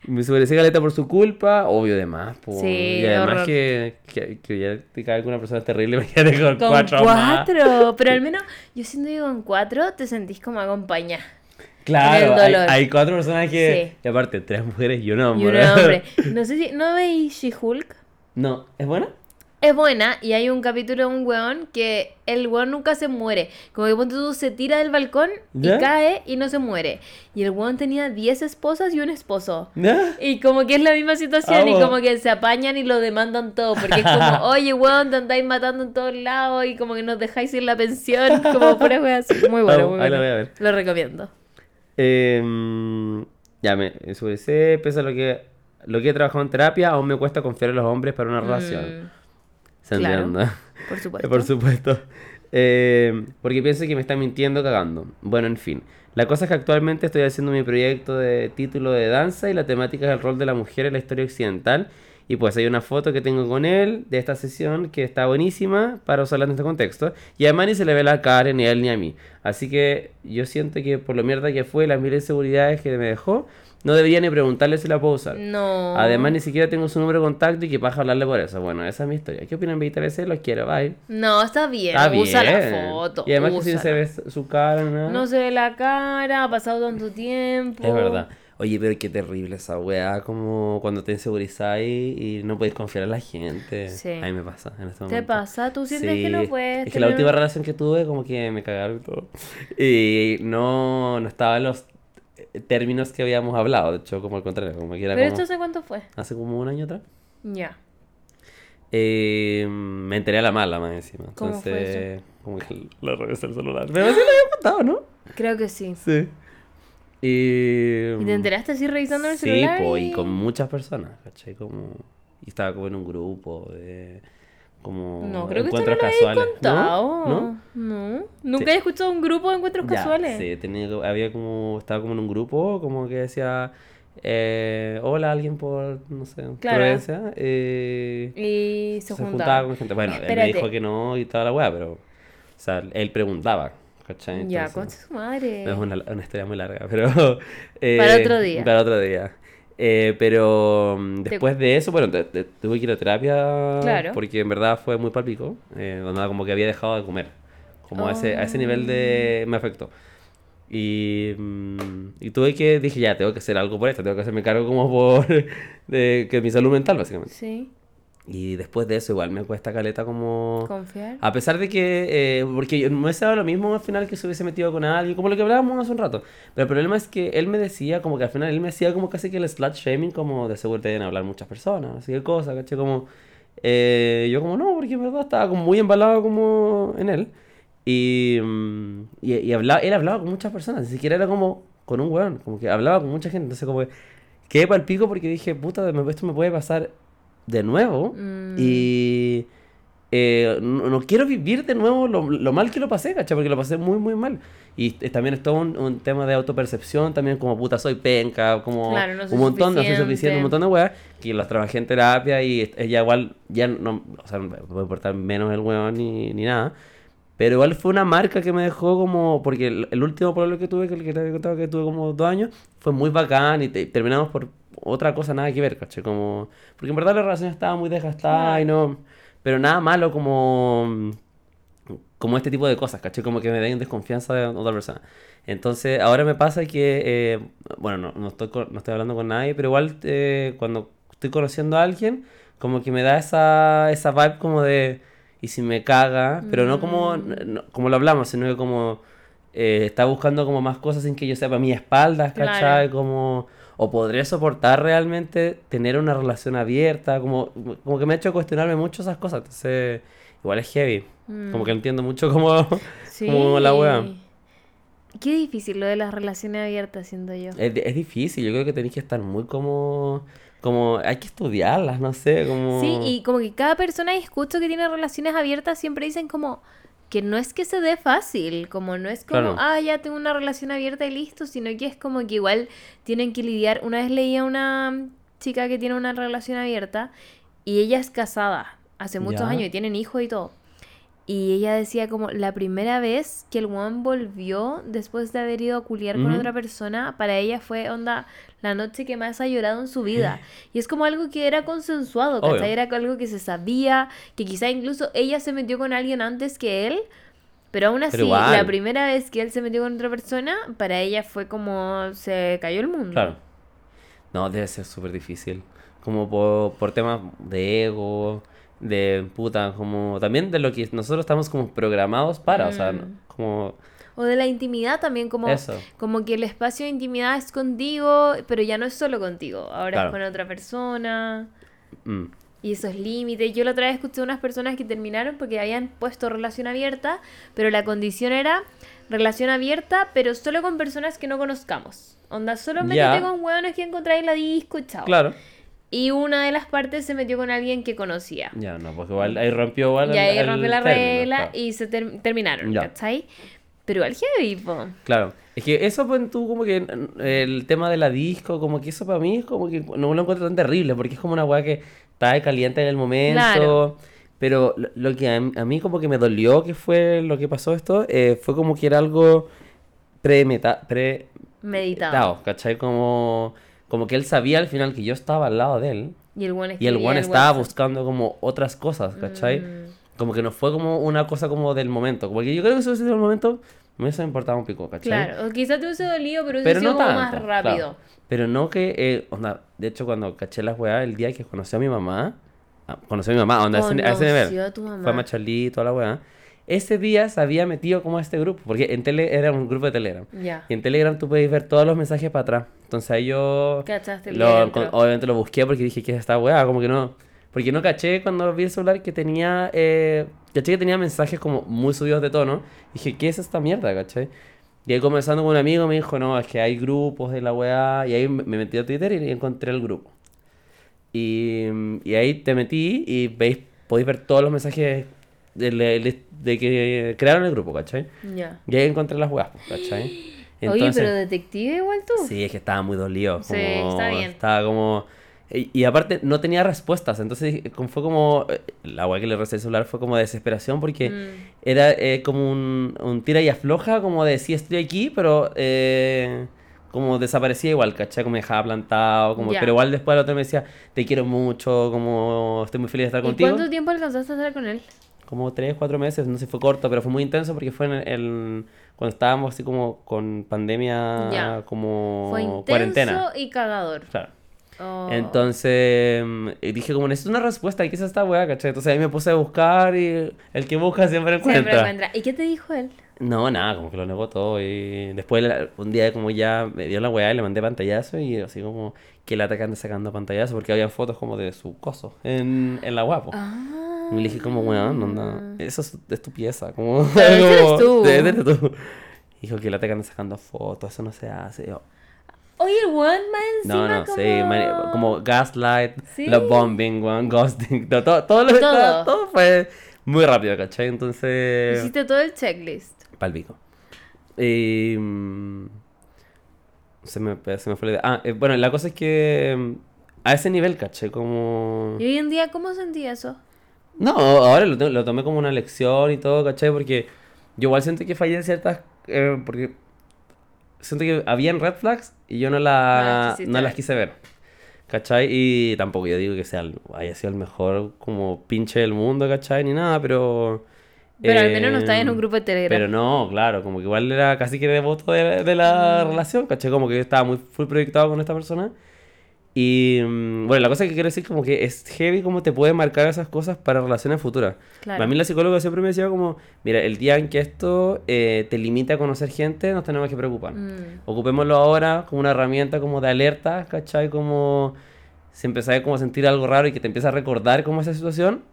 Me inseguricé, caleta, por su culpa. Obvio, de más. po. Sí, y además que, que, que ya te cae alguna persona terrible, imagínate con, Con cuatro, cuatro. más. Pero al menos, yo siento que con cuatro te sentís como acompañada. Claro, hay, cuatro personas que... Sí. Y aparte, tres mujeres y un Y hombre. un hombre. No sé si. ¿No veis She-Hulk? No, ¿es buena? Es buena y hay un capítulo de un weón que el weón nunca se muere. Como que ponte tú se tira del balcón ¿Ya? y cae y no se muere. Y el weón tenía 10 esposas y un esposo. Y como que es la misma situación y Ah, como que se apañan y lo demandan todo. Porque es como, oye, weón, te andáis matando en todos lados y como que nos dejáis sin la pensión. Como pura wea así. Muy bueno, Vamos, muy lo bueno. voy a ver. Lo recomiendo. Em, ya me inseguricé, pese a lo que, lo que he trabajado en terapia, aún me cuesta confiar en los hombres para una relación. Mm, ¿Se claro. por supuesto. Por supuesto. Eh, porque pienso que me está mintiendo cagando. Bueno, en fin. La cosa es que actualmente estoy haciendo mi proyecto de título de danza y la temática es el rol de la mujer en la historia occidental. Y pues hay una foto que tengo con él de esta sesión que está buenísima para usarla en este contexto. Y además ni se le ve la cara ni a él ni a mí. Así que yo siento que por lo mierda que fue, las mil inseguridades que me dejó, no debería ni preguntarle si la puedo usar. No. Además, ni siquiera tengo su número de contacto y que paja hablarle por eso. Bueno, esa es mi historia. ¿Qué opinan BTBC? Los quiero, bye. No, está bien. Está usa la foto. Y además que si no se ve su cara, nada. No se ve la cara, ha pasado tanto tiempo. Es verdad. Oye, pero qué terrible esa weá, como cuando te insegurizáis y no podéis confiar en la gente. Sí. A mí me pasa en este ¿Te momento. pasa? ¿Tú sientes que no puedes Es que la última relación que tuve, como que me cagaron y todo. Y no, no estaba en los términos que habíamos hablado. De hecho, como al contrario, como que era ¿Pero como esto hace cuánto fue? hace como un año atrás. Ya. Eh, me enteré a la mala más encima. ¿Cómo Entonces, fue como que le revisé el celular. Pero sí lo había contado, ¿no? Creo que sí. Sí. Y, ¿Y te enteraste así revisando el Sí, celular? po, y y- con muchas personas, ¿cachai? Como... Y estaba como en un grupo de... Como No, creo que esto no encuentros lo casuales. contado. ¿No? ¿No? ¿No? Nunca Sí. he escuchado un grupo de encuentros Ya, casuales. Sí, tenía, había como... Estaba como en un grupo, como que decía... Eh, hola, alguien por, no sé, Claro. Eh, Y se, se juntaba. juntaba con gente. Bueno, él me dijo que no y toda la weá, pero... O sea, él preguntaba, ¿cachai? Ya, concha su madre. Es una, una historia muy larga, pero... eh, Para otro día. Para otro día. Eh, pero mm, después de eso, bueno, te- te- tuve que ir a terapia Claro. porque en verdad fue muy palpico. Eh, onda como que había dejado de comer. Como a, ese, a ese nivel de... me afectó. Y, mm, y tuve que, dije, ya, tengo que hacer algo por esto, tengo que hacerme cargo como por... de que mi salud mental, básicamente. Sí. Y después de eso igual me cuesta caleta como... Confiar. A pesar de que, eh, porque yo- me hubiese dado lo mismo al final que se hubiese metido con alguien, como lo que hablábamos hace un rato. Pero el problema es que él me decía, como que al final él me hacía como casi que el slut shaming, como de seguro te deben hablar muchas personas, así que cosas, ¿caché? Como, eh, yo como no, porque en verdad estaba como muy embalado como en él. Y, mm, y, y hablaba, él hablaba con muchas personas, ni siquiera era como con un weón, como que hablaba con mucha gente, entonces como que quedé para el pico porque dije, puta, esto me puede pasar de nuevo. Mm. Y eh, no, no quiero vivir de nuevo lo, lo mal que lo pasé, ¿cachai? Porque lo pasé muy, muy mal. Y eh, también es todo un, un tema de autopercepción, también como puta soy penca, como Claro, no soy un montón, no soy suficiente. suficiente, un montón de weas, que las trabajé en terapia y ella igual, ya no, o sea, no me puede importar menos el weón ni, ni nada. Pero igual fue una marca que me dejó como, porque el, el último problema que tuve, que el que te había contado que tuve como dos años, fue muy bacán y te- terminamos por otra cosa nada que ver, ¿cachai? Como, porque en verdad la relación estaba muy desgastada y no, pero nada malo como, como este tipo de cosas, ¿cachai? Como que me den desconfianza de otra persona. Entonces, ahora me pasa que, eh, bueno, no, no estoy, no estoy hablando con nadie, pero igual eh, cuando estoy conociendo a alguien, como que me da esa, esa vibe como de, y si me caga, pero no como, no- como lo hablamos, sino que como eh, está buscando como más cosas sin que yo sepa a mi espaldas, ¿cachai? Claro. Como, o podría soportar realmente tener una relación abierta, como, como que me ha hecho cuestionarme mucho esas cosas, entonces igual es heavy, como que entiendo mucho como, como la wea. Qué difícil lo de las relaciones abiertas, siendo yo. Es, es difícil, yo creo que tenéis que estar muy como, como, hay que estudiarlas, no sé, como... Sí, y como que cada persona y escucho que tiene relaciones abiertas siempre dicen como que no es que se dé fácil, como no es como, Claro. ah, ya tengo una relación abierta y listo, sino que es como que igual tienen que lidiar. Una vez leía una chica que tiene una relación abierta y ella es casada hace muchos Ya. años y tienen hijos y todo. Y ella decía como la primera vez que el one volvió después de haber ido a culiar con otra persona, para ella fue onda la noche que más ha llorado en su vida. Y es como algo que era consensuado. ¿cachai? Era algo que se sabía, que quizá incluso ella se metió con alguien antes que él. Pero aún así, Pero la primera vez que él se metió con otra persona, para ella fue como se cayó el mundo. Claro. No, debe ser súper difícil. Como por, por temas de ego, de puta, como también de lo que nosotros estamos como programados para, o sea, Mm. como O de la intimidad también, como, eso. como que el espacio de intimidad es contigo, pero ya no es solo contigo, ahora Claro. es con otra persona. Mm. Y esos límites. Yo la otra vez escuché unas personas que terminaron porque habían puesto relación abierta, pero la condición era relación abierta, pero solo con personas que no conozcamos. Onda, solo métete con hueones que encontráis en la disco, chao. Claro. Y una de las partes se metió con alguien que conocía. Ya, no, porque igual ahí rompió igual Y ahí el rompió la término, regla claro. y se ter- terminaron, Ya. ¿cachai? Pero al heavy, po. Claro. Es que eso, pues tú, como que el tema de la disco, como que eso para mí es como que no lo encuentro tan terrible, porque es como una weá que está caliente en el momento. Claro. Pero lo, lo que a, a mí como que me dolió que fue lo que pasó esto, eh, fue como que era algo premeta, pre, Meditado. ¿cachai? Como, como que él sabía al final que yo estaba al lado de él Y el one y el one estaba WhatsApp. buscando como otras cosas, ¿cachai? Mm. Como que no fue como una cosa como del momento. Porque yo creo que si hubiese sido el momento, me hubiese importado un pico, ¿cachai? Claro, o quizás te hubiese dolido, pero hubiese Pero sido no como tanto, más claro. rápido. Pero no que, eh, onda, de hecho cuando caché las weas, el día que conocí a mi mamá, ah, conocí a mi mamá, onda, a ese, a ese nivel, a tu mamá. fue a Machalí, toda la wea, ese día se había metido como a este grupo, porque en tele era un grupo de Telegram. Ya. Y en Telegram tú podéis ver todos los mensajes para atrás. Entonces ahí yo, lo- con- obviamente lo busqué porque dije que es esta weá, como que no. Porque no caché cuando vi el celular que tenía, eh, caché que tenía mensajes como muy subidos de tono. Dije, ¿qué es esta mierda, caché? Y ahí conversando con un amigo me dijo, no, es que hay grupos de la weá. Y ahí me me metí a Twitter y encontré el grupo. Y, y ahí te metí y veis, podéis ver todos los mensajes de, que crearon el grupo, ¿cachai? Ya. Y ahí encontré las weas, ¿cachai? Oye, pero detective igual tú. Sí, es que estaba muy dolido. Sí, está bien. Estaba como... Y, y aparte no tenía respuestas, entonces fue como... eh, La weá que le recé el celular fue como desesperación porque Mm. era eh, como un, un tira y afloja, como de sí estoy aquí, pero eh, como desaparecía igual, ¿cachai? Como me dejaba plantado, como, pero igual después el otro me decía, te quiero mucho, como estoy muy feliz de estar ¿Y contigo. cuánto tiempo alcanzaste a estar con él? Como tres, cuatro meses, no sé si fue corto, pero fue muy intenso porque fue en el, cuando estábamos así como con pandemia, Ya. como Fue intenso cuarentena. y cagador. Claro. Oh. Entonces dije como necesito una respuesta y qué es esta weá, ¿cachai? Entonces ahí me puse a buscar y el que busca siempre encuentra. Siempre encuentra. ¿Y qué te dijo él? No, nada, como que lo negó todo y después un día como ya me dio la weá y le mandé pantallazo y así como que la atacan sacando pantallazo porque había fotos como de su coso en, en la guapo. Ah. Y le dije como, weón, onda, eso es, es tu pieza, como... Pero ese eres como, tú. "Sí, ese eres tú". Dijo que la atacan sacando fotos, eso no se hace. Yo, Oye, el one más encima no, no, como... sí, como gaslight, Sí. love bombing, weón, ghosting, todo, todo, todo, lo- Todo. todo- todo fue muy rápido, ¿cachai? Entonces... Hiciste todo el checklist. Palpico. Y. mm, se, me, se me fue la idea. Ah, eh, bueno, la cosa es que. mm, A ese nivel, caché, como. ¿Y hoy en día cómo sentí eso? No, ahora lo, to- lo tomé como una lección y todo, caché, porque yo igual siento que fallé en ciertas. eh, porque. Siento que habían red flags y yo no, No la, las no las quise ver. ¿Cachai? Y tampoco yo digo que sea, el- haya sido el mejor como pinche del mundo, ¿cachai? Ni nada, pero... Pero al menos no estás en un grupo de Telegram. Pero no, claro, como que igual era casi que devoto de, de la Mm. relación, ¿cachai? Como que yo estaba muy full proyectado con esta persona. Y mm, bueno, la cosa que quiero decir como que es heavy como te puede marcar esas cosas para relaciones futuras. Claro. A mí la psicóloga siempre me decía como, mira, el día en que esto eh, te limita a conocer gente, nos tenemos que preocupar. Mm. Ocupémoslo ahora como una herramienta como de alerta, ¿cachai? Como si empezás como a sentir algo raro y que te empieza a recordar como esa situación,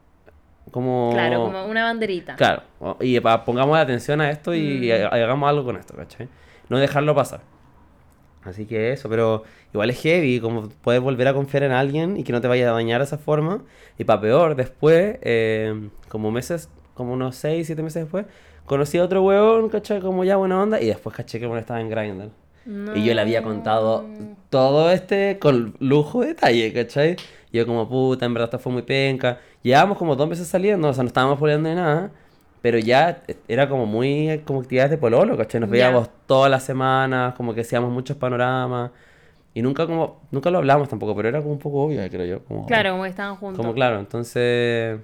como... Claro, como una banderita. Claro, y pongamos atención a esto y Mm. ha- hagamos algo con esto, ¿cachai? No dejarlo pasar. Así que eso, pero igual es heavy, como puedes volver a confiar en alguien y que no te vaya a dañar de esa forma. Y para peor, después, eh, como meses, como unos 6, 7 meses después, conocí a otro huevón, ¿cachai? Como ya buena onda, y después caché que bueno, estaba en Grindr. Y yo le había contado No. todo este con lujo de detalle, ¿cachai? Yo como, puta, en verdad esto fue muy penca. Llevábamos como dos meses saliendo, o sea, no estábamos peleando ni nada. Pero ya era como muy, como actividades de pololo, ¿cachai? Nos veíamos todas las semanas, como que hacíamos muchos panoramas. Y nunca como, nunca lo hablamos tampoco, pero era como un poco obvio, creo yo. Como, Claro, como que estaban juntos. Como claro, entonces...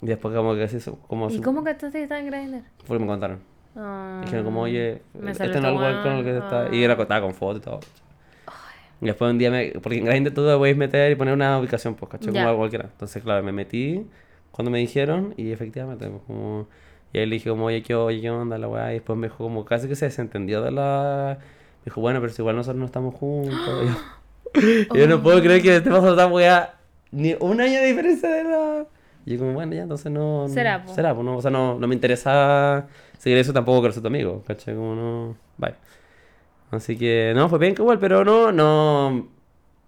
Y después como que así, como... ¿Y cómo cachaste que estaba en Grindr? Fue que me contaron. Ah, Dijeron como, oye, este no es weón con el que está... Y era estaba con foto y todo. Y después un día me... Porque en Grindr tú te puedes meter y poner una ubicación, pues, ¿cachai? Como cualquiera. Entonces, claro, me metí cuando me dijeron y efectivamente, pues, como... Y ahí le dije como, oye, ¿qué, oye, ¿qué onda la weá? Y después me dijo como, casi que se desentendió de la... Me dijo, bueno, pero si igual nosotros no estamos juntos. Yo, yo no puedo creer que te pasó esta weá ni un año de diferencia de la... Y yo como, bueno, ya, entonces no... no- Será, po. Será, pues, no, o sea, no, no me interesa seguir eso tampoco ser tu amigo, ¿cachai? Como no... Bye. Así que, no, fue bien que igual, pero no, no...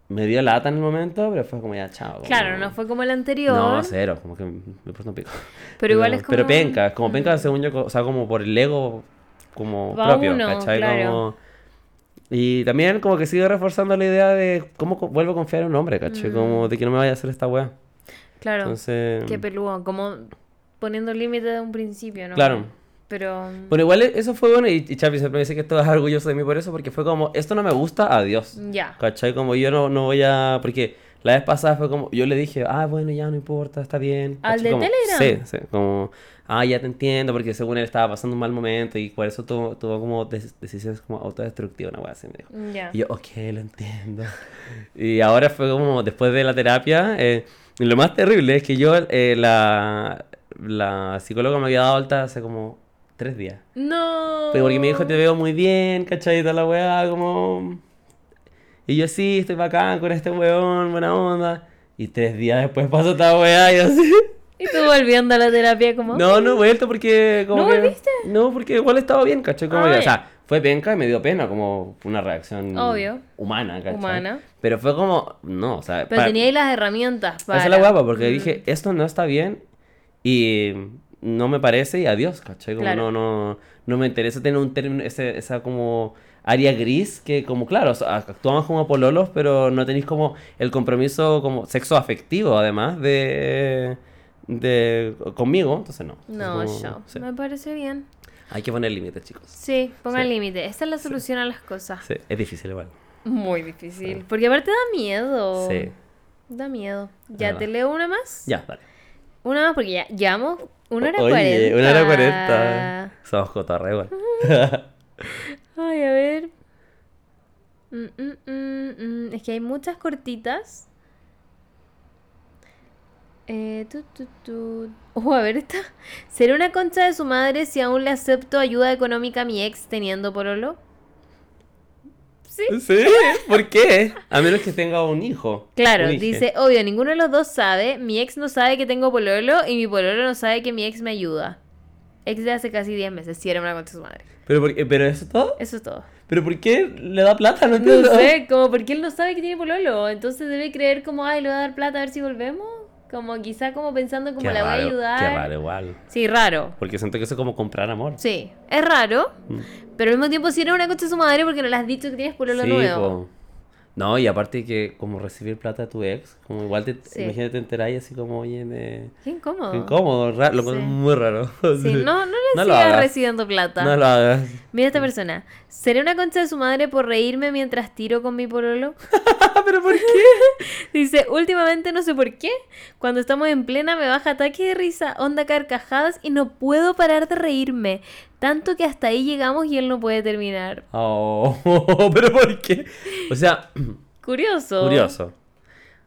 Me dio lata en el momento, pero fue como ya, chao. como- Claro, no fue como el anterior. No, cero, como que me puso un pico. Pero igual es como... Pero penca, como penca según yo, o sea, como por el ego como Va propio, uno, ¿cachai? claro. Como... Y también como que sigue reforzando la idea de cómo vuelvo a confiar en un hombre, ¿cachai? Mm. Como de que no me vaya a hacer esta weá. Claro, Entonces... qué peludo. Como poniendo límite de un principio, ¿no? Claro. Pero... Bueno, igual eso fue bueno y, y Chapi siempre me dice que esto es orgulloso de mí por eso, porque fue como, esto no me gusta, adiós. Ya. ¿Cachai? Como yo no, no voy a... Porque la vez pasada fue como, yo le dije, ah, bueno, ya no importa, está bien. ¿Al ¿cachai? de Como, Telegram? Sí, sí, como, ah, ya te entiendo, porque según él estaba pasando un mal momento y por eso tuvo, tuvo como decisiones como autodestructivas, una wea así me dijo. Ya. Y yo, ok, lo entiendo. Y ahora fue como, después de la terapia, eh, lo más terrible es que yo, eh, la, la psicóloga me había dado alta hace como tres días. No. Pero porque me dijo, te veo muy bien, toda la weá, como... Y yo, sí, estoy bacán con este weón, buena onda. Y tres días después pasó esta weá y así... Y tú volviendo a la terapia como... No, no he vuelto porque como ¿No que... volviste? No, porque igual estaba bien, ¿cachai? Como que, o sea, fue penca y me dio pena, como una reacción... Obvio. Humana, ¿cachai? Humana. Pero fue como... No, o sea... Pero tenía ahí las herramientas para... esa es la guapa, porque Mm. dije, esto no está bien y no me parece y adiós, ¿cachai? Como Claro. no, no, no me interesa tener un término, ese, esa como área gris que como, claro, o sea, actuamos como pololos, pero no tenéis como el compromiso como sexo afectivo, además de, de conmigo, entonces no. No, como- yo. sí. Me parece bien. Hay que poner límites, chicos. Sí, pongan Sí. límite. Esta es la solución a las cosas. Sí, es difícil igual. Muy difícil. Porque aparte da miedo. Sí. Da miedo. Ya te leo una más. Ya, dale. Una más porque ya llevamos una hora Oye, cuarenta. una hora cuarenta. Somos cotorra igual. Ay, a ver. Mm, mm, mm, mm. Es que hay muchas cortitas. Eh, tu, tu, tu. Oh, a ver esta. ¿Será una concha de su madre si aún le acepto ayuda económica a mi ex teniendo pololo? Sí. ¿Sí? ¿Por qué? A menos que tenga un hijo. Claro, un dice, obvio, ninguno de los dos sabe. Mi ex no sabe que tengo pololo y mi pololo no sabe que mi ex me ayuda. Ex de hace casi 10 meses. Si era una concha su madre. ¿Pero, por qué? ¿Pero eso es todo? Eso es todo. ¿Pero por qué le da plata? No No sé, como porque él no sabe que tiene pololo. Entonces debe creer como, ay, le voy a dar plata a ver si volvemos. Como quizá como pensando como Qué la voy a ayudar. Qué raro, igual. Sí, raro. Porque siento que eso es como comprar amor. Sí, es raro. Mm. Pero al mismo tiempo si era una concha de su madre porque no le has dicho que tienes pololo Sí, nuevo. po. No, y aparte que como recibir plata de tu ex, como igual te, Sí. imagínate te enteráis así como, oye, de... Qué incómodo. Qué incómodo, ra- lo encuentro Sí. muy raro. Sí, no, no le No sigas recibiendo plata. No lo hagas. Mira esta persona. ¿Seré una concha de su madre por reírme mientras tiro con mi pololo? ¿Pero por qué? Dice, últimamente no sé por qué. Cuando estamos en plena me baja ataque de risa, onda carcajadas y no puedo parar de reírme. Tanto que hasta ahí llegamos y él no puede terminar. Oh, ¿pero por qué? O sea, Curioso. curioso.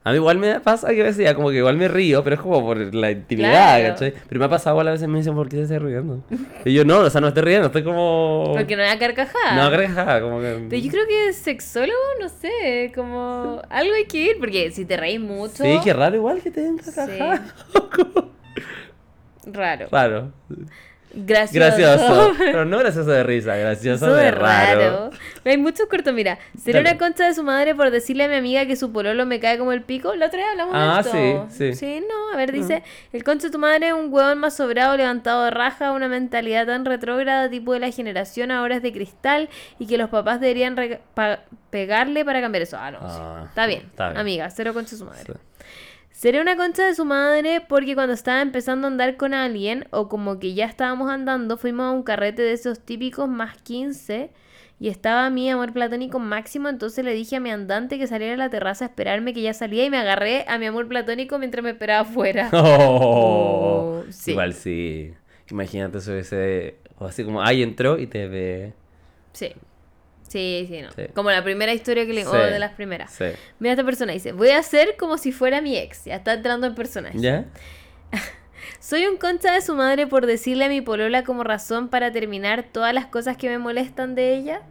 A mí igual me pasa que a veces ya como que igual me río, pero es como por la intimidad, Claro. ¿cachai? Pero me ha pasado igual a veces me dicen, ¿por qué te estás riendo? Y yo, no, o sea, no estoy riendo, estoy como... Porque no era carcajada. No, carcajada, como que... Pero yo creo que sexólogo, no sé, como algo hay que ir, porque si te reís mucho, Sí, qué raro igual que te den carcajada. raro. Raro. Gracioso. Gracioso. Pero no gracioso de risa, gracioso de raro. raro. Hay muchos cortos, mira. ¿Será Dale. una concha de su madre por decirle a mi amiga que su pololo me cae como el pico? La otra vez hablamos Ah, de esto. sí, sí. no, a ver, dice, el concha de tu madre es un huevón más sobrado, levantado de raja, una mentalidad tan retrógrada, tipo de la generación ahora es de cristal, y que los papás deberían pa- pegarle para cambiar eso. Ah, no, sí. Ah, Está bien. está bien. Amiga, cero concha de su madre. Sí. Seré una concha de su madre porque cuando estaba empezando a andar con alguien, o como que ya estábamos andando, fuimos a un carrete de esos típicos más 15 y estaba mi amor platónico máximo, entonces le dije a mi andante que saliera a la terraza a esperarme que ya salía y me agarré a mi amor platónico mientras me esperaba afuera. Oh, Oh, sí. Igual sí. Imagínate eso ese... O así como, ay, entró y te ve... Sí. Sí, sí, no. Sí. Como la primera historia que le... O Sí. de las primeras. Sí. Mira esta persona, dice, voy a hacer como si fuera mi ex. Ya está entrando en personaje. ¿Ya? Soy un concha de su madre por decirle a mi polola como razón para terminar todas las cosas que me molestan de ella.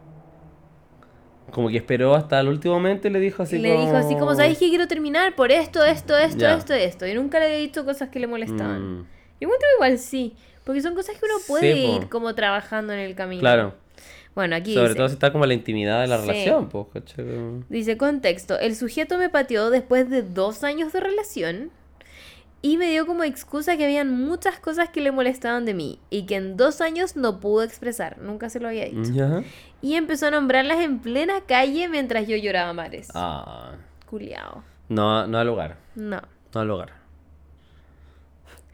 Como que esperó hasta el último momento y le dijo así y le dijo así como, ¿sabes que quiero terminar por esto, esto, esto, Ya. esto, esto? Y nunca le había dicho cosas que le molestaban. Mm, Yo encuentro igual sí, porque son cosas que uno puede Sí, ir como trabajando en el camino. claro. Bueno, aquí Sobre dice, todo si está como la intimidad de la Sí. relación, pues, dice contexto, el sujeto me pateó después de dos años de relación y me dio como excusa que habían muchas cosas que le molestaban de mí y que en dos años no pudo expresar, nunca se lo había dicho. ¿Ya? Y empezó a nombrarlas en plena calle mientras yo lloraba mares. Ah. Culeado. No, no al lugar. No. No al lugar.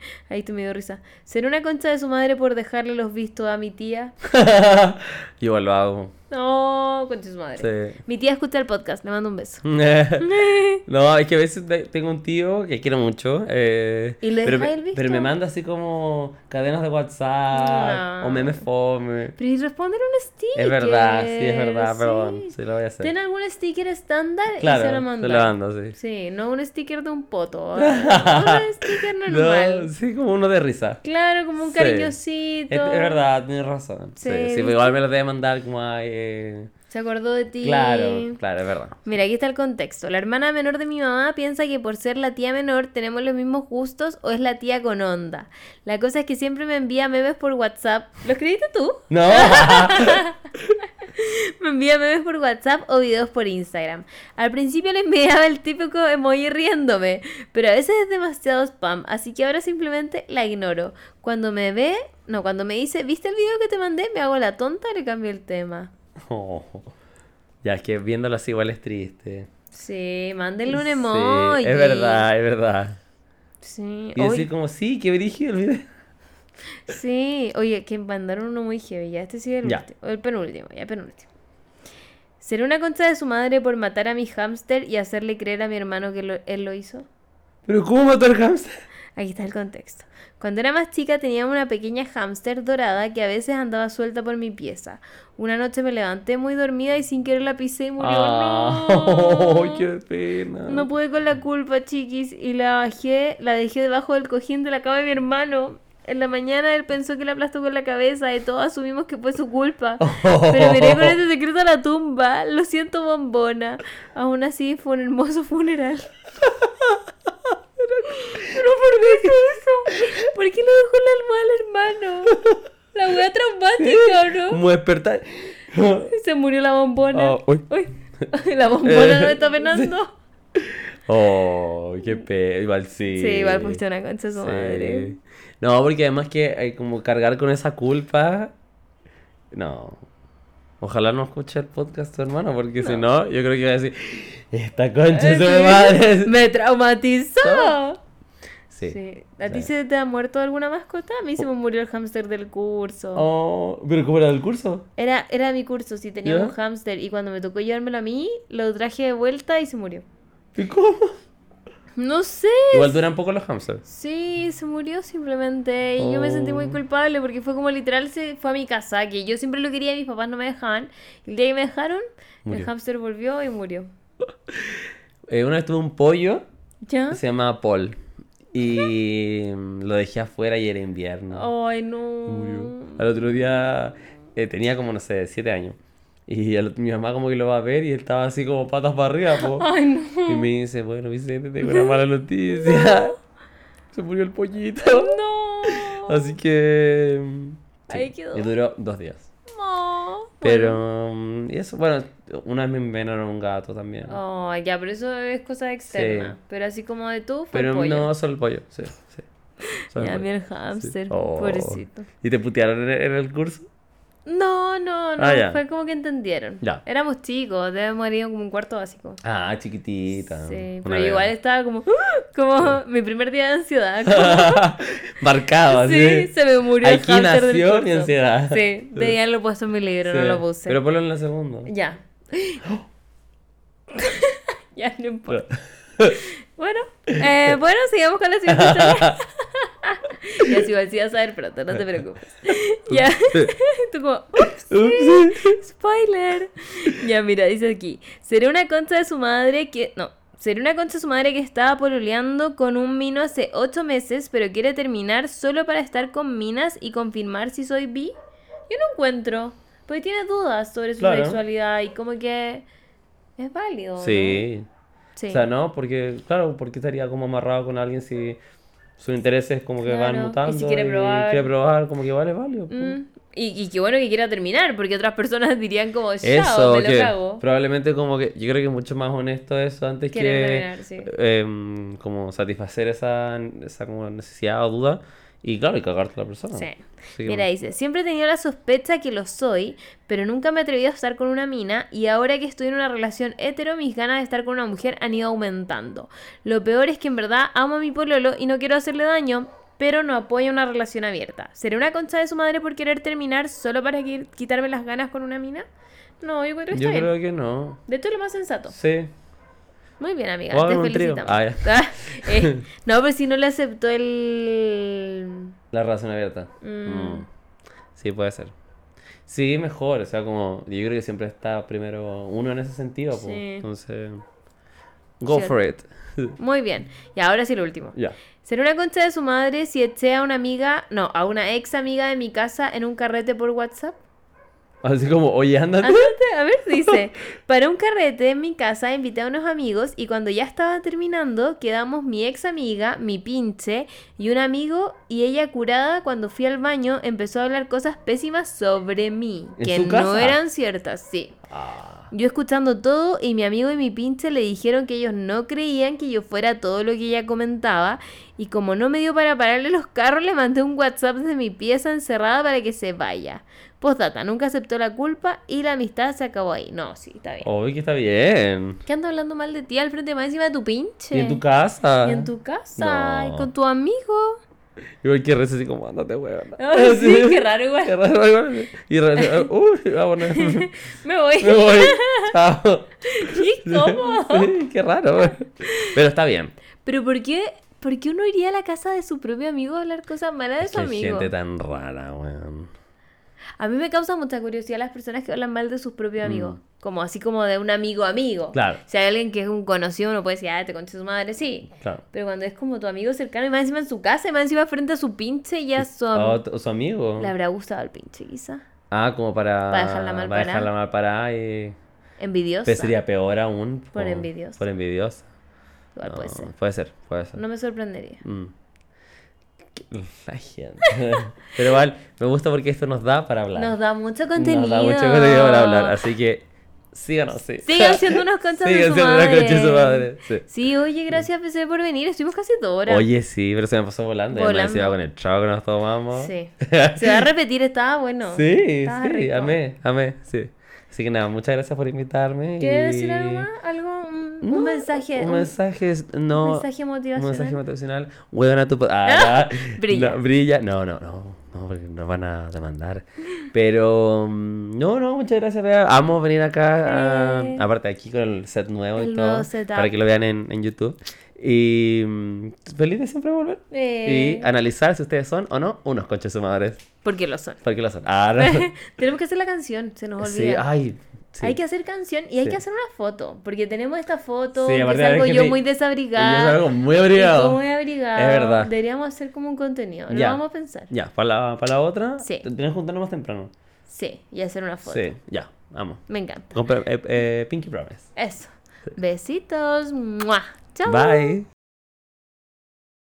Ahí tú me dio risa. ¿Será una concha de su madre por dejarle los vistos a mi tía? Igual lo hago. No, concha de su madre. Sí. Mi tía escucha el podcast, le mando un beso. no, es que a veces te- tengo un tío que quiero mucho. eh, ¿Y le pero, me, el visto? pero me manda así como cadenas de WhatsApp No. o memes fome. Pero y responder un sticker. Es verdad, sí, es verdad, sí. perdón. Sí, lo voy a hacer. Ten algún sticker estándar claro, y se lo mando, sí. Sí, no un sticker de un poto. un sticker normal. No, sí, como uno de risa. Claro, como un Sí. cariñosito. Es, es verdad, tienes razón. Sí, Sí, igual me lo debe mandar como a... eh, Se acordó de ti. Claro, claro, es verdad. Mira, aquí está el contexto. La hermana menor de mi mamá piensa que por ser la tía menor tenemos los mismos gustos o es la tía con onda. La cosa es que siempre me envía memes por WhatsApp. ¿Lo escribiste tú? No. Me envía memes por WhatsApp o videos por Instagram. Al principio le enviaba el típico emoji riéndome, pero a veces es demasiado spam, así que ahora simplemente la ignoro. Cuando me ve, no, cuando me dice, ¿viste el video que te mandé? Me hago la tonta y le cambio el tema. Oh. Ya, es que viéndolo así igual es triste. Sí, mándenle un Sí, emoji. es verdad, es verdad. Sí, Y Oye, decir como, sí, que brígido el video. sí. Oye, que mandaron uno muy heavy. Ya, este es el, Ya. último, el penúltimo, ya penúltimo. ¿Será una concha de su madre por matar a mi hámster y hacerle creer a mi hermano que lo- él lo hizo? Pero ¿cómo mató al hamster? Aquí está el contexto. Cuando era más chica teníamos una pequeña hámster dorada que a veces andaba suelta por mi pieza. Una noche me levanté muy dormida y sin querer la pisé y murió. Ah, ¡No! qué pena. No pude con la culpa, chiquis, y la bajé, la dejé debajo del cojín de la cama de mi hermano. En la mañana él pensó que la aplastó con la cabeza y todos asumimos que fue su culpa. Pero miré con ese secreto a la tumba. Lo siento, bombona. Aún así fue un hermoso funeral. Pero ¿por qué hizo eso? ¿Por qué lo dejó en la almohada al hermano? La wea traumática, ¿o ¿no? Como despertar. Se murió la bombona. Ah, uy. Uy. La bombona no está penando. Oh, qué pena. Igual sí. Sí, igual una concha de su Sí. madre. No, porque además que hay como cargar con esa culpa. No. Ojalá no escuche el podcast tu hermano, porque si no, yo creo que va a decir, esta concha Sí. madre. Me traumatizó. Sí. Sí. ¿A ti se te ha muerto alguna mascota? A mí se me murió el hámster del curso. Oh, pero ¿cómo era el curso? Era, era mi curso, sí, tenía ¿Ya? un hámster y cuando me tocó llevármelo a mí, lo traje de vuelta y se murió. ¿Y cómo? No sé. Igual duran poco los hamsters. Sí, se murió simplemente y yo me sentí muy Oh. culpable porque fue como literal se fue a mi casa, que yo siempre lo quería y mis papás no me dejaban. El día que me dejaron, el Murió. hámster volvió y murió. Eh, una vez tuve un pollo ¿Ya? que se llama Paul. Y lo dejé afuera y era invierno. Ay, no. Murió. Al otro día eh, tenía como, no sé, siete años. Y al- mi mamá como que lo va a ver y él estaba así como patas para arriba, po. Ay, no. Y me dice, bueno, Vicente, tengo una mala noticia. Se murió el pollito. No. Así que... mm, sí, Ahí quedó. Y duró dos días. No. Pero... mm, Y eso, bueno, una vez me envenenaron un gato también. Oh, ya, pero eso es cosa externa. Pero así como de tú, fue Pero el pollo. no, solo el pollo, sí, sí. Solo el Ya, pollo. mi el Sí. hámster, Oh. pobrecito. ¿Y te putearon el, en el curso? No, no, no, Ah, ya. fue como que entendieron. Ya. Éramos chicos, debemos haber ido como un cuarto básico. Ah, chiquitita. Sí, pero igual estaba como, como mi primer día de ansiedad. como- Marcado, así. sí, se me murió el Aquí nació mi ansiedad. Sí, de ya lo he puesto en mi libro, no lo puse. Pero ponlo en la segunda. Ya. ya, no importa. Bueno, eh, bueno, sigamos con la siguiente historia. ya, si igual sí vas a ver pronto, no te preocupes. ya, tú como, ups, spoiler. Ya, mira, dice aquí, será una concha de su madre que, no, será una concha de su madre que estaba pololeando con un mino hace ocho meses, pero quiere terminar solo para estar con minas y confirmar si soy bi. Yo no encuentro, porque tiene dudas sobre su Claro. sexualidad y como que es válido. ¿no? Sí. Sí. O sea, no, porque, claro, porque estaría como amarrado con alguien si sus intereses como que Claro, van y si mutando quiere probar. quiere probar, como que vale, po. Mm, Y, y qué bueno que quiera terminar, porque otras personas dirían como, chao, Eso, me lo que cago. probablemente como que yo creo que es mucho más honesto eso antes que terminar, sí. em, como satisfacer esa, esa como necesidad o duda y claro, y cagarte a la persona. Sí. Mira, dice, siempre he tenido la sospecha que lo soy, pero nunca me he atrevido a estar con una mina y ahora que estoy en una relación hetero, mis ganas de estar con una mujer han ido aumentando. Lo peor es que en verdad amo a mi pololo y no quiero hacerle daño, pero no apoyo una relación abierta. ¿Seré una concha de su madre por querer terminar solo para qui- quitarme las ganas con una mina? No, yo creo que está Yo bien. creo que no. De hecho, es lo más sensato. Sí. Muy bien, amiga. Te felicitamos. Ah, eh, no, pero si no le aceptó el... La relación abierta. Mm. Mm. Sí, puede ser. Sí, mejor, o sea, como yo creo que siempre está primero uno en ese sentido, po. Sí. entonces go Cierto. for it. Muy bien. Y ahora sí lo último. ya. Una concha de su madre si eché a una amiga, no, a una ex amiga de mi casa en un carrete por WhatsApp. Así como, oye, ándate. Ándate, a ver, dice, para un carrete en mi casa invité a unos amigos y cuando ya estaba terminando quedamos mi ex amiga, mi pinche y un amigo y ella curada cuando fui al baño empezó a hablar cosas pésimas sobre mí, ¿En que no casa? eran ciertas, sí. Ah, Yo escuchando todo y mi amigo y mi pinche le dijeron que ellos no creían que yo fuera todo lo que ella comentaba y como no me dio para pararle los carros le mandé un WhatsApp desde mi pieza encerrada para que se vaya. Postdata, nunca aceptó la culpa y la amistad se acabó ahí. No, sí, está bien. Oye, que está bien. ¿Qué ando hablando mal de ti al frente más encima de tu pinche? Y en tu casa. Y en tu casa, No. y con tu amigo. Igual que reza así como, ándate, weón. Sí, qué raro igual. Qué raro, igual. Y reza, uy, vámonos. Me voy. Me voy. Chao. Qué incómodo. Sí, qué raro. weón. Pero está bien. Pero ¿por qué? ¿por qué uno iría a la casa de su propio amigo a hablar cosas malas de su hay amigo? gente tan rara, weón. A mí me causa mucha curiosidad las personas que hablan mal de sus propios amigos. Como así como de un amigo amigo. Mm. Claro. Si hay alguien que es un conocido, uno puede decir, ah, te concha su madre, sí. Claro. Pero cuando es como tu amigo cercano y más encima en su casa y más encima frente a su pinche, ya son... O, o su amigo. Le habrá gustado el pinche, quizá. Ah, como para. Para dejarla mal para parada. dejarla mal parada y. Envidiosa. Pero sería peor aún. Por como- envidiosa. Por envidiosa. Igual No, puede ser. Puede ser, puede ser. No me sorprendería. Mm. La gente. Pero igual, me gusta porque esto nos da para hablar. Nos da mucho contenido. Nos da mucho contenido para hablar. Así que síganos, sí. Sigan siendo unos conchas de Sigan su siendo unos madre. conchas de su madre. Sí. Sí, oye, gracias PC por venir. Estuvimos casi dos horas. Oye, sí, pero se me pasó volando. Volando. encima con el trago que nos tomamos. Sí. Se va a repetir, estaba bueno. Sí, Estaba sí, rico. amé, amé, sí. Así que nada, muchas gracias por invitarme. ¿Quieres y- decir algo más? ¿Algo? Un, mensaje. Un un- mensaje, no. un mensaje motivacional. Un mensaje motivacional. Huevan tu. po- Ah, no, Brilla. no, brilla. No, no, no. No, porque nos van a demandar. Pero. mm, No, no, muchas gracias, Bea. Amo venir acá. a- Eh. aparte, aquí con el set nuevo y todo. nuevo. Para que lo vean en, en YouTube. Y. mm, Feliz de siempre volver. Eh, Y analizar si ustedes son o no unos conches sumadores. Porque lo son. ¿Por qué lo son? Ah, no. Tenemos que hacer la canción, se nos sí, olvida. ay. sí. Hay que hacer canción y hay Sí. que hacer una foto. Porque tenemos esta foto, Sí, que salgo yo gente- muy Yo desabrigada. salgo muy abrigado. muy abrigado. Es verdad. Deberíamos hacer como un contenido. Lo vamos a pensar. Ya, para la, para la otra. Sí. Tienes que juntarnos más temprano. Sí, y hacer una foto. Sí, ya, vamos. Me encanta. Compre- eh, eh, Pinky Promise. Eso. Besitos. ¡Mua! Chao. Bye.